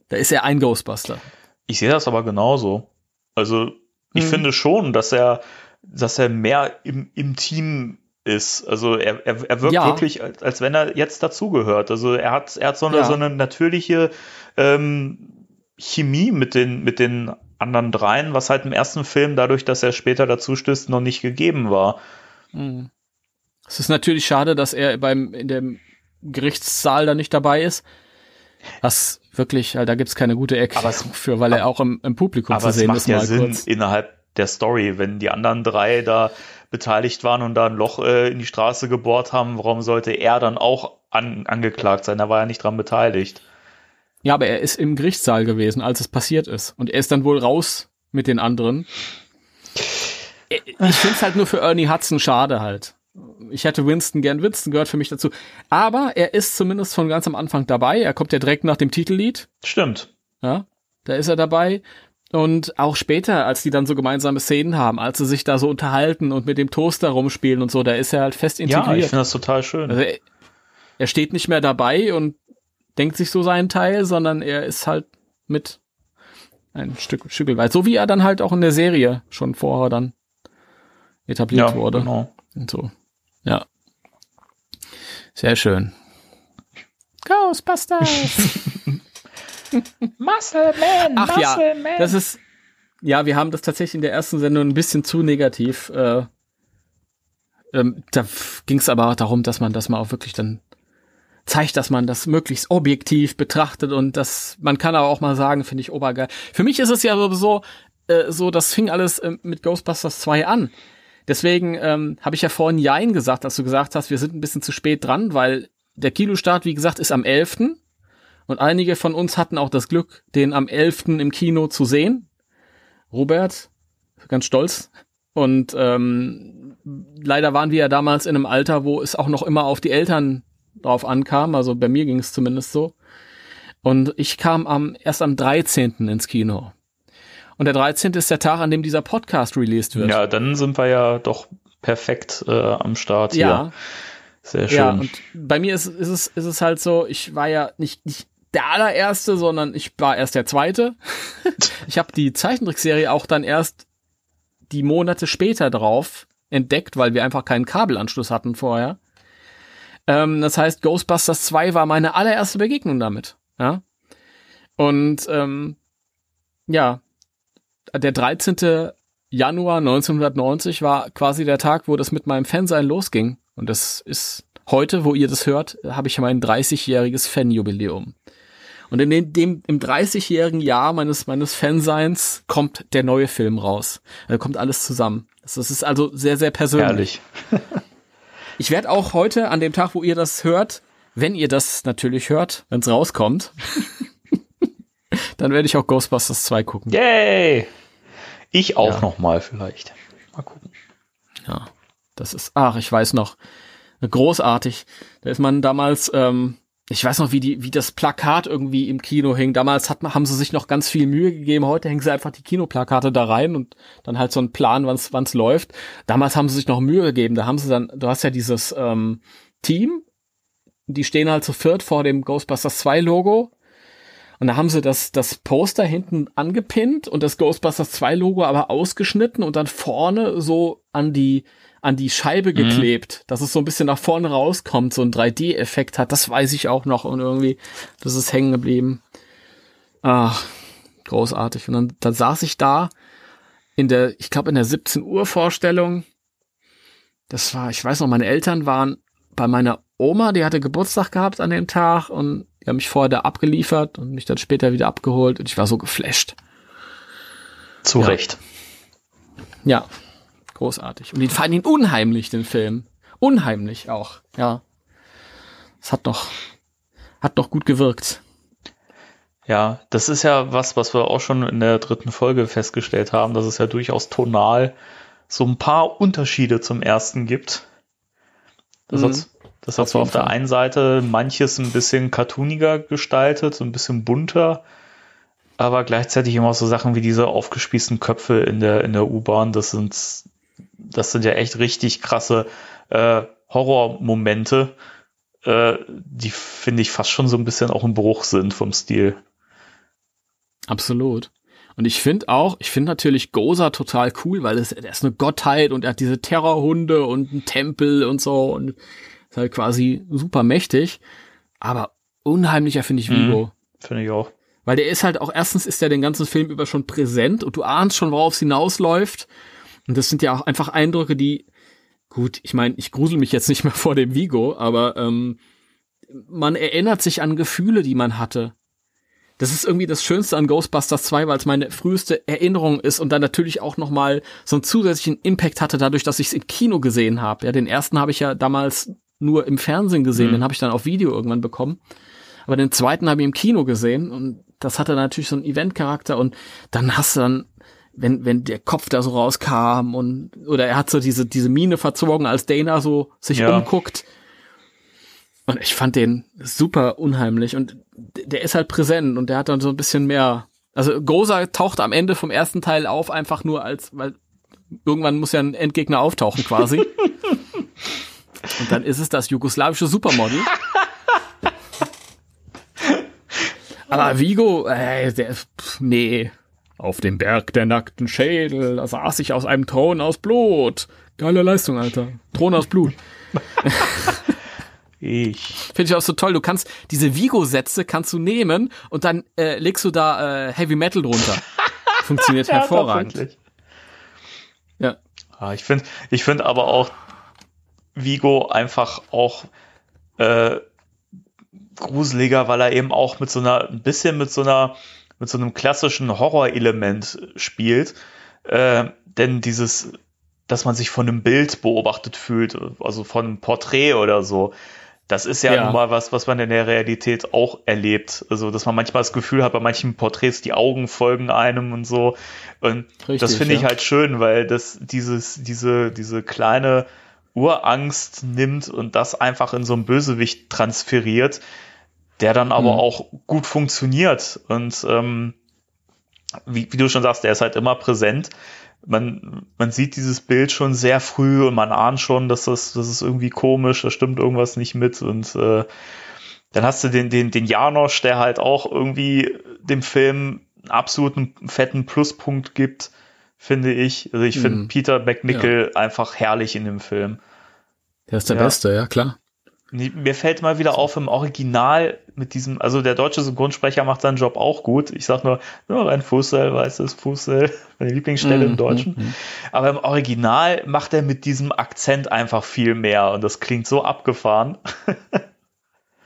Speaker 7: Da ist er ein Ghostbuster.
Speaker 6: Ich sehe das aber genauso. Also ich hm. finde schon, dass er, dass er mehr im, im Team ist. Also er, er, er wirkt ja. wirklich, als, als wenn er jetzt dazugehört. Also er hat, er hat so eine, ja. so eine natürliche ähm, Chemie mit den, mit den anderen dreien, was halt im ersten Film, dadurch, dass er später dazu stößt, noch nicht gegeben war.
Speaker 7: Mhm. Es ist natürlich schade, dass er beim in dem Gerichtssaal da nicht dabei ist. Was wirklich, da gibt's keine gute Erklärung für, weil er auch im, im Publikum zu sehen ist.
Speaker 6: Aber es macht ja Sinn kurz. innerhalb der Story, wenn die anderen drei da beteiligt waren und da ein Loch äh, in die Straße gebohrt haben, warum sollte er dann auch an, angeklagt sein? Da war er nicht dran beteiligt.
Speaker 7: Ja, aber er ist im Gerichtssaal gewesen, als es passiert ist. Und er ist dann wohl raus mit den anderen. Ich finde es halt nur für Ernie Hudson schade halt. Ich hätte Winston gern. Winston gehört für mich dazu. Aber er ist zumindest von ganz am Anfang dabei. Er kommt ja direkt nach dem Titellied.
Speaker 6: Stimmt.
Speaker 7: Ja, da ist er dabei. Und auch später, als die dann so gemeinsame Szenen haben, als sie sich da so unterhalten und mit dem Toaster rumspielen und so, da ist er halt fest integriert. Ja, ich
Speaker 6: finde das total schön.
Speaker 7: Also er, er, steht nicht mehr dabei und denkt sich so seinen Teil, sondern er ist halt mit ein Stück Stück weit. So wie er dann halt auch in der Serie schon vorher dann etabliert ja, wurde. Genau. Und so. Ja. Sehr schön. Ghostbusters!
Speaker 6: Muscle Man,
Speaker 7: Ach ja, das ist, ja, wir haben das tatsächlich in der ersten Sendung ein bisschen zu negativ. Äh, ähm, da ging es aber darum, dass man das mal auch wirklich dann zeigt, dass man das möglichst objektiv betrachtet und das, man kann aber auch mal sagen, finde ich obergeil. Für mich ist es ja sowieso äh, so, das fing alles äh, mit Ghostbusters 2 an. Deswegen ähm, habe ich ja vorhin Jein gesagt, als du gesagt hast, wir sind ein bisschen zu spät dran, weil der Kinostart, wie gesagt, ist am 11. Und einige von uns hatten auch das Glück, den am 11. im Kino zu sehen. Robert, ganz stolz. Und ähm, leider waren wir ja damals in einem Alter, wo es auch noch immer auf die Eltern drauf ankam. Also bei mir ging es zumindest so. Und ich kam am, erst am 13. ins Kino. Und der 13. ist der Tag, an dem dieser Podcast released wird.
Speaker 6: Ja, dann sind wir ja doch perfekt äh, am Start hier.
Speaker 7: Ja.
Speaker 6: Sehr schön.
Speaker 7: Ja, und bei mir ist, ist, es, ist es halt so, ich war ja nicht, nicht der allererste, sondern ich war erst der zweite. ich habe die Zeichentrickserie auch dann erst die Monate später drauf entdeckt, weil wir einfach keinen Kabelanschluss hatten vorher. Ähm, das heißt, Ghostbusters 2 war meine allererste Begegnung damit. Ja. Und ähm, ja, der 13. Januar 1990 war quasi der Tag, wo das mit meinem Fansein losging. Und das ist heute, wo ihr das hört, habe ich mein 30-jähriges Fanjubiläum. Und in dem, dem im 30-jährigen Jahr meines meines Fanseins kommt der neue Film raus. Da kommt alles zusammen. Das ist also sehr sehr persönlich. Ich werde auch heute an dem Tag, wo ihr das hört, wenn ihr das natürlich hört, wenn es rauskommt, dann werde ich auch Ghostbusters 2 gucken.
Speaker 6: Yay! Ich auch
Speaker 7: Ja.
Speaker 6: noch mal vielleicht. Mal gucken.
Speaker 7: Ja, das ist, ach, ich weiß noch, großartig. Da ist man damals, ähm, ich weiß noch, wie die, wie das Plakat irgendwie im Kino hing. Damals hat, haben sie sich noch ganz viel Mühe gegeben. Heute hängen sie einfach die Kinoplakate da rein und dann halt so ein Plan, wann's, wann's läuft. Damals haben sie sich noch Mühe gegeben. Da haben sie dann, du hast ja dieses ähm, Team, die stehen halt zu viert vor dem Ghostbusters 2 Logo. Und da haben sie das, das Poster hinten angepinnt und das Ghostbusters 2 Logo aber ausgeschnitten und dann vorne so an die, an die Scheibe geklebt, dass es so ein bisschen nach vorne rauskommt, so ein 3D-Effekt hat. Das weiß ich auch noch und irgendwie, das ist hängen geblieben. Ach, großartig. Und dann, dann saß ich da in der, ich glaube in der 17 Uhr Vorstellung. Das war, ich weiß noch, meine Eltern waren bei meiner Oma, die hatte Geburtstag gehabt an dem Tag und die haben mich vorher da abgeliefert und mich dann später wieder abgeholt und ich war so geflasht.
Speaker 6: Zu
Speaker 7: Ja.
Speaker 6: Recht.
Speaker 7: Ja, großartig. Und die fanden ihn unheimlich, den Film. Unheimlich auch, ja. Es hat noch, hat noch gut gewirkt.
Speaker 6: Ja, das ist ja was, was wir auch schon in der dritten Folge festgestellt haben, dass es ja durchaus tonal so ein paar Unterschiede zum ersten gibt. Das
Speaker 7: Mhm.
Speaker 6: hat, das hat
Speaker 7: jeden
Speaker 6: auf der
Speaker 7: Fall.
Speaker 6: einen Seite manches ein bisschen cartooniger gestaltet, so ein bisschen bunter, aber gleichzeitig immer so Sachen wie diese aufgespießten Köpfe in der, in der U-Bahn, das sind, das sind ja echt richtig krasse äh, Horrormomente, äh, die finde ich fast schon so ein bisschen auch ein Bruch sind vom Stil.
Speaker 7: Absolut. Und ich finde auch, ich finde natürlich Goza total cool, weil es, er ist eine Gottheit und er hat diese Terrorhunde und einen Tempel und so und ist halt quasi super mächtig. Aber unheimlicher finde ich
Speaker 6: Mhm.
Speaker 7: Vigo.
Speaker 6: Finde ich auch.
Speaker 7: Weil der ist halt auch, erstens ist der den ganzen Film über schon präsent und du ahnst schon, worauf es hinausläuft. Und das sind ja auch einfach Eindrücke, die, gut, ich meine, ich grusel mich jetzt nicht mehr vor dem Vigo, aber ähm, man erinnert sich an Gefühle, die man hatte. Das ist irgendwie das Schönste an Ghostbusters 2, weil es meine früheste Erinnerung ist und dann natürlich auch noch mal so einen zusätzlichen Impact hatte, dadurch, dass ich es im Kino gesehen habe. Ja, den ersten habe ich ja damals nur im Fernsehen gesehen,
Speaker 6: Mhm.
Speaker 7: den habe ich dann auf Video irgendwann bekommen. Aber den zweiten habe ich im Kino gesehen und das hatte natürlich so einen Eventcharakter und dann hast du dann, wenn, wenn der Kopf da so rauskam und, oder er hat so diese, diese Mine verzogen, als Dana so sich
Speaker 6: Ja.
Speaker 7: umguckt. Und ich fand den super unheimlich und der ist halt präsent und der hat dann so ein bisschen mehr, also Goza taucht am Ende vom ersten Teil auf, einfach nur als, weil irgendwann muss ja ein Endgegner auftauchen quasi. und dann ist es das jugoslawische Supermodel. Aber Vigo, äh, der, pff, nee. Auf dem Berg der nackten Schädel, da saß ich aus einem Thron aus Blut. Geile Leistung, Alter. Thron aus Blut.
Speaker 6: Ich.
Speaker 7: Finde ich auch so toll. Du kannst diese Vigo-Sätze kannst du nehmen und dann äh, legst du da äh, Heavy Metal drunter. Funktioniert hervorragend.
Speaker 6: tatsächlich.
Speaker 7: Ja.
Speaker 6: Ah, ich finde, ich finde aber auch Vigo einfach auch äh, gruseliger, weil er eben auch mit so einer, ein bisschen mit so einer, mit so einem klassischen Horrorelement spielt. Äh, denn dieses, dass man sich von einem Bild beobachtet fühlt, also von einem Porträt oder so, das ist ja,
Speaker 7: Ja.
Speaker 6: nun mal was, was man in der Realität auch erlebt. Also, dass man manchmal das Gefühl hat, bei manchen Porträts die Augen folgen einem und so. Und
Speaker 7: Richtig,
Speaker 6: das finde ich
Speaker 7: ja.
Speaker 6: halt schön, weil das dieses, diese, diese kleine Urangst nimmt und das einfach in so einen Bösewicht transferiert, der dann aber
Speaker 7: Mhm.
Speaker 6: auch gut funktioniert. Und ähm, wie, wie du schon sagst, der ist halt immer präsent. Man, man sieht dieses Bild schon sehr früh und man ahnt schon, dass das, das ist irgendwie komisch, da stimmt irgendwas nicht mit. Und äh, dann hast du den, den, den Janosch, der halt auch irgendwie dem Film einen absoluten fetten Pluspunkt gibt, finde ich. Also ich finde
Speaker 7: Mhm.
Speaker 6: Peter McNichol einfach herrlich in dem Film.
Speaker 7: Der ist der
Speaker 6: Ja.
Speaker 7: Beste, ja klar.
Speaker 6: Nee, Mir fällt mal wieder auf im Original mit diesem, also der deutsche Synchronsprecher macht seinen Job auch gut. Ich sag nur, nur ein Fußsel, weißes Fußsel, meine Lieblingsstelle im
Speaker 7: Mhm,
Speaker 6: Deutschen.
Speaker 7: mhm.
Speaker 6: Aber im Original macht er mit diesem Akzent einfach viel mehr und das klingt so abgefahren.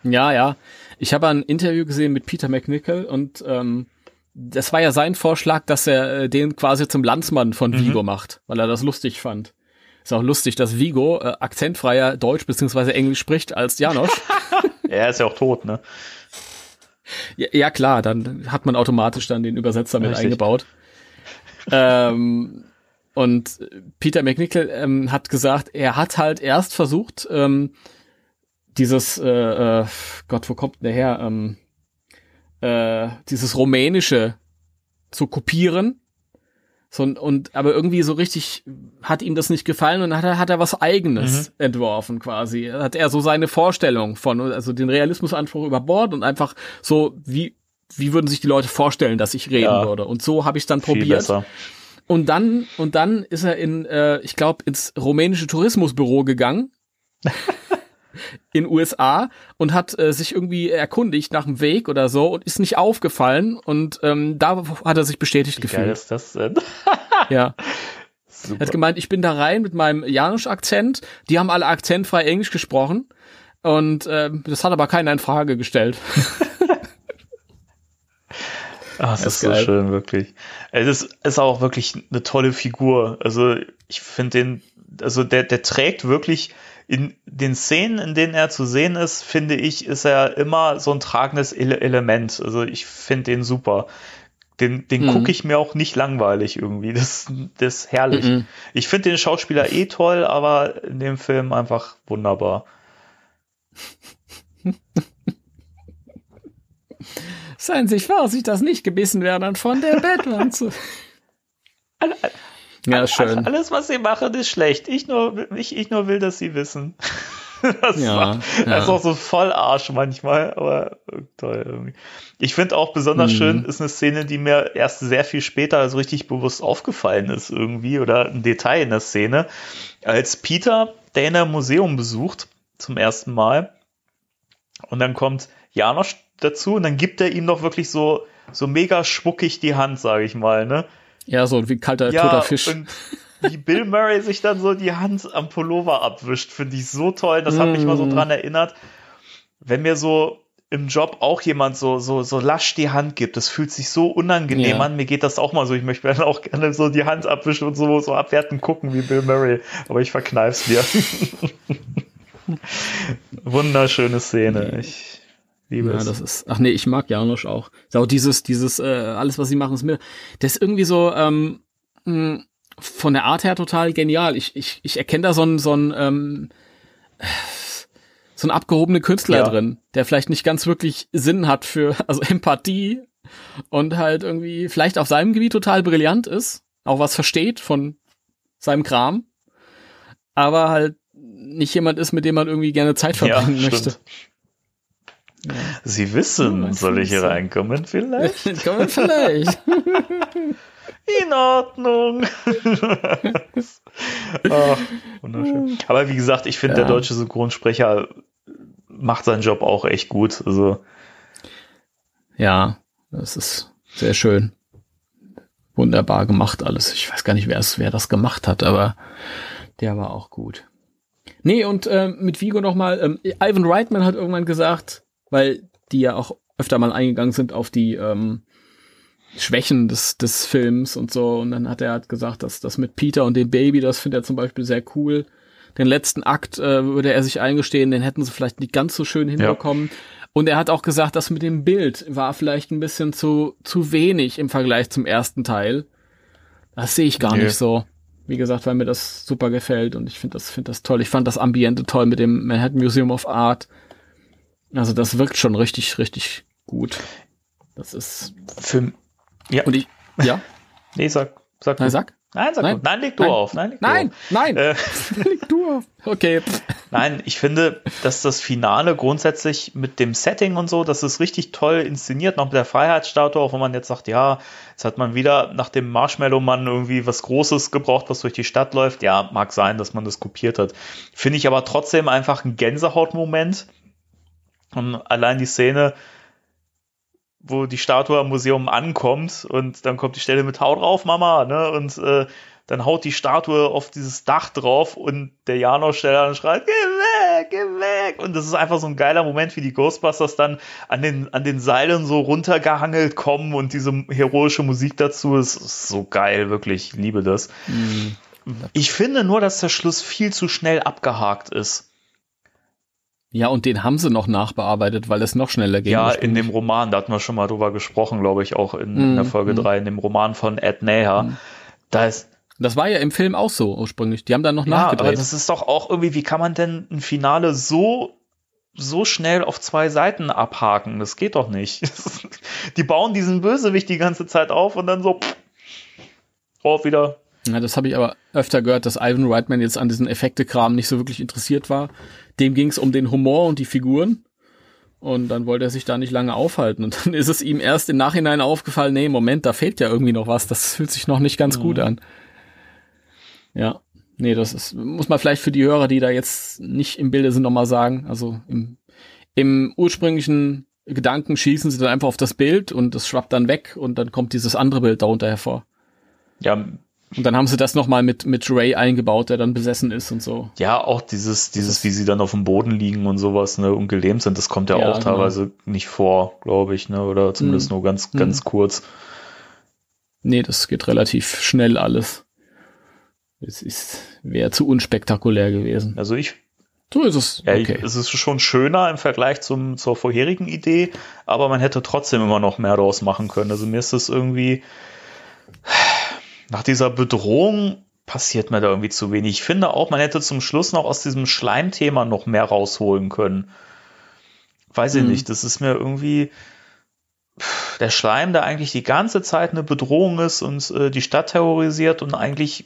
Speaker 7: Ja, ja. Ich habe ein Interview gesehen mit Peter McNichol und ähm, das war ja sein Vorschlag, dass er äh, den quasi zum Landsmann von Vigo macht, weil er das lustig fand. Ist auch lustig, dass Vigo äh, akzentfreier Deutsch beziehungsweise Englisch spricht als Janosch.
Speaker 6: er ist ja auch tot, ne?
Speaker 7: ja, ja klar, dann hat man automatisch dann den Übersetzer mit
Speaker 6: Richtig.
Speaker 7: eingebaut. ähm, und Peter McNichol ähm, hat gesagt, er hat halt erst versucht, ähm, dieses, äh, äh, Gott, wo kommt denn der her? Ähm, äh, dieses Rumänische zu kopieren. So, und- und aber irgendwie so richtig hat ihm das nicht gefallen und hat er, hat er was eigenes entworfen quasi. Hat er so seine Vorstellung von, also den Realismusanspruch über Bord und einfach so, wie, wie würden sich die Leute vorstellen, dass ich reden
Speaker 6: Ja.
Speaker 7: würde. Und so habe ich dann
Speaker 6: Viel
Speaker 7: probiert.
Speaker 6: besser.
Speaker 7: Und dann, und dann ist er in, äh, ich glaube, ins rumänische Tourismusbüro gegangen. in USA und hat äh, sich irgendwie erkundigt nach dem Weg oder so und ist nicht aufgefallen und ähm, da hat er sich bestätigt
Speaker 6: Wie geil
Speaker 7: gefühlt.
Speaker 6: ist das denn?
Speaker 7: Ja.
Speaker 6: Super.
Speaker 7: Er hat gemeint, ich bin da rein mit meinem Janusch-Akzent. Die haben alle akzentfrei Englisch gesprochen. Und ähm, das hat aber keiner in Frage gestellt.
Speaker 6: Ah, es
Speaker 7: Das
Speaker 6: ist
Speaker 7: ist
Speaker 6: so
Speaker 7: geil.
Speaker 6: schön, wirklich. Es ist, ist auch wirklich eine tolle Figur. Also ich finde den, also der, der trägt wirklich in den Szenen, in denen er zu sehen ist, finde ich, ist er immer so ein tragendes Ele Element. Also ich finde den super. Den, den
Speaker 7: Mhm.
Speaker 6: gucke ich mir auch nicht langweilig irgendwie. Das, das ist herrlich.
Speaker 7: Mhm.
Speaker 6: Ich finde den Schauspieler eh toll, aber in dem Film einfach wunderbar.
Speaker 7: Seien Sie Vorsicht, dass nicht gebissen werden von der Bettwanze. ja, schön.
Speaker 6: Alles, was sie machen, ist schlecht. Ich nur, ich, ich nur will, dass sie wissen. Das,
Speaker 7: Ja,
Speaker 6: war,
Speaker 7: ja.
Speaker 6: das ist auch so voll Arsch manchmal, aber toll irgendwie. Ich finde auch besonders
Speaker 7: Mhm.
Speaker 6: schön, ist eine Szene, die mir erst sehr viel später so richtig bewusst aufgefallen ist irgendwie oder ein Detail in der Szene. Als Peter Dana Museum besucht zum ersten Mal und dann kommt Janosch dazu und dann gibt er ihm doch wirklich so, so mega schmuckig die Hand, sage ich mal, ne?
Speaker 7: Ja, so wie kalter, toter Fisch.
Speaker 6: Und wie Bill Murray sich dann so die Hand am Pullover abwischt, finde ich so toll. Das hat mich mal so
Speaker 7: Mm.
Speaker 6: dran erinnert. Wenn mir so im Job auch jemand so, so, so lasch die Hand gibt, das fühlt sich so unangenehm
Speaker 7: Ja.
Speaker 6: an. Mir geht das auch mal so. Ich möchte mir dann auch gerne so die Hand abwischen und so, so abwertend gucken wie Bill Murray. Aber ich verkneif's mir. Wunderschöne Szene. Ich liebe
Speaker 7: Ja,
Speaker 6: es.
Speaker 7: das ist. Ach nee, ich mag Janosch auch. Ist auch dieses, dieses, äh, alles, was sie machen, ist mir. Das ist irgendwie so, ähm, mh, von der Art her total genial. Ich, ich, ich erkenne da so einen, so einen, ähm, so einen abgehobenen Künstler
Speaker 6: Ja.
Speaker 7: drin, der vielleicht nicht ganz wirklich Sinn hat für, also Empathie und halt irgendwie vielleicht auf seinem Gebiet total brillant ist, auch was versteht von seinem Kram, aber halt nicht jemand ist, mit dem man irgendwie gerne Zeit verbringen
Speaker 6: Ja,
Speaker 7: möchte.
Speaker 6: stimmt. Sie wissen,
Speaker 7: mein
Speaker 6: soll ich hier reinkommen vielleicht?
Speaker 7: Man vielleicht.
Speaker 6: In Ordnung. Ach, wunderschön. Aber wie gesagt, ich finde,
Speaker 7: Ja.
Speaker 6: der deutsche Synchronsprecher macht seinen Job auch echt gut. Also
Speaker 7: Ja, das ist sehr schön. Wunderbar gemacht alles. Ich weiß gar nicht, wer, es, wer das gemacht hat, aber der war auch gut. Nee, und ähm, mit Vigo nochmal, ähm, Ivan Reitman hat irgendwann gesagt, weil die ja auch öfter mal eingegangen sind auf die ähm, Schwächen des, des Films und so. Und dann hat er halt gesagt, dass das mit Peter und dem Baby, das findet er zum Beispiel sehr cool. Den letzten Akt äh, würde er sich eingestehen, den hätten sie vielleicht nicht ganz so schön hinbekommen. Und er hat auch gesagt, das mit dem Bild war vielleicht ein bisschen zu, zu wenig im Vergleich zum ersten Teil. Das sehe ich gar
Speaker 6: Nee.
Speaker 7: nicht so. Wie gesagt, weil mir das super gefällt und ich finde das, finde das toll. Ich fand das Ambiente toll mit dem Manhattan Museum of Art. Also das wirkt schon richtig, richtig gut. Das ist,
Speaker 6: für ja,
Speaker 7: und ich, ja,
Speaker 6: nee, sag, sag
Speaker 7: nein, sag.
Speaker 6: Nein, sag
Speaker 7: Nein.
Speaker 6: du. Nein, leg du
Speaker 7: Nein.
Speaker 6: auf. Nein, leg du
Speaker 7: Nein,
Speaker 6: auf.
Speaker 7: nein,
Speaker 6: Äh,
Speaker 7: leg du auf. Okay.
Speaker 6: Nein, ich finde, dass das Finale grundsätzlich mit dem Setting und so, das ist richtig toll inszeniert, noch mit der Freiheitsstatue, auch wenn man jetzt sagt, ja, jetzt hat man wieder nach dem Marshmallow-Mann irgendwie was Großes gebraucht, was durch die Stadt läuft. Ja, mag sein, dass man das kopiert hat. Finde ich aber trotzdem einfach ein Gänsehautmoment. Und allein die Szene, wo die Statue am Museum ankommt und dann kommt die Stelle mit Hau drauf, Mama, ne? Und äh, dann haut die Statue auf dieses Dach drauf und der Janosch-Steller dann schreit, geh weg, geh weg. Und das ist einfach so ein geiler Moment, wie die Ghostbusters dann an den, an den Seilen so runtergehangelt kommen und diese heroische Musik dazu ist, ist so geil, wirklich, ich liebe das. Ich finde nur, dass der Schluss viel zu schnell abgehakt ist.
Speaker 7: Ja, und den haben sie noch nachbearbeitet, weil es noch schneller ging.
Speaker 6: Ja, in dem Roman, da hatten wir schon mal drüber gesprochen, glaube ich, auch in, in
Speaker 7: Mhm,
Speaker 6: der Folge
Speaker 7: mhm.
Speaker 6: 3, in dem Roman von Ed Naher. Da ist,
Speaker 7: Das war ja im Film auch so ursprünglich. Die haben dann noch
Speaker 6: ja, aber
Speaker 7: nachgedreht.
Speaker 6: das ist doch auch irgendwie, wie kann man denn ein Finale so, so schnell auf zwei Seiten abhaken? Das geht doch nicht. die bauen diesen Bösewicht die ganze Zeit auf und dann so, pff, drauf wieder.
Speaker 7: Ja, das habe ich aber öfter gehört, dass Ivan Reitman jetzt an diesen Effektekram nicht so wirklich interessiert war. Dem ging es um den Humor und die Figuren. Und dann wollte er sich da nicht lange aufhalten. Und dann ist es ihm erst im Nachhinein aufgefallen, nee, Moment, da fehlt ja irgendwie noch was. Das fühlt sich noch nicht ganz gut an. Ja. Nee, das ist, muss man vielleicht für die Hörer, die da jetzt nicht im Bilde sind, nochmal sagen. Also im, im ursprünglichen Gedanken schießen sie dann einfach auf das Bild und das schwappt dann weg und dann kommt dieses andere Bild darunter hervor.
Speaker 6: Ja,
Speaker 7: Und dann haben sie das nochmal mit, mit Ray eingebaut, der dann besessen ist und so.
Speaker 6: ja, auch dieses, dieses, wie sie dann auf dem Boden liegen und sowas, ne, und gelähmt sind, das kommt ja,
Speaker 7: Ja,
Speaker 6: auch
Speaker 7: genau.
Speaker 6: teilweise nicht vor, glaube ich, ne, oder zumindest
Speaker 7: Mhm.
Speaker 6: nur ganz, ganz kurz.
Speaker 7: Nee, das geht relativ schnell alles. Es ist, wäre zu unspektakulär gewesen.
Speaker 6: Also ich
Speaker 7: So ist es.
Speaker 6: Ja,
Speaker 7: okay.
Speaker 6: es ist schon schöner im Vergleich zum, zur vorherigen Idee, aber man hätte trotzdem immer noch mehr daraus machen können. Also mir ist das irgendwie nach dieser Bedrohung passiert mir da irgendwie zu wenig. Ich finde auch, man hätte zum Schluss noch aus diesem Schleimthema noch mehr rausholen können. Weiß ich
Speaker 7: Mhm.
Speaker 6: nicht, das ist mir irgendwie der Schleim, der eigentlich die ganze Zeit eine Bedrohung ist und äh, die Stadt terrorisiert und eigentlich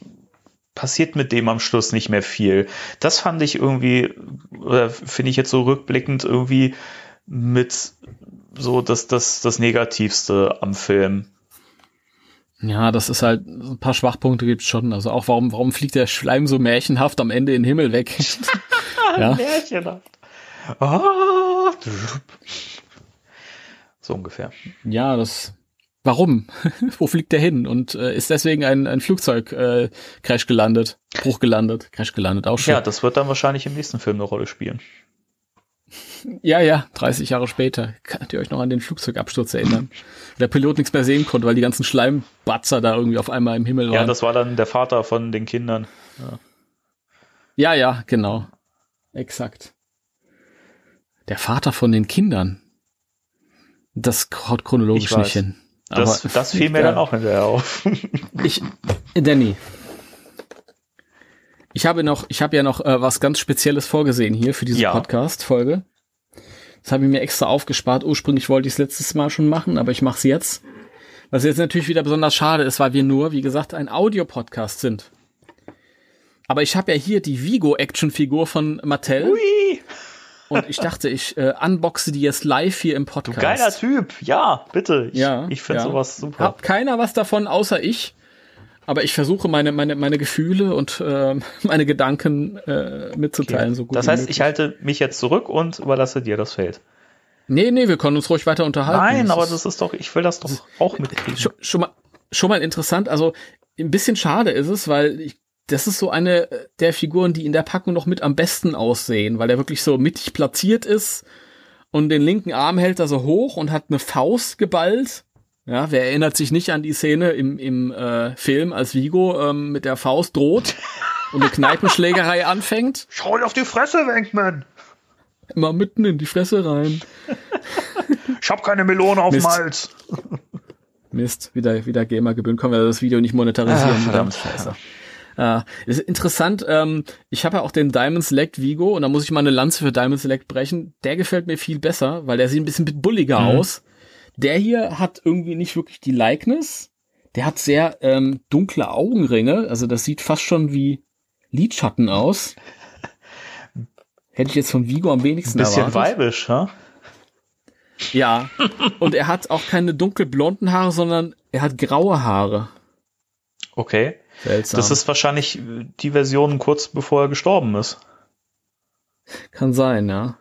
Speaker 6: passiert mit dem am Schluss nicht mehr viel. Das fand ich irgendwie, oder finde ich jetzt so rückblickend irgendwie mit so das, das, das Negativste am Film.
Speaker 7: Ja, das ist halt, ein paar Schwachpunkte gibt's schon. Also auch, warum, warum fliegt der Schleim so märchenhaft am Ende in den Himmel weg? ja.
Speaker 6: Märchenhaft. Ah, so ungefähr.
Speaker 7: ja, das, warum? Wo fliegt der hin? Und äh, ist deswegen ein, ein Flugzeug äh, Crash gelandet, Bruch gelandet, Crash gelandet, auch schon.
Speaker 6: Ja, das wird dann wahrscheinlich im nächsten Film eine Rolle spielen.
Speaker 7: Ja, ja, 30 Jahre später. Könnt ihr euch noch an den Flugzeugabsturz erinnern? Der Pilot nichts mehr sehen konnte, weil die ganzen Schleimbatzer da irgendwie auf einmal im Himmel waren.
Speaker 6: Ja, das war dann der Vater von den Kindern.
Speaker 7: ja, ja, genau. Exakt. Der Vater von den Kindern. Das haut chronologisch nicht hin.
Speaker 6: Das,
Speaker 7: Aber-
Speaker 6: das fiel mir
Speaker 7: Ja.
Speaker 6: dann auch hinterher auf.
Speaker 7: Ich, Danny. Ich habe noch, ich habe ja noch äh, was ganz Spezielles vorgesehen hier für diese
Speaker 6: Ja.
Speaker 7: Podcast-Folge. Das habe ich mir extra aufgespart. Ursprünglich wollte ich es letztes Mal schon machen, aber ich mache es jetzt. Was jetzt natürlich wieder besonders schade ist, weil wir nur, wie gesagt, ein Audio-Podcast sind. Aber ich habe ja hier die Vigo-Action-Figur von Mattel
Speaker 6: Ui,
Speaker 7: und ich dachte, ich äh, unboxe die jetzt live hier im
Speaker 6: du
Speaker 7: Podcast.
Speaker 6: geiler Typ. Ja, bitte. Ich,
Speaker 7: Ja,
Speaker 6: ich finde
Speaker 7: ja.
Speaker 6: sowas super.
Speaker 7: Hab keiner was davon, außer ich. Aber ich versuche meine, meine, meine Gefühle und äh, meine Gedanken äh, mitzuteilen. So gut
Speaker 6: das heißt,
Speaker 7: möglich.
Speaker 6: ich halte mich jetzt zurück und überlasse dir das Feld.
Speaker 7: Nee, nee, wir können uns ruhig weiter unterhalten.
Speaker 6: Nein, aber
Speaker 7: ist-
Speaker 6: das ist doch, ich will das doch auch mitkriegen.
Speaker 7: schon, schon mal schon mal interessant. Also ein bisschen schade ist es, weil ich, das ist so eine der Figuren, die in der Packung noch mit am besten aussehen, weil er wirklich so mittig platziert ist und den linken Arm hält er so hoch und hat eine Faust geballt. Ja, wer erinnert sich nicht an die Szene im, im äh, Film, als Vigo ähm, mit der Faust droht und eine Kneipenschlägerei anfängt?
Speaker 6: Schau auf die Fresse, Wenkman!
Speaker 7: Immer mitten in die Fresse rein.
Speaker 6: Ich hab keine Melone auf
Speaker 7: Mist.
Speaker 6: Hals.
Speaker 7: Mist, wieder, wieder Gamer gebühren. Können wir das Video nicht monetarisieren.
Speaker 6: Ah, verdammt.
Speaker 7: Scheiße. Ja, ist interessant. Ähm, ich habe ja auch den Diamond Select Vigo und da muss ich mal eine Lanze für Diamond Select brechen. Der gefällt mir viel besser, weil der sieht ein bisschen bulliger
Speaker 6: Mhm.
Speaker 7: aus. Der hier hat irgendwie nicht wirklich die Likeness. Der hat sehr ähm, dunkle Augenringe. Also das sieht fast schon wie Lidschatten aus. Hätte ich jetzt von Vigo am wenigsten
Speaker 6: Bisschen
Speaker 7: erwartet.
Speaker 6: weibisch, ha?
Speaker 7: Ja. Und er hat auch keine dunkelblonden Haare, sondern er hat graue Haare.
Speaker 6: Okay.
Speaker 7: Seltsam.
Speaker 6: Das ist wahrscheinlich die Version kurz bevor er gestorben ist.
Speaker 7: Kann sein, ja.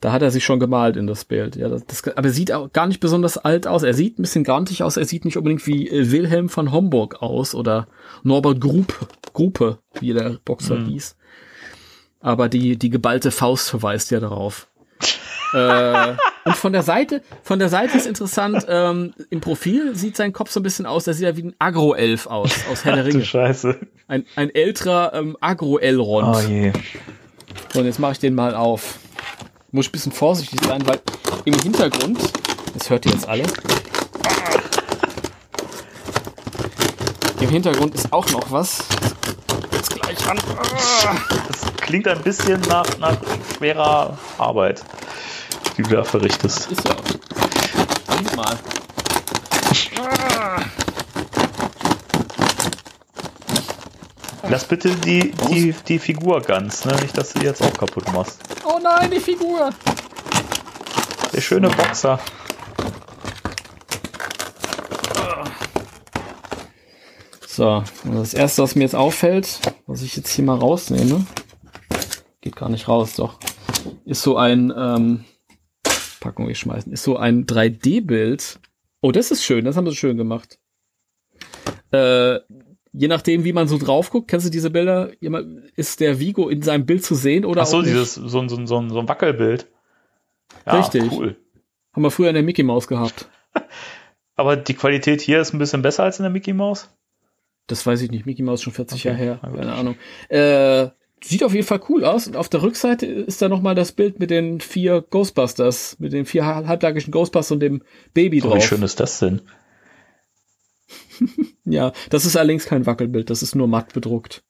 Speaker 7: Da hat er sich schon gemalt in das Bild. Ja, das, das, aber er sieht auch gar nicht besonders alt aus. Er sieht ein bisschen grantig aus. Er sieht nicht unbedingt wie äh, Wilhelm von Homburg aus oder Norbert Gruppe, Gruppe wie der Boxer
Speaker 6: Mhm.
Speaker 7: hieß. Aber die, die geballte Faust verweist ja darauf. äh, und von der Seite, von der Seite ist interessant, ähm, im Profil sieht sein Kopf so ein bisschen aus, der sieht ja wie ein Agro-Elf aus, aus Herr der Ringe.
Speaker 6: Scheiße.
Speaker 7: Ein, ein älterer ähm, Agro-Elrond.
Speaker 6: Oh je.
Speaker 7: So, und jetzt mache ich den mal auf. Muss ich ein bisschen vorsichtig sein, weil im Hintergrund, das hört ihr jetzt alle, im Hintergrund ist auch noch was. Jetzt gleich an.
Speaker 6: Das klingt ein bisschen nach, nach schwerer Arbeit, die du da verrichtest.
Speaker 7: Ist ja. Mal.
Speaker 6: Lass bitte die, die, die Figur ganz, ne? Nicht, dass du die jetzt auch kaputt machst.
Speaker 7: Oh nein, die Figur.
Speaker 6: Der schöne Boxer.
Speaker 7: So, und das erste, was mir jetzt auffällt, was ich jetzt hier mal rausnehme, geht gar nicht raus, doch, ist so ein, ähm, Packung wegschmeißen, ist so ein 3D-Bild. Oh, das ist schön, das haben sie schön gemacht. Äh, je nachdem, wie man so drauf guckt, kennst du diese Bilder? Ist der Vigo in seinem Bild zu sehen oder
Speaker 6: Ach so, dieses, so, ein- so, ein- so, ein- Wackelbild. Ja,
Speaker 7: Richtig.
Speaker 6: cool.
Speaker 7: Haben wir früher in der Mickey Maus gehabt.
Speaker 6: Aber die Qualität hier ist ein bisschen besser als in der Mickey Maus.
Speaker 7: Das weiß ich nicht. Mickey Mouse schon 40
Speaker 6: Okay,
Speaker 7: Jahre her. Keine Ahnung. Äh, sieht auf jeden Fall cool aus. Und auf der Rückseite ist da nochmal das Bild mit den vier Ghostbusters, mit den vier halblagigen Ghostbusters und dem Baby
Speaker 6: Oh,
Speaker 7: drauf.
Speaker 6: wie schön ist das denn?
Speaker 7: Ja, das ist allerdings kein Wackelbild. Das ist nur matt bedruckt.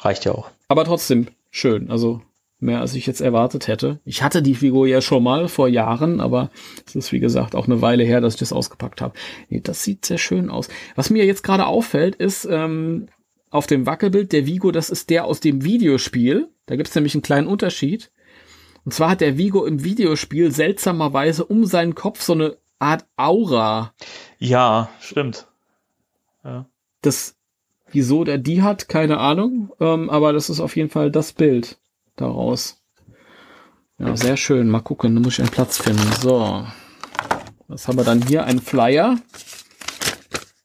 Speaker 6: Reicht ja auch.
Speaker 7: Aber trotzdem schön. Also mehr als ich jetzt erwartet hätte. Ich hatte die Figur ja schon mal vor Jahren, aber es ist wie gesagt auch eine Weile her, dass ich das ausgepackt habe. Nee, das sieht sehr schön aus. Was mir jetzt gerade auffällt, ist ähm, auf dem Wackelbild der Vigo, das ist der aus dem Videospiel. Da gibt es nämlich einen kleinen Unterschied. Und zwar hat der Vigo im Videospiel seltsamerweise um seinen Kopf so eine Art Aura.
Speaker 6: Ja, stimmt.
Speaker 7: Das, wieso der die hat, keine Ahnung. Ähm, aber das ist auf jeden Fall das Bild daraus. Ja, sehr schön. Mal gucken, da muss ich einen Platz finden. So. Was haben wir dann hier? Ein Flyer.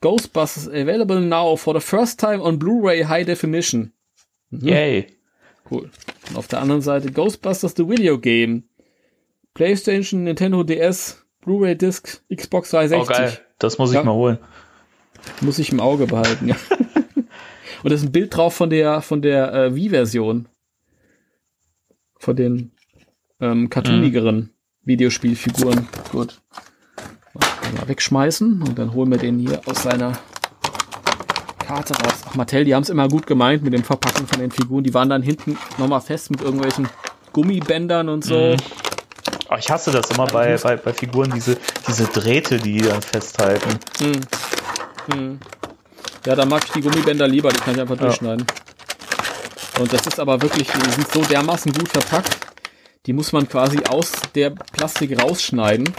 Speaker 7: Ghostbusters available now for the first time on Blu-ray High Definition.
Speaker 6: Yay.
Speaker 7: Cool. Und auf der anderen Seite Ghostbusters the Video Game. PlayStation, Nintendo DS, Blu-ray Disc, Xbox
Speaker 6: Oh,
Speaker 7: 360.
Speaker 6: geil. Das muss ich
Speaker 7: Ja.
Speaker 6: mal holen.
Speaker 7: Muss ich im Auge behalten, ja. Und da ist ein Bild drauf von der, von der äh, Wii-Version. Von den ähm, cartoonigeren Videospielfiguren. Gut. Mal wegschmeißen und dann holen wir den hier aus seiner Karte raus. Ach, Mattel, die haben es immer gut gemeint mit dem Verpacken von den Figuren. Die waren dann hinten nochmal fest mit irgendwelchen Gummibändern und so.
Speaker 6: Oh, ich hasse das immer bei, bei, bei Figuren, diese, diese Drähte, die die dann festhalten.
Speaker 7: Ja, da mag ich die Gummibänder lieber, die kann ich einfach durchschneiden. Und das ist aber wirklich, die sind so dermaßen gut verpackt, die muss man quasi aus der Plastik rausschneiden,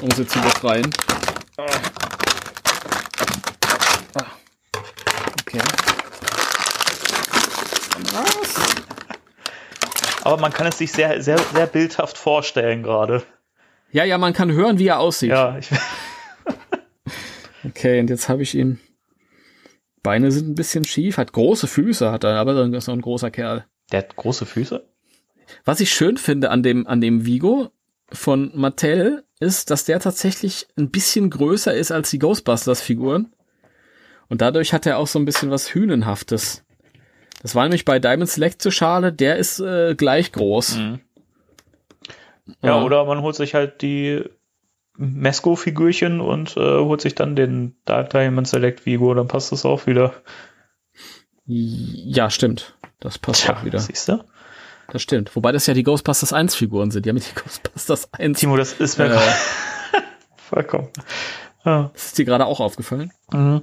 Speaker 7: um sie zu befreien. Okay. Was?
Speaker 6: Aber man kann es sich sehr, sehr, sehr bildhaft vorstellen gerade.
Speaker 7: Ja, ja, man kann hören, wie er aussieht.
Speaker 6: Ja, ich,
Speaker 7: Okay, und jetzt habe ich ihn. Beine sind ein bisschen schief, hat große Füße, hat er, aber ist er ein großer Kerl.
Speaker 6: der hat große Füße.
Speaker 7: Was ich schön finde an dem, an dem Vigo von Mattel ist, dass der tatsächlich ein bisschen größer ist als die Ghostbusters-Figuren. Und dadurch hat er auch so ein bisschen was Hünenhaftes. Das war nämlich bei Diamond Select so schade, der ist äh, gleich groß.
Speaker 6: Mhm. Ja,
Speaker 7: Ja.
Speaker 6: oder man holt sich halt die Mesco-Figürchen und äh, holt sich dann den Dark Diamond Select Vigo, dann passt das auch wieder.
Speaker 7: Ja, stimmt. Das passt auch wieder.
Speaker 6: siehst du?
Speaker 7: Das stimmt. Wobei das ja die Ghostbusters 1 Figuren sind. Die haben die Ghostbusters 1.
Speaker 6: Timo, das ist mir
Speaker 7: Äh.
Speaker 6: gerade vollkommen. Ja,
Speaker 7: Das ist dir gerade auch aufgefallen?
Speaker 6: mhm.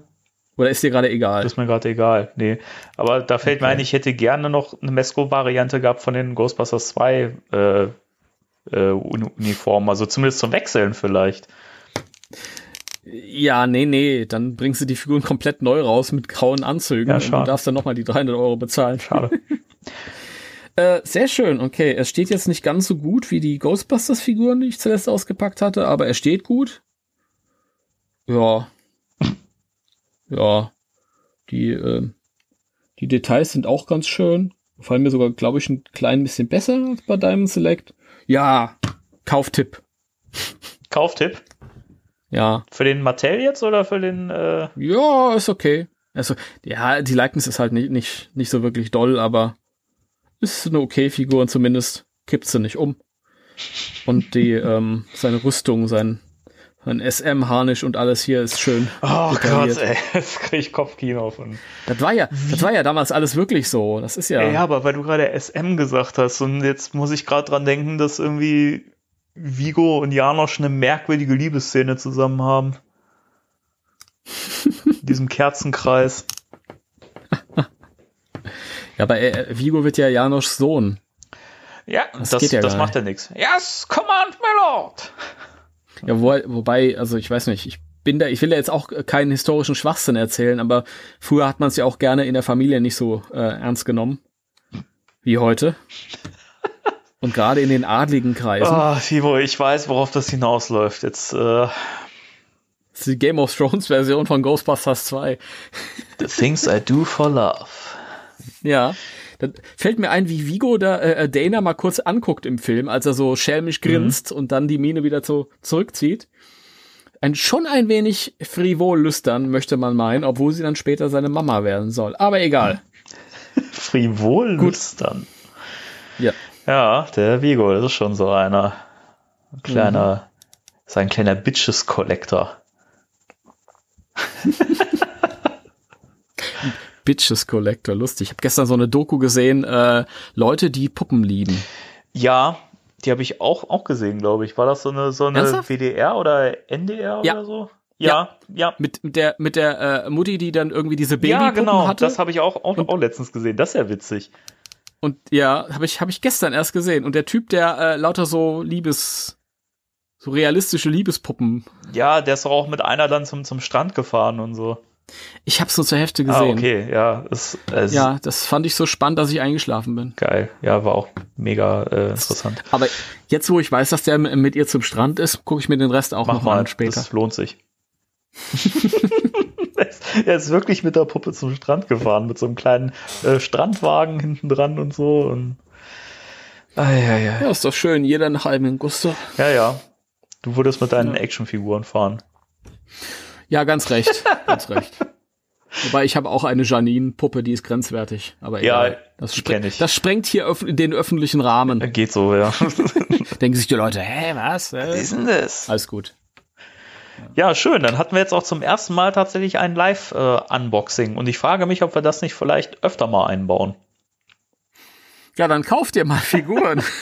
Speaker 7: Oder ist dir gerade egal?
Speaker 6: das ist mir gerade egal. Nee, aber da fällt mir
Speaker 7: Okay.
Speaker 6: ein, ich hätte gerne noch eine Mesco-Variante gehabt von den Ghostbusters 2 äh, äh, Uni- Uniformen, also zumindest zum Wechseln vielleicht.
Speaker 7: Ja, nee, nee. Dann bringst du die Figuren komplett neu raus mit grauen Anzügen.
Speaker 6: Ja,
Speaker 7: und du darfst dann nochmal die 300 Euro bezahlen.
Speaker 6: Schade.
Speaker 7: Äh, sehr schön, okay. Es steht jetzt nicht ganz so gut wie die Ghostbusters-Figuren, die ich zuletzt ausgepackt hatte, aber er steht gut. Ja. Ja. Die, äh, die Details sind auch ganz schön. Gefallen mir sogar, glaube ich, ein klein bisschen besser als bei Diamond Select. Ja, Kauftipp.
Speaker 6: Kauftipp
Speaker 7: Ja.
Speaker 6: für den Mattel jetzt oder für den äh,
Speaker 7: Ja, ist okay. Also, ja, die Likeness ist halt nicht, nicht, nicht so wirklich doll, aber ist eine okay Figur und zumindest kippt sie nicht um. Und die, ähm, seine Rüstung, sein, sein SM-Harnisch und alles hier ist schön.
Speaker 6: Oh. Gott, ey, jetzt krieg ich Kopfkino von.
Speaker 7: Das war ja, das war ja damals alles wirklich so. Das ist ja.
Speaker 6: Ja. aber weil du gerade SM gesagt hast und jetzt muss ich gerade dran denken, dass irgendwie Vigo und Janosch eine merkwürdige Liebesszene zusammen haben. In diesem Kerzenkreis.
Speaker 7: ja aber äh, Vigo wird ja Janoschs Sohn.
Speaker 6: Ja,
Speaker 7: Das
Speaker 6: das,
Speaker 7: geht ja
Speaker 6: das macht ja nichts. Yes, command, my lord!
Speaker 7: Ja, wo, wobei, also ich weiß nicht, ich bin da, ich will da jetzt auch keinen historischen Schwachsinn erzählen, aber früher hat man es ja auch gerne in der Familie nicht so äh, ernst genommen wie heute. Und gerade in den adligen Kreisen.
Speaker 6: Ah, Timo, ich weiß, worauf das hinausläuft. Jetzt, äh,
Speaker 7: Das ist die Game of Thrones Version von Ghostbusters 2.
Speaker 6: the things I do for love.
Speaker 7: Ja. Dann fällt mir ein, wie Vigo da äh, Dana mal kurz anguckt im Film, als er so schelmisch grinst und dann die Miene wieder so zurückzieht. Ein schon ein wenig frivol lüstern, möchte man meinen, obwohl sie dann später seine Mama werden soll. Aber egal.
Speaker 6: Frivol lüstern.
Speaker 7: Ja.
Speaker 6: Ja, der Vigo, das ist schon so einer. Ein kleiner, ist ein kleiner Bitches-Collector.
Speaker 7: Bitches Collector, lustig. Ich habe gestern so eine Doku gesehen, äh, Leute, die Puppen lieben.
Speaker 6: Ja, die habe ich auch, auch gesehen, glaube ich. War das so eine, so eine
Speaker 7: Ernsthaft?
Speaker 6: WDR oder NDR
Speaker 7: Ja.
Speaker 6: oder so? Ja, ja.
Speaker 7: Mit, mit der, mit der äh, Mutti, die dann irgendwie diese
Speaker 6: Ja,
Speaker 7: Babypuppen
Speaker 6: genau.
Speaker 7: hatte.
Speaker 6: Das habe ich auch, auch, auch letztens gesehen. Das ist ja witzig.
Speaker 7: Und ja, habe ich, hab ich gestern erst gesehen. Und der Typ, der äh, lauter so Liebes, so realistische Liebespuppen.
Speaker 6: Ja, der ist doch auch mit einer dann zum, zum Strand gefahren und so.
Speaker 7: Ich habe es nur zur Hälfte
Speaker 6: Ah,
Speaker 7: gesehen.
Speaker 6: okay, ja. Äh, ist
Speaker 7: Ja, das fand ich so spannend, dass ich eingeschlafen bin.
Speaker 6: Geil. Ja, war auch mega äh, interessant.
Speaker 7: Aber jetzt, wo ich weiß, dass der mit ihr zum Strand ist, gucke ich mir den Rest auch
Speaker 6: Mach
Speaker 7: noch mal
Speaker 6: mal,
Speaker 7: an später.
Speaker 6: das lohnt sich. er ist wirklich mit der Puppe zum Strand gefahren, mit so einem kleinen äh, Strandwagen hinten dran und so. Und ah, ja, ja.
Speaker 7: Ja, ist doch schön. Jeder nach einem Gusto.
Speaker 6: ja, ja. Du würdest mit deinen Actionfiguren fahren.
Speaker 7: Ja, ganz recht. ganz recht. Wobei ich habe auch eine Janine-Puppe, die ist grenzwertig. Aber
Speaker 6: Ja,
Speaker 7: egal. das,
Speaker 6: die
Speaker 7: spre
Speaker 6: ich.
Speaker 7: das sprengt hier öff den öffentlichen Rahmen.
Speaker 6: Geht so, ja.
Speaker 7: Denken sich die Leute, hä, was? Äh?
Speaker 6: denn das?
Speaker 7: Alles gut.
Speaker 6: Ja, schön. Dann hatten wir jetzt auch zum ersten Mal tatsächlich ein Live-Unboxing. und ich frage mich, ob wir das nicht vielleicht öfter mal einbauen.
Speaker 7: Ja, dann kauft ihr mal Figuren.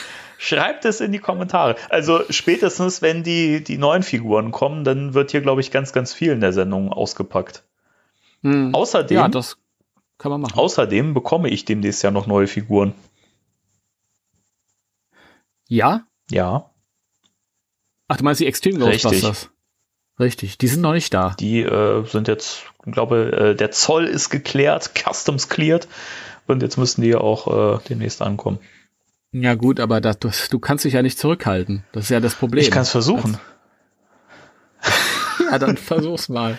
Speaker 6: Schreibt es in die Kommentare. Also spätestens, wenn die, die neuen Figuren kommen, dann wird hier, glaube ich, ganz, ganz viel in der Sendung ausgepackt.
Speaker 7: Hm.
Speaker 6: Außerdem,
Speaker 7: Ja, das kann man machen.
Speaker 6: außerdem bekomme ich demnächst ja noch neue Figuren.
Speaker 7: Ja?
Speaker 6: Ja,
Speaker 7: Ach, du meinst die Extreme
Speaker 6: Richtig.
Speaker 7: Ghostbusters? Richtig, die sind noch nicht da.
Speaker 6: die äh, sind jetzt, Ich glaube, äh, der Zoll ist geklärt, Customs cleared und jetzt müssen die ja auch äh, demnächst ankommen.
Speaker 7: Ja gut, aber das, du, du kannst dich ja nicht zurückhalten. Das ist ja das Problem.
Speaker 6: Ich kann es versuchen.
Speaker 7: ja, dann versuch's mal.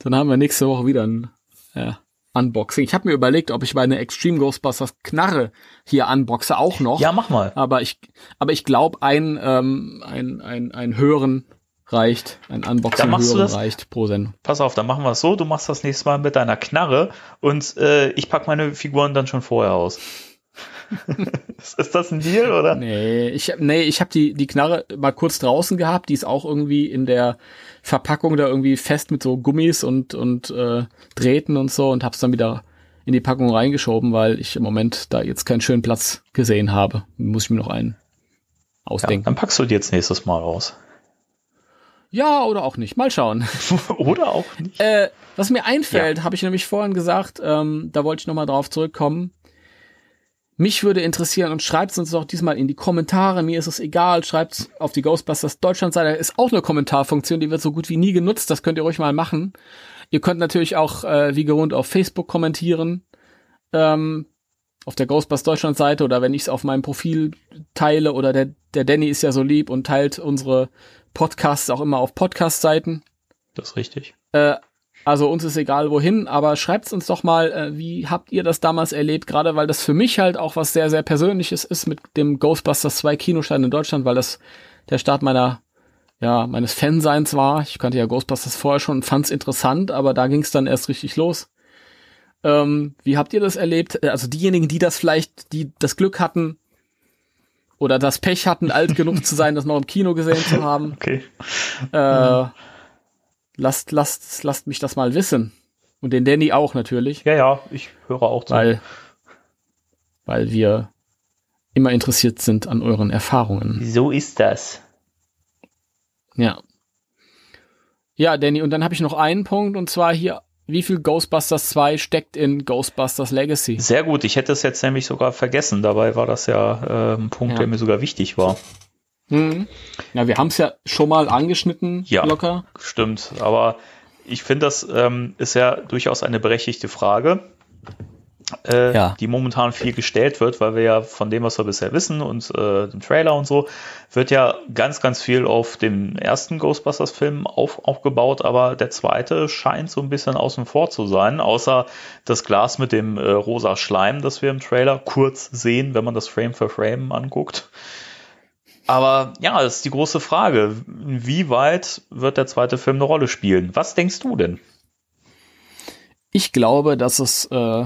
Speaker 7: Dann haben wir nächste Woche wieder ein ja, Unboxing. Ich habe mir überlegt, ob ich meine Extreme Ghostbusters Knarre hier unboxe auch noch.
Speaker 6: Ja, mach mal.
Speaker 7: Aber ich, aber ich glaube, ein, ähm, ein, ein, ein Hören reicht, ein Unboxing hören reicht pro Sendung.
Speaker 6: Pass auf, dann machen wir es so, du machst das nächste Mal mit deiner Knarre und äh, ich pack meine Figuren dann schon vorher aus. ist das ein Deal, oder?
Speaker 7: Nee, ich, nee, ich habe die, die Knarre mal kurz draußen gehabt, die ist auch irgendwie in der Verpackung da irgendwie fest mit so Gummis und, und äh, Drähten und so und hab's dann wieder in die Packung reingeschoben, weil ich im Moment da jetzt keinen schönen Platz gesehen habe. Muss ich mir noch einen ausdenken.
Speaker 6: Ja, dann packst du die jetzt nächstes Mal raus.
Speaker 7: Ja, oder auch nicht. Mal schauen.
Speaker 6: oder auch nicht.
Speaker 7: Äh, was mir einfällt, ja. habe ich nämlich vorhin gesagt, ähm, da wollte ich nochmal drauf zurückkommen. Mich würde interessieren und schreibt uns doch diesmal in die Kommentare. Mir ist es egal. Schreibt auf die Ghostbusters Deutschland-Seite. Ist auch eine Kommentarfunktion, die wird so gut wie nie genutzt. Das könnt ihr ruhig mal machen. Ihr könnt natürlich auch äh, wie gewohnt auf Facebook kommentieren. Ähm, auf der Ghostbusters Deutschland Seite oder wenn ich es auf meinem Profil teile oder der, der Danny ist ja so lieb und teilt unsere Podcasts auch immer auf Podcast-Seiten.
Speaker 6: Das ist richtig.
Speaker 7: Äh, also uns ist egal wohin, aber schreibt's uns doch mal, äh, wie habt ihr das damals erlebt? Gerade weil das für mich halt auch was sehr, sehr Persönliches ist mit dem Ghostbusters 2 Kinostein in Deutschland, weil das der Start meiner, ja, meines Fanseins war. Ich kannte ja Ghostbusters vorher schon und fand's interessant, aber da ging's dann erst richtig los. Ähm, wie habt ihr das erlebt? Äh, also diejenigen, die das vielleicht, die das Glück hatten, oder das Pech hatten, alt genug zu sein, das noch im Kino gesehen zu haben.
Speaker 6: Okay.
Speaker 7: Äh, lasst, lasst, lasst mich das mal wissen. Und den Danny auch natürlich.
Speaker 6: Ja, ja, ich höre auch
Speaker 7: zu. Weil, weil wir immer interessiert sind an euren Erfahrungen.
Speaker 6: So ist das.
Speaker 7: Ja. Ja, Danny, und dann habe ich noch einen Punkt, und zwar hier, wie viel Ghostbusters 2 steckt in Ghostbusters Legacy?
Speaker 6: Sehr gut, ich hätte es jetzt nämlich sogar vergessen. Dabei war das ja äh, ein Punkt, ja. der mir sogar wichtig war.
Speaker 7: Mhm. Ja, wir haben es ja schon mal angeschnitten,
Speaker 6: ja, locker. Stimmt, aber ich finde, das ähm, ist ja durchaus eine berechtigte Frage, äh, ja. die momentan viel gestellt wird, weil wir ja von dem, was wir bisher wissen und äh, dem Trailer und so, wird ja ganz, ganz viel auf dem ersten Ghostbusters-Film auf, aufgebaut, aber der zweite scheint so ein bisschen außen vor zu sein, außer das Glas mit dem äh, rosa Schleim, das wir im Trailer kurz sehen, wenn man das Frame für Frame anguckt. Aber ja, das ist die große Frage. Wie weit wird der zweite Film eine Rolle spielen? Was denkst du denn?
Speaker 7: Ich glaube, dass es äh,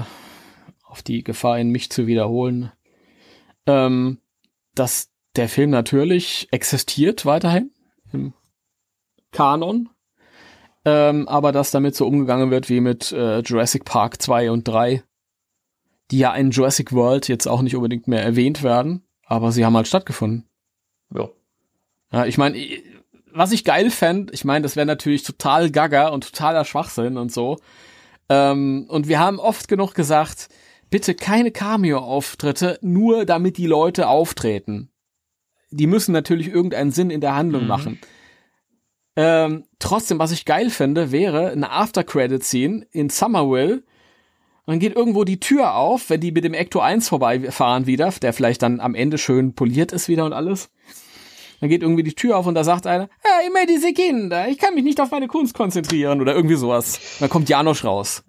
Speaker 7: auf die Gefahr hin, mich zu wiederholen, ähm, dass der Film natürlich existiert weiterhin im Kanon, ähm, aber dass damit so umgegangen wird wie mit äh, Jurassic Park 2 und 3, die ja in Jurassic World jetzt auch nicht unbedingt mehr erwähnt werden, aber sie haben halt stattgefunden.
Speaker 6: Ja.
Speaker 7: Ja, ich meine, was ich geil fände, ich meine, das wäre natürlich total gaga und totaler Schwachsinn und so. Ähm, und wir haben oft genug gesagt, bitte keine Cameo-Auftritte, nur damit die Leute auftreten. Die müssen natürlich irgendeinen Sinn in der Handlung mhm. machen. Ähm, trotzdem, was ich geil fände, wäre eine After-Credit-Scene in Summerville. Und dann geht irgendwo die Tür auf, wenn die mit dem Ecto 1 vorbeifahren wieder, der vielleicht dann am Ende schön poliert ist wieder und alles. Dann geht irgendwie die Tür auf und da sagt einer, ja, immer diese Kinder, ich kann mich nicht auf meine Kunst konzentrieren oder irgendwie sowas. Dann kommt Janosch raus.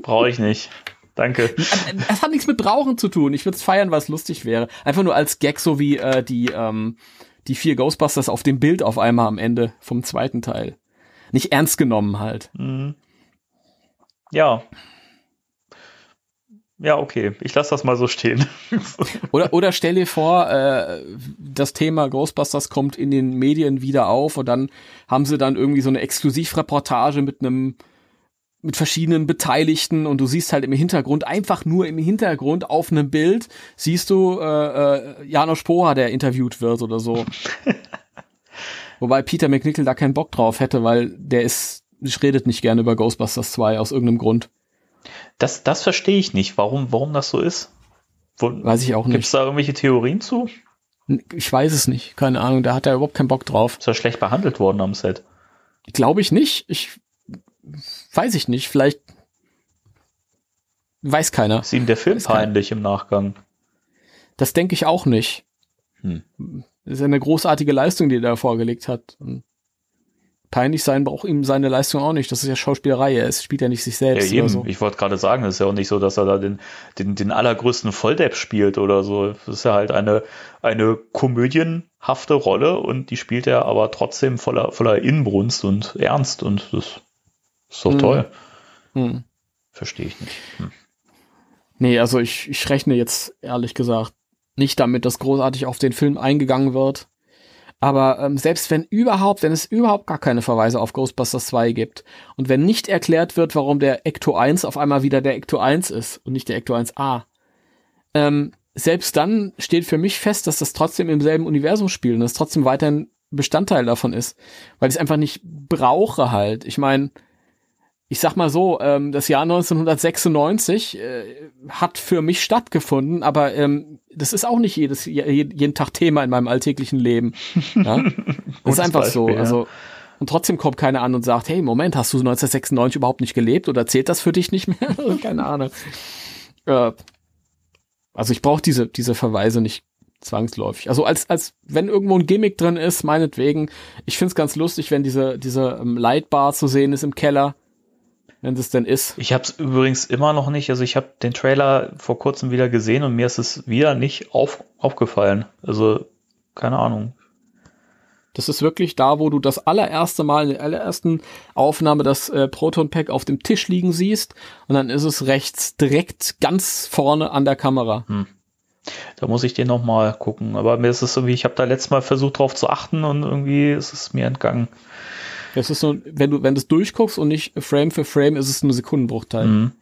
Speaker 6: Brauche ich nicht. Danke.
Speaker 7: Es hat nichts mit Brauchen zu tun. Ich würde es feiern, weil es lustig wäre. Einfach nur als Gag, so wie äh, die, ähm, die vier Ghostbusters auf dem Bild auf einmal am Ende vom zweiten Teil. Nicht ernst genommen halt.
Speaker 6: Mhm. Ja, ja, okay, ich lasse das mal so stehen.
Speaker 7: oder, oder stell dir vor, äh, das Thema Ghostbusters kommt in den Medien wieder auf und dann haben sie dann irgendwie so eine Exklusivreportage mit einem mit verschiedenen Beteiligten und du siehst halt im Hintergrund, einfach nur im Hintergrund auf einem Bild, siehst du äh, äh, Janosch Poha, der interviewt wird oder so. Wobei Peter McNichol da keinen Bock drauf hätte, weil der ist, redet nicht gerne über Ghostbusters 2 aus irgendeinem Grund.
Speaker 6: Das, das verstehe ich nicht, warum, warum das so ist.
Speaker 7: Wo, weiß ich auch nicht.
Speaker 6: Gibt es da irgendwelche Theorien zu?
Speaker 7: Ich weiß es nicht, keine Ahnung, da hat er überhaupt keinen Bock drauf.
Speaker 6: Ist er schlecht behandelt worden am Set?
Speaker 7: Glaube ich nicht. Ich weiß ich nicht, vielleicht weiß keiner.
Speaker 6: Ist ihm der Film
Speaker 7: Weiß keiner.
Speaker 6: peinlich im Nachgang?
Speaker 7: Das denke ich auch nicht.
Speaker 6: Hm.
Speaker 7: Das ist eine großartige Leistung, die er da vorgelegt hat. Und peinlich sein braucht ihm seine Leistung auch nicht. Das ist ja Schauspielerei. Er ist, spielt ja nicht sich
Speaker 6: Ja,
Speaker 7: selbst
Speaker 6: eben.
Speaker 7: oder so.
Speaker 6: Ich wollte gerade sagen, es ist ja auch nicht so, dass er da den, den, den allergrößten Volldepp spielt oder so. Das ist ja halt eine, eine komödienhafte Rolle und die spielt er aber trotzdem voller, voller Inbrunst und Ernst und das ist doch
Speaker 7: Mhm.
Speaker 6: toll.
Speaker 7: Hm.
Speaker 6: Verstehe ich nicht. Hm.
Speaker 7: Nee, also ich, ich rechne jetzt ehrlich gesagt nicht damit, dass großartig auf den Film eingegangen wird. Aber ähm, selbst wenn überhaupt, wenn es überhaupt gar keine Verweise auf Ghostbusters 2 gibt und wenn nicht erklärt wird, warum der Ecto 1 auf einmal wieder der Ecto 1 ist und nicht der Ecto 1a, ähm, selbst dann steht für mich fest, dass das trotzdem im selben Universum spielt und das trotzdem weiterhin Bestandteil davon ist, weil ich es einfach nicht brauche halt. Ich meine, ich sag mal so, ähm, das Jahr 1996 äh, hat für mich stattgefunden, aber ähm, das ist auch nicht jedes je- jeden Tag Thema in meinem alltäglichen Leben. Ja? Das ist einfach so.
Speaker 6: Beispiel, ja.
Speaker 7: Also und trotzdem kommt keiner an und sagt, hey, Moment, hast du 1996 überhaupt nicht gelebt oder zählt das für dich nicht mehr? Keine Ahnung. Äh, also ich brauche diese diese Verweise nicht zwangsläufig. Also als als wenn irgendwo ein Gimmick drin ist, meinetwegen. Ich find's ganz lustig, wenn diese diese ähm, Lightbar zu sehen ist im Keller, wenn es denn ist.
Speaker 6: Ich habe es übrigens immer noch nicht, also ich habe den Trailer vor kurzem wieder gesehen und mir ist es wieder nicht auf, aufgefallen. Also keine Ahnung.
Speaker 7: Das ist wirklich da, wo du das allererste Mal in der allerersten Aufnahme das äh, Proton Pack auf dem Tisch liegen siehst und dann ist es rechts direkt ganz vorne an der Kamera.
Speaker 6: Da muss ich den noch mal gucken. Aber mir ist es irgendwie, ich habe da letztes Mal versucht drauf zu achten und irgendwie ist es mir entgangen.
Speaker 7: Das ist so, wenn du wenn du es durchguckst und nicht Frame für Frame, ist es nur Sekundenbruchteil.
Speaker 6: Mhm.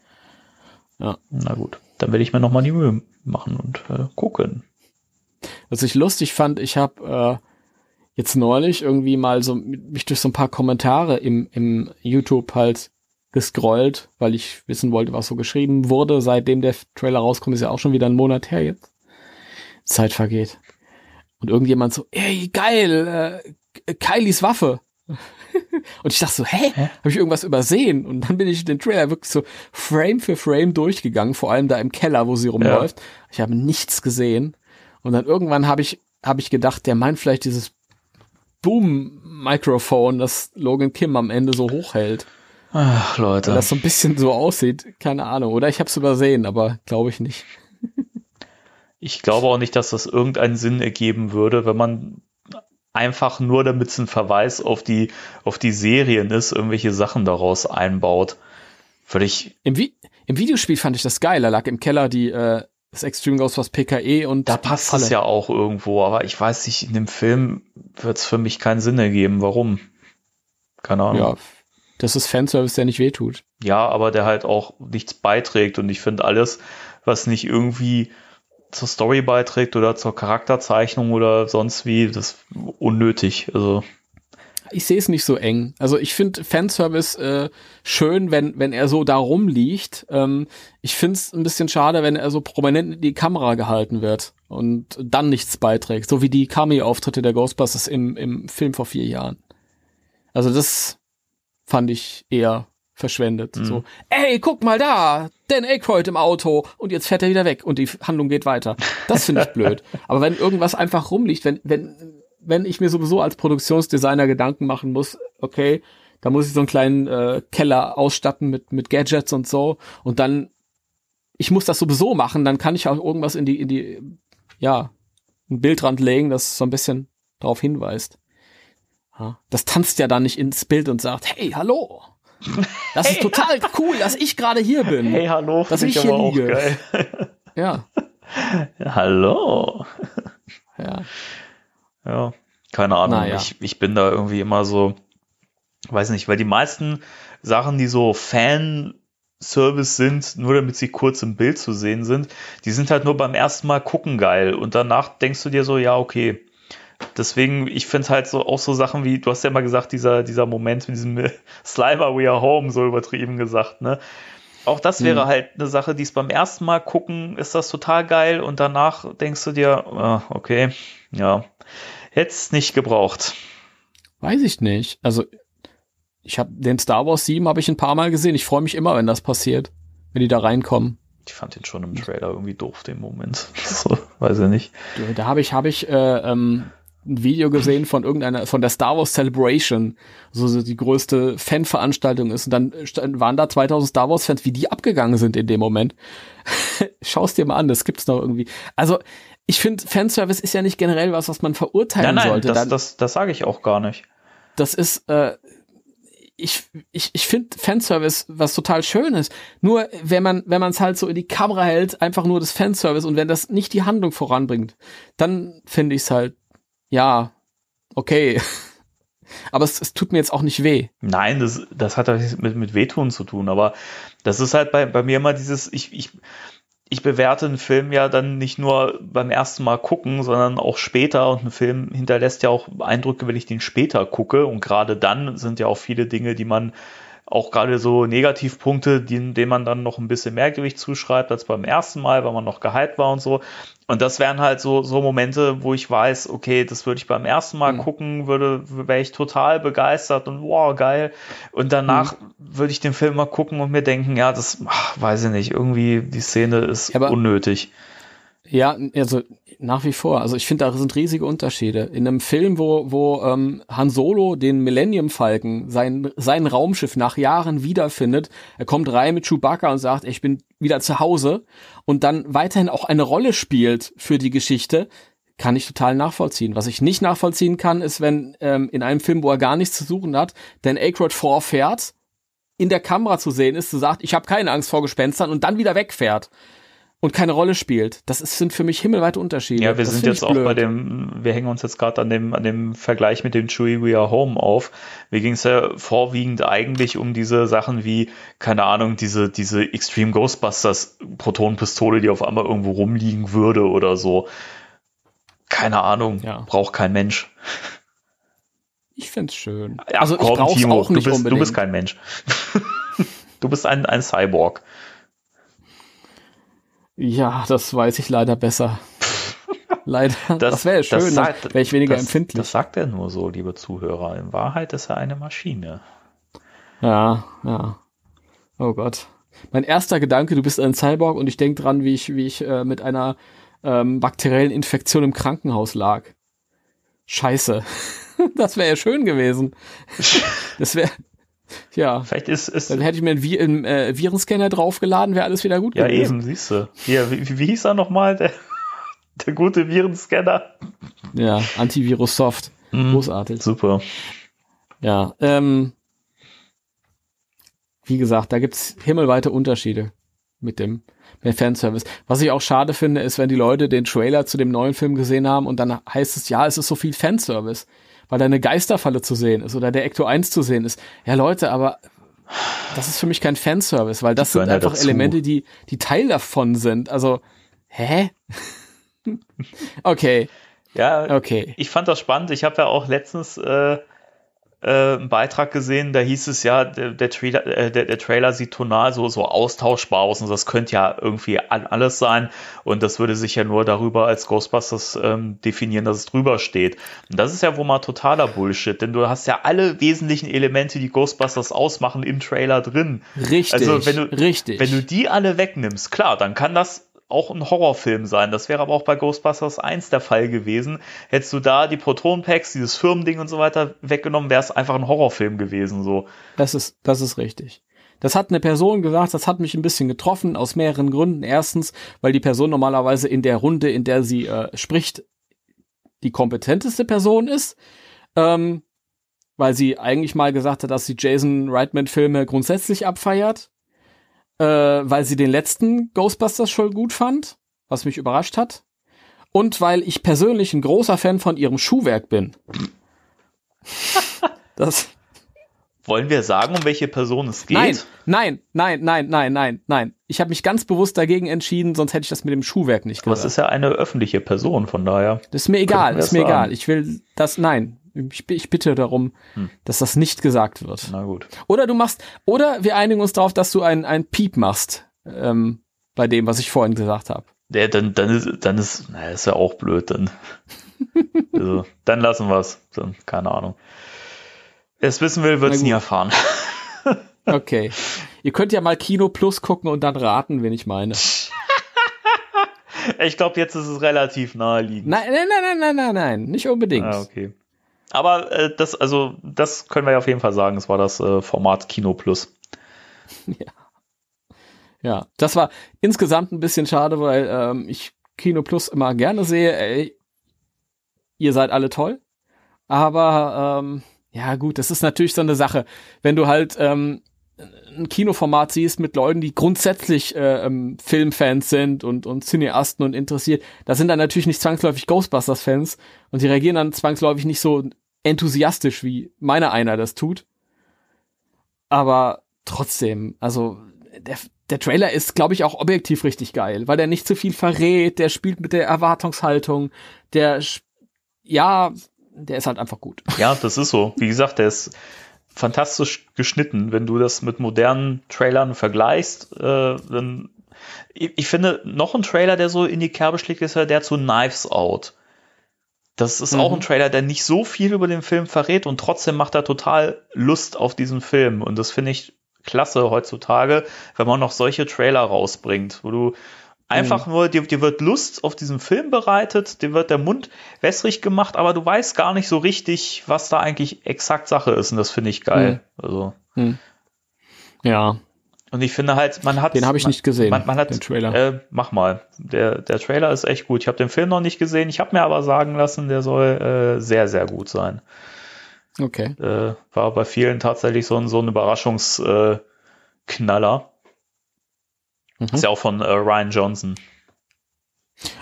Speaker 7: Ja.
Speaker 6: Na gut, dann werde ich mir noch mal die Mühe machen und äh, gucken.
Speaker 7: Was ich lustig fand, ich habe äh, jetzt neulich irgendwie mal so mich durch so ein paar Kommentare im, im YouTube halt gescrollt, weil ich wissen wollte, was so geschrieben wurde. Seitdem der Trailer rauskommt, ist ja auch schon wieder ein Monat her jetzt. Zeit vergeht. Und irgendjemand so, ey, geil, äh, Kylies Waffe. Und ich dachte so, hä? Habe ich irgendwas übersehen? Und dann bin ich den Trailer wirklich so Frame für Frame durchgegangen, vor allem da im Keller, wo sie rumläuft. Ich habe nichts gesehen. Und dann irgendwann habe ich, habe ich gedacht, der meint vielleicht dieses Boom-Mikrofon, das Logan Kim am Ende so hochhält.
Speaker 6: Ach,
Speaker 7: Weil
Speaker 6: Leute.
Speaker 7: das so ein bisschen so aussieht. Keine Ahnung. Oder ich habe es übersehen, aber glaube ich nicht.
Speaker 6: Ich glaube auch nicht, dass das irgendeinen Sinn ergeben würde, wenn man einfach nur, damit es ein Verweis auf die, auf die Serien ist, irgendwelche Sachen daraus einbaut. Ich,
Speaker 7: Im, Vi Im Videospiel fand ich das geil. Da lag im Keller die, äh, das Extreme Ghostbusters PKE und
Speaker 6: da passt
Speaker 7: Falle.
Speaker 6: es ja auch irgendwo, aber ich weiß nicht, in dem Film wird es für mich keinen Sinn ergeben. Warum? Keine Ahnung.
Speaker 7: Ja, das ist Fanservice, der nicht wehtut.
Speaker 6: Ja, aber der halt auch nichts beiträgt. Und ich finde alles, was nicht irgendwie zur Story beiträgt oder zur Charakterzeichnung oder sonst wie, das ist unnötig. Also,
Speaker 7: Ich sehe es nicht so eng. Also ich finde Fanservice äh, schön, wenn, wenn er so da rumliegt. Ähm, ich finde es ein bisschen schade, wenn er so prominent in die Kamera gehalten wird und dann nichts beiträgt. So wie die Cameo-Auftritte der Ghostbusters im, im Film vor vier Jahren. Also das fand ich eher verschwendet. So, ey, guck mal da, Dan Aykroyd im Auto und jetzt fährt er wieder weg und die Handlung geht weiter. Das finde ich blöd. Aber wenn irgendwas einfach rumliegt, wenn, wenn, wenn ich mir sowieso als Produktionsdesigner Gedanken machen muss, okay, da muss ich so einen kleinen äh, Keller ausstatten mit, mit Gadgets und so und dann, ich muss das sowieso machen, dann kann ich auch irgendwas in die, in die, ja, ein Bildrand legen, das so ein bisschen darauf hinweist. Das tanzt ja dann nicht ins Bild und sagt, hey, hallo. Das ist total cool, dass ich gerade hier bin.
Speaker 6: hey, hallo,
Speaker 7: Dass ich hier liege.
Speaker 6: geil.
Speaker 7: Ja,
Speaker 6: hallo.
Speaker 7: ja.
Speaker 6: Ja, keine Ahnung.
Speaker 7: Naja.
Speaker 6: Ich, ich bin da irgendwie immer so, weiß nicht, weil die meisten Sachen, die so Fanservice sind, nur damit sie kurz im Bild zu sehen sind, die sind halt nur beim ersten Mal gucken geil. Und danach denkst du dir so, ja, okay. Deswegen, ich finde halt so auch so Sachen wie, du hast ja mal gesagt, dieser, dieser Moment mit diesem Slimer We Are Home, so übertrieben gesagt, ne? Auch das wäre halt eine Sache, die ist beim ersten Mal gucken, ist das total geil und danach denkst du dir, ah, okay, ja, hätte es nicht gebraucht.
Speaker 7: Weiß ich nicht. Also ich habe den Star Wars 7 habe ich ein paar Mal gesehen. Ich freue mich immer, wenn das passiert, wenn die da reinkommen.
Speaker 6: Ich fand den schon im Trailer irgendwie doof, den Moment. so, weiß ich nicht.
Speaker 7: Da habe ich, habe ich äh, ähm, ein Video gesehen von irgendeiner, von der Star Wars Celebration, so, so die größte Fanveranstaltung ist. Und dann waren da 2000 Star Wars Fans, wie die abgegangen sind in dem Moment. Schau's dir mal an, das gibt's noch irgendwie. Also, ich finde, Fanservice ist ja nicht generell was, was man verurteilen
Speaker 6: Nein, nein,
Speaker 7: sollte.
Speaker 6: das,
Speaker 7: Dann-
Speaker 6: das, das sage ich auch gar nicht.
Speaker 7: das ist, äh, ich, ich, ich finde Fanservice was total Schönes. Nur wenn man, wenn man es halt so in die Kamera hält, einfach nur das Fanservice und wenn das nicht die Handlung voranbringt, dann finde ich es halt, ja, okay. Aber es, es tut mir jetzt auch nicht weh.
Speaker 6: Nein, das, das hat nichts mit, mit Wehtun zu tun, aber das ist halt bei, bei mir immer dieses, ich, ich, ich bewerte einen Film ja dann nicht nur beim ersten Mal gucken, sondern auch später und ein Film hinterlässt ja auch Eindrücke, wenn ich den später gucke und gerade dann sind ja auch viele Dinge, die man auch gerade so Negativpunkte, denen man dann noch ein bisschen mehr Gewicht zuschreibt als beim ersten Mal, weil man noch gehypt war und so. Und das wären halt so, so Momente, wo ich weiß, okay, das würde ich beim ersten Mal
Speaker 7: Mhm.
Speaker 6: gucken, würde, wäre ich total begeistert und wow, geil. Und danach würde ich den Film mal gucken und mir denken, ja, das, ach, weiß ich nicht, irgendwie die Szene ist
Speaker 7: aber-
Speaker 6: unnötig.
Speaker 7: Ja, also nach wie vor. Also ich finde, da sind riesige Unterschiede. In einem Film, wo, wo ähm, Han Solo den Millennium Falcon, sein, sein Raumschiff nach Jahren wiederfindet, er kommt rein mit Chewbacca und sagt, ich bin wieder zu Hause und dann weiterhin auch eine Rolle spielt für die Geschichte, kann ich total nachvollziehen. Was ich nicht nachvollziehen kann, ist, wenn ähm, in einem Film, wo er gar nichts zu suchen hat, Dan Aykroyd vorfährt, in der Kamera zu sehen ist, zu sagt, ich habe keine Angst vor Gespenstern und dann wieder wegfährt und keine Rolle spielt. Das ist, sind für mich himmelweite Unterschiede.
Speaker 6: Ja, wir
Speaker 7: das
Speaker 6: sind jetzt
Speaker 7: ich
Speaker 6: auch
Speaker 7: blöd.
Speaker 6: bei dem, wir hängen uns jetzt gerade an dem, an dem Vergleich mit dem Chewie We Are Home auf. Mir ging es ja vorwiegend eigentlich um diese Sachen wie, keine Ahnung, diese, diese Extreme Ghostbusters Protonenpistole, die auf einmal irgendwo rumliegen würde oder so. Keine Ahnung,
Speaker 7: Ja.
Speaker 6: braucht kein Mensch.
Speaker 7: Ich find's schön.
Speaker 6: Ja,
Speaker 7: also ich
Speaker 6: komm,
Speaker 7: brauch's
Speaker 6: Timo,
Speaker 7: auch nicht
Speaker 6: du bist,
Speaker 7: unbedingt.
Speaker 6: Du bist kein Mensch. du bist ein, ein Cyborg.
Speaker 7: Ja, das weiß ich leider besser. leider. Das, wäre schön, dann
Speaker 6: sagt-
Speaker 7: wäre ich weniger
Speaker 6: das,
Speaker 7: empfindlich.
Speaker 6: Das sagt er nur so, liebe Zuhörer. In Wahrheit ist er eine Maschine.
Speaker 7: ja, ja. Oh Gott. Mein erster Gedanke, du bist ein Cyborg und ich denke dran, wie ich, wie ich äh, mit einer ähm, bakteriellen Infektion im Krankenhaus lag. Scheiße. das wäre ja schön gewesen. Das wäre, ja.
Speaker 6: Vielleicht ist, ist
Speaker 7: Dann hätte ich mir einen, Vi einen äh, Virenscanner draufgeladen, wäre alles wieder gut
Speaker 6: Ja,
Speaker 7: gewesen.
Speaker 6: eben, siehst du. Hier, wie, wie hieß er nochmal? Der, der gute Virenscanner.
Speaker 7: Ja, Antivirus Soft.
Speaker 6: Mhm.
Speaker 7: Großartig.
Speaker 6: Super.
Speaker 7: Ja, ähm, wie gesagt, da gibt's himmelweite Unterschiede mit dem mit Fanservice. Was ich auch schade finde, ist, wenn die Leute den Trailer zu dem neuen Film gesehen haben und dann heißt es, ja, es ist so viel Fanservice, weil da eine Geisterfalle zu sehen ist oder der Ecto 1 zu sehen ist. Ja, Leute, aber das ist für mich kein Fanservice, weil das sind
Speaker 6: ja
Speaker 7: einfach
Speaker 6: dazu.
Speaker 7: Elemente, die, die Teil davon sind. Also, hä? okay,
Speaker 6: Ja,
Speaker 7: okay.
Speaker 6: ich fand das spannend. Ich habe ja auch letztens äh, äh, einen Beitrag gesehen, da hieß es ja, der, der, Trailer, äh, der, der Trailer sieht tonal so, so austauschbar aus und das könnte ja irgendwie all- alles sein und das würde sich ja nur darüber als Ghostbusters ähm, definieren, dass es drüber steht. Und das ist ja wohl mal totaler Bullshit, denn du hast ja alle wesentlichen Elemente, die Ghostbusters ausmachen, im Trailer drin.
Speaker 7: Richtig,
Speaker 6: Also wenn du,
Speaker 7: richtig.
Speaker 6: wenn du die alle wegnimmst, klar, dann kann das auch ein Horrorfilm sein. Das wäre aber auch bei Ghostbusters 1 der Fall gewesen. Hättest du da die Proton-Packs, dieses Firmending und so weiter weggenommen, wäre es einfach ein Horrorfilm gewesen. So.
Speaker 7: Das ist, das ist richtig. Das hat eine Person gesagt, das hat mich ein bisschen getroffen, aus mehreren Gründen. Erstens, weil die Person normalerweise in der Runde, in der sie äh, spricht, die kompetenteste Person ist. Ähm, weil sie eigentlich mal gesagt hat, dass sie Jason Reitman-Filme grundsätzlich abfeiert. Äh, weil sie den letzten Ghostbusters schon gut fand, was mich überrascht hat. Und weil ich persönlich ein großer Fan von ihrem Schuhwerk bin. das,
Speaker 6: Wollen wir sagen, um welche Person es geht?
Speaker 7: Nein, nein, nein, nein, nein, nein, nein. Ich habe mich ganz bewusst dagegen entschieden, sonst hätte ich das mit dem Schuhwerk nicht
Speaker 6: Aber es ist ja eine öffentliche Person, von daher.
Speaker 7: Das ist mir egal, ist mir
Speaker 6: das
Speaker 7: egal.
Speaker 6: sagen.
Speaker 7: Ich will das, nein. Ich, ich bitte darum,
Speaker 6: Hm.
Speaker 7: dass das nicht gesagt wird.
Speaker 6: Na gut.
Speaker 7: Oder du machst, oder wir einigen uns darauf, dass du ein, ein Piep machst, ähm, bei dem, was ich vorhin gesagt habe.
Speaker 6: Der, dann, dann ist, dann ist, naja, ist ja auch blöd, dann. also, dann lassen wir es. Dann, keine Ahnung. Wer es wissen will, wird es nie erfahren.
Speaker 7: Okay. Ihr könnt ja mal Kino Plus gucken und dann raten, wen ich meine.
Speaker 6: Ich glaube, jetzt ist es relativ naheliegend.
Speaker 7: Nein, nein, nein, nein, nein, nein, nein, nicht unbedingt.
Speaker 6: Ah, okay. Aber äh, das, also, das können wir ja auf jeden Fall sagen. Es war das äh, Format Kino Plus.
Speaker 7: Ja, das war insgesamt ein bisschen schade, weil ähm, ich Kino Plus immer gerne sehe. Ey, ihr seid alle toll. Aber ähm, ja gut, das ist natürlich so eine Sache. Wenn du halt ähm, ein Kinoformat siehst mit Leuten, die grundsätzlich äh, ähm, Filmfans sind und, und Cineasten und interessiert, da sind dann natürlich nicht zwangsläufig Ghostbusters-Fans und die reagieren dann zwangsläufig nicht so enthusiastisch, wie meiner einer das tut. Aber trotzdem, also der, der Trailer ist, glaube ich, auch objektiv richtig geil, weil der nicht zu viel verrät, der spielt mit der Erwartungshaltung, der, ja, der ist halt einfach gut.
Speaker 6: Ja, das ist so. Wie gesagt, der ist fantastisch geschnitten. Wenn du das mit modernen Trailern vergleichst, äh, dann ich, ich finde, noch ein Trailer, der so in die Kerbe schlägt, ist ja der zu Knives Out. Das ist auch ein Trailer, der nicht so viel über den Film verrät und trotzdem macht er total Lust auf diesen Film. Und das finde ich klasse heutzutage, wenn man noch solche Trailer rausbringt, wo du einfach nur, dir, dir wird Lust auf diesen Film bereitet, dir wird der Mund wässrig gemacht, aber du weißt gar nicht so richtig, was da eigentlich exakt Sache ist. Und das finde ich geil. Also.
Speaker 7: Ja,
Speaker 6: Und ich finde halt, man hat.
Speaker 7: Den habe ich
Speaker 6: man,
Speaker 7: nicht gesehen,
Speaker 6: Man, man hat,
Speaker 7: den Trailer.
Speaker 6: Äh, mach mal. Der, der Trailer ist echt gut. Ich habe den Film noch nicht gesehen. Ich habe mir aber sagen lassen, der soll äh, sehr, sehr gut sein.
Speaker 7: okay.
Speaker 6: Äh, war bei vielen tatsächlich so ein, so ein Überraschungsknaller. Äh.
Speaker 7: Mhm.
Speaker 6: Ist ja auch von äh, Ryan Johnson.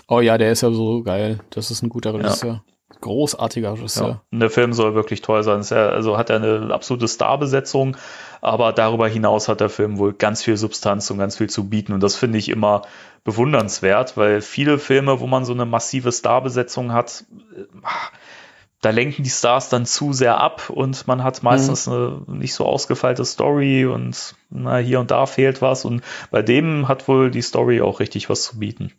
Speaker 7: Oh ja, der ist ja so geil. Das ist ein guter Regisseur. Großartiger Regisseur.
Speaker 6: Ja. Und der Film soll wirklich toll sein. Also hat er eine absolute Starbesetzung, aber darüber hinaus hat der Film wohl ganz viel Substanz und ganz viel zu bieten. Und das finde ich immer bewundernswert, weil viele Filme, wo man so eine massive Starbesetzung hat, äh, da lenken die Stars dann zu sehr ab und man hat meistens eine nicht so ausgefeilte Story und na, hier und da fehlt was. Und bei dem hat wohl die Story auch richtig was zu bieten.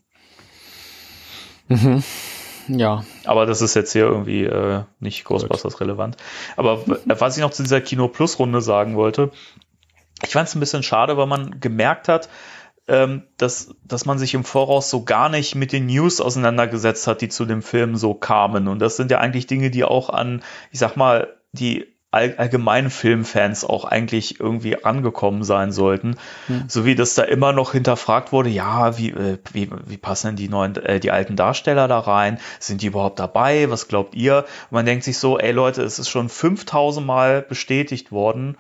Speaker 7: Ja.
Speaker 6: Aber das ist jetzt hier irgendwie äh, nicht Ghostbusters relevant. Aber was ich noch zu dieser Kino Plus Runde sagen wollte, ich fand es ein bisschen schade, weil man gemerkt hat, ähm, dass, dass man sich im Voraus so gar nicht mit den News auseinandergesetzt hat, die zu dem Film so kamen. Und das sind ja eigentlich Dinge, die auch an, ich sag mal, die all, allgemeinen Filmfans auch eigentlich irgendwie angekommen sein sollten. So wie das da immer noch hinterfragt wurde, ja, wie, äh, wie, wie passen denn die neuen, äh, die alten Darsteller da rein? Sind die überhaupt dabei? Was glaubt ihr? Und man denkt sich so, ey Leute, es ist schon 5000 Mal bestätigt worden,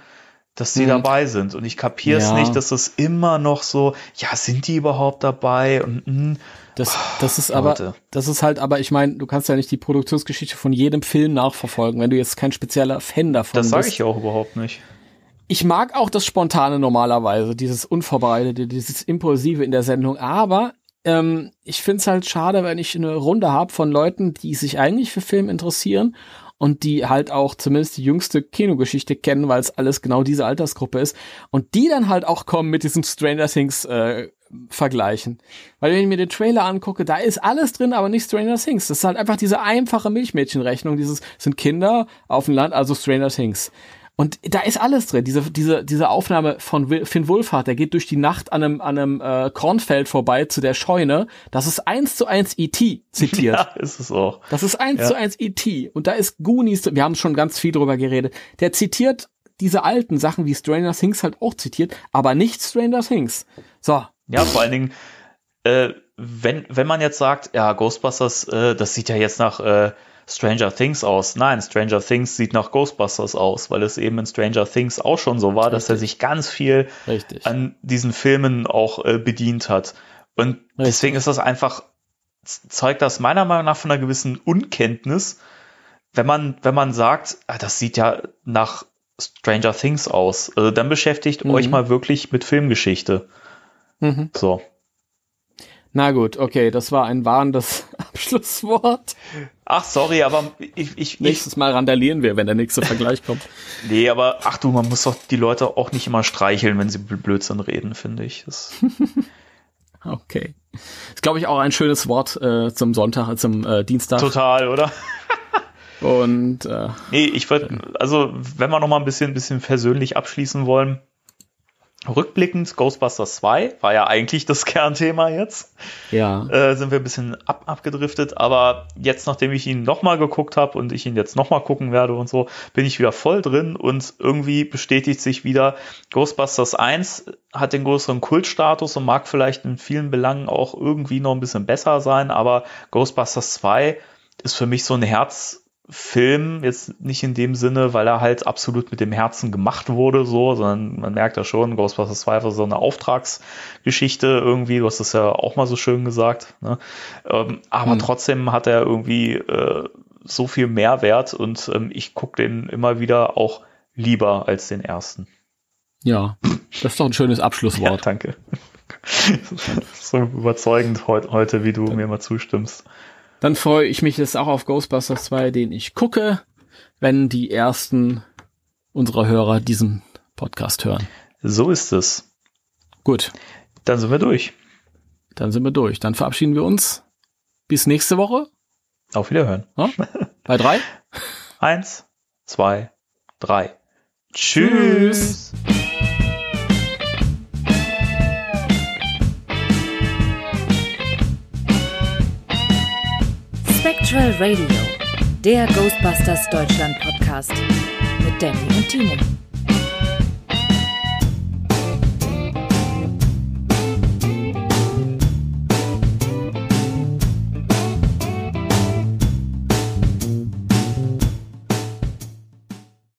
Speaker 6: dass die
Speaker 7: Mhm.
Speaker 6: dabei sind. Und ich kapiere es
Speaker 7: Ja.
Speaker 6: nicht, dass es immer noch so, ja, sind die überhaupt dabei? Und mh,
Speaker 7: Das, das ist aber,
Speaker 6: Leute.
Speaker 7: das ist halt, aber ich meine, du kannst ja nicht die Produktionsgeschichte von jedem Film nachverfolgen, wenn du jetzt kein spezieller Fan davon
Speaker 6: das sage
Speaker 7: bist.
Speaker 6: ich ja auch überhaupt nicht.
Speaker 7: ich mag auch das Spontane normalerweise, dieses Unvorbereitete, dieses Impulsive in der Sendung, aber ähm, ich find's halt schade, wenn ich eine Runde hab von Leuten, die sich eigentlich für Film interessieren und die halt auch zumindest die jüngste Kinogeschichte kennen, weil es alles genau diese Altersgruppe ist und die dann halt auch kommen mit diesem Stranger Things äh, vergleichen. Weil wenn ich mir den Trailer angucke, da ist alles drin, aber nicht Stranger Things. Das ist halt einfach diese einfache Milchmädchenrechnung, dieses sind Kinder auf dem Land, also Stranger Things. Und da ist alles drin. Diese, diese, diese Aufnahme von Finn Wolfhard, der geht durch die Nacht an einem, an einem äh, Kornfeld vorbei zu der Scheune. Das ist eins zu eins E.T. zitiert.
Speaker 6: Ja, ist es auch.
Speaker 7: Das ist eins
Speaker 6: Ja.
Speaker 7: zu eins E.T. Und da ist Goonies, wir haben schon ganz viel drüber geredet. Der zitiert diese alten Sachen wie Stranger Things halt auch zitiert, aber nicht Stranger Things. So.
Speaker 6: Ja, vor allen Dingen, äh, wenn, wenn man jetzt sagt, ja, Ghostbusters, äh, das sieht ja jetzt nach äh, Stranger Things aus. Nein, Stranger Things sieht nach Ghostbusters aus, weil es eben in Stranger Things auch schon so war, dass er sich ganz viel
Speaker 7: Richtig.
Speaker 6: an diesen Filmen auch äh, bedient hat. Und deswegen ist das einfach, zeugt das meiner Meinung nach von einer gewissen Unkenntnis, wenn man, wenn man sagt, ah, das sieht ja nach Stranger Things aus. Also dann beschäftigt
Speaker 7: Mhm.
Speaker 6: euch mal wirklich mit Filmgeschichte.
Speaker 7: Mhm.
Speaker 6: So.
Speaker 7: Na gut, okay, das war ein warnendes Abschlusswort.
Speaker 6: Ach, sorry, aber ich, ich, ich
Speaker 7: Nächstes Mal randalieren wir, wenn der nächste Vergleich kommt.
Speaker 6: nee, aber ach du, man muss doch die Leute auch nicht immer streicheln, wenn sie Bl- Blödsinn reden, finde ich. Das,
Speaker 7: Okay. Ist, glaube ich, auch ein schönes Wort äh, zum Sonntag, äh, zum äh, Dienstag.
Speaker 6: total, oder?
Speaker 7: Und äh,
Speaker 6: Nee, ich würde, also wenn wir noch mal ein bisschen, bisschen persönlich abschließen wollen, rückblickend, Ghostbusters 2 war ja eigentlich das Kernthema jetzt.
Speaker 7: ja.
Speaker 6: Äh, sind wir ein bisschen ab, abgedriftet, aber jetzt, nachdem ich ihn nochmal geguckt habe und ich ihn jetzt nochmal gucken werde und so, bin ich wieder voll drin und irgendwie bestätigt sich wieder, Ghostbusters 1 hat den größeren Kultstatus und mag vielleicht in vielen Belangen auch irgendwie noch ein bisschen besser sein, aber Ghostbusters 2 ist für mich so ein Herzfilm, jetzt nicht in dem Sinne, weil er halt absolut mit dem Herzen gemacht wurde, so, sondern man merkt ja schon, Ghostbusters 2 war so eine Auftragsgeschichte irgendwie, du hast das ja auch mal so schön gesagt, ne? ähm, aber
Speaker 7: Hm.
Speaker 6: trotzdem hat er irgendwie äh, so viel Mehrwert und ähm, ich gucke den immer wieder auch lieber als den ersten.
Speaker 7: ja, das ist doch ein schönes
Speaker 6: Ja,
Speaker 7: Abschlusswort.
Speaker 6: danke. so überzeugend heut, heute, wie du mir mal zustimmst.
Speaker 7: Dann freue ich mich jetzt auch auf Ghostbusters 2, den ich gucke, wenn die ersten unserer Hörer diesen Podcast hören.
Speaker 6: So ist es.
Speaker 7: Gut,
Speaker 6: Dann sind wir durch.
Speaker 7: dann sind wir durch. Dann verabschieden wir uns. Bis nächste Woche.
Speaker 6: Auf Wiederhören.
Speaker 7: Ja? Bei drei.
Speaker 6: Eins, zwei, drei.
Speaker 7: Tschüss.
Speaker 2: Spectral Radio, der Ghostbusters Deutschland Podcast mit Danny und Timo.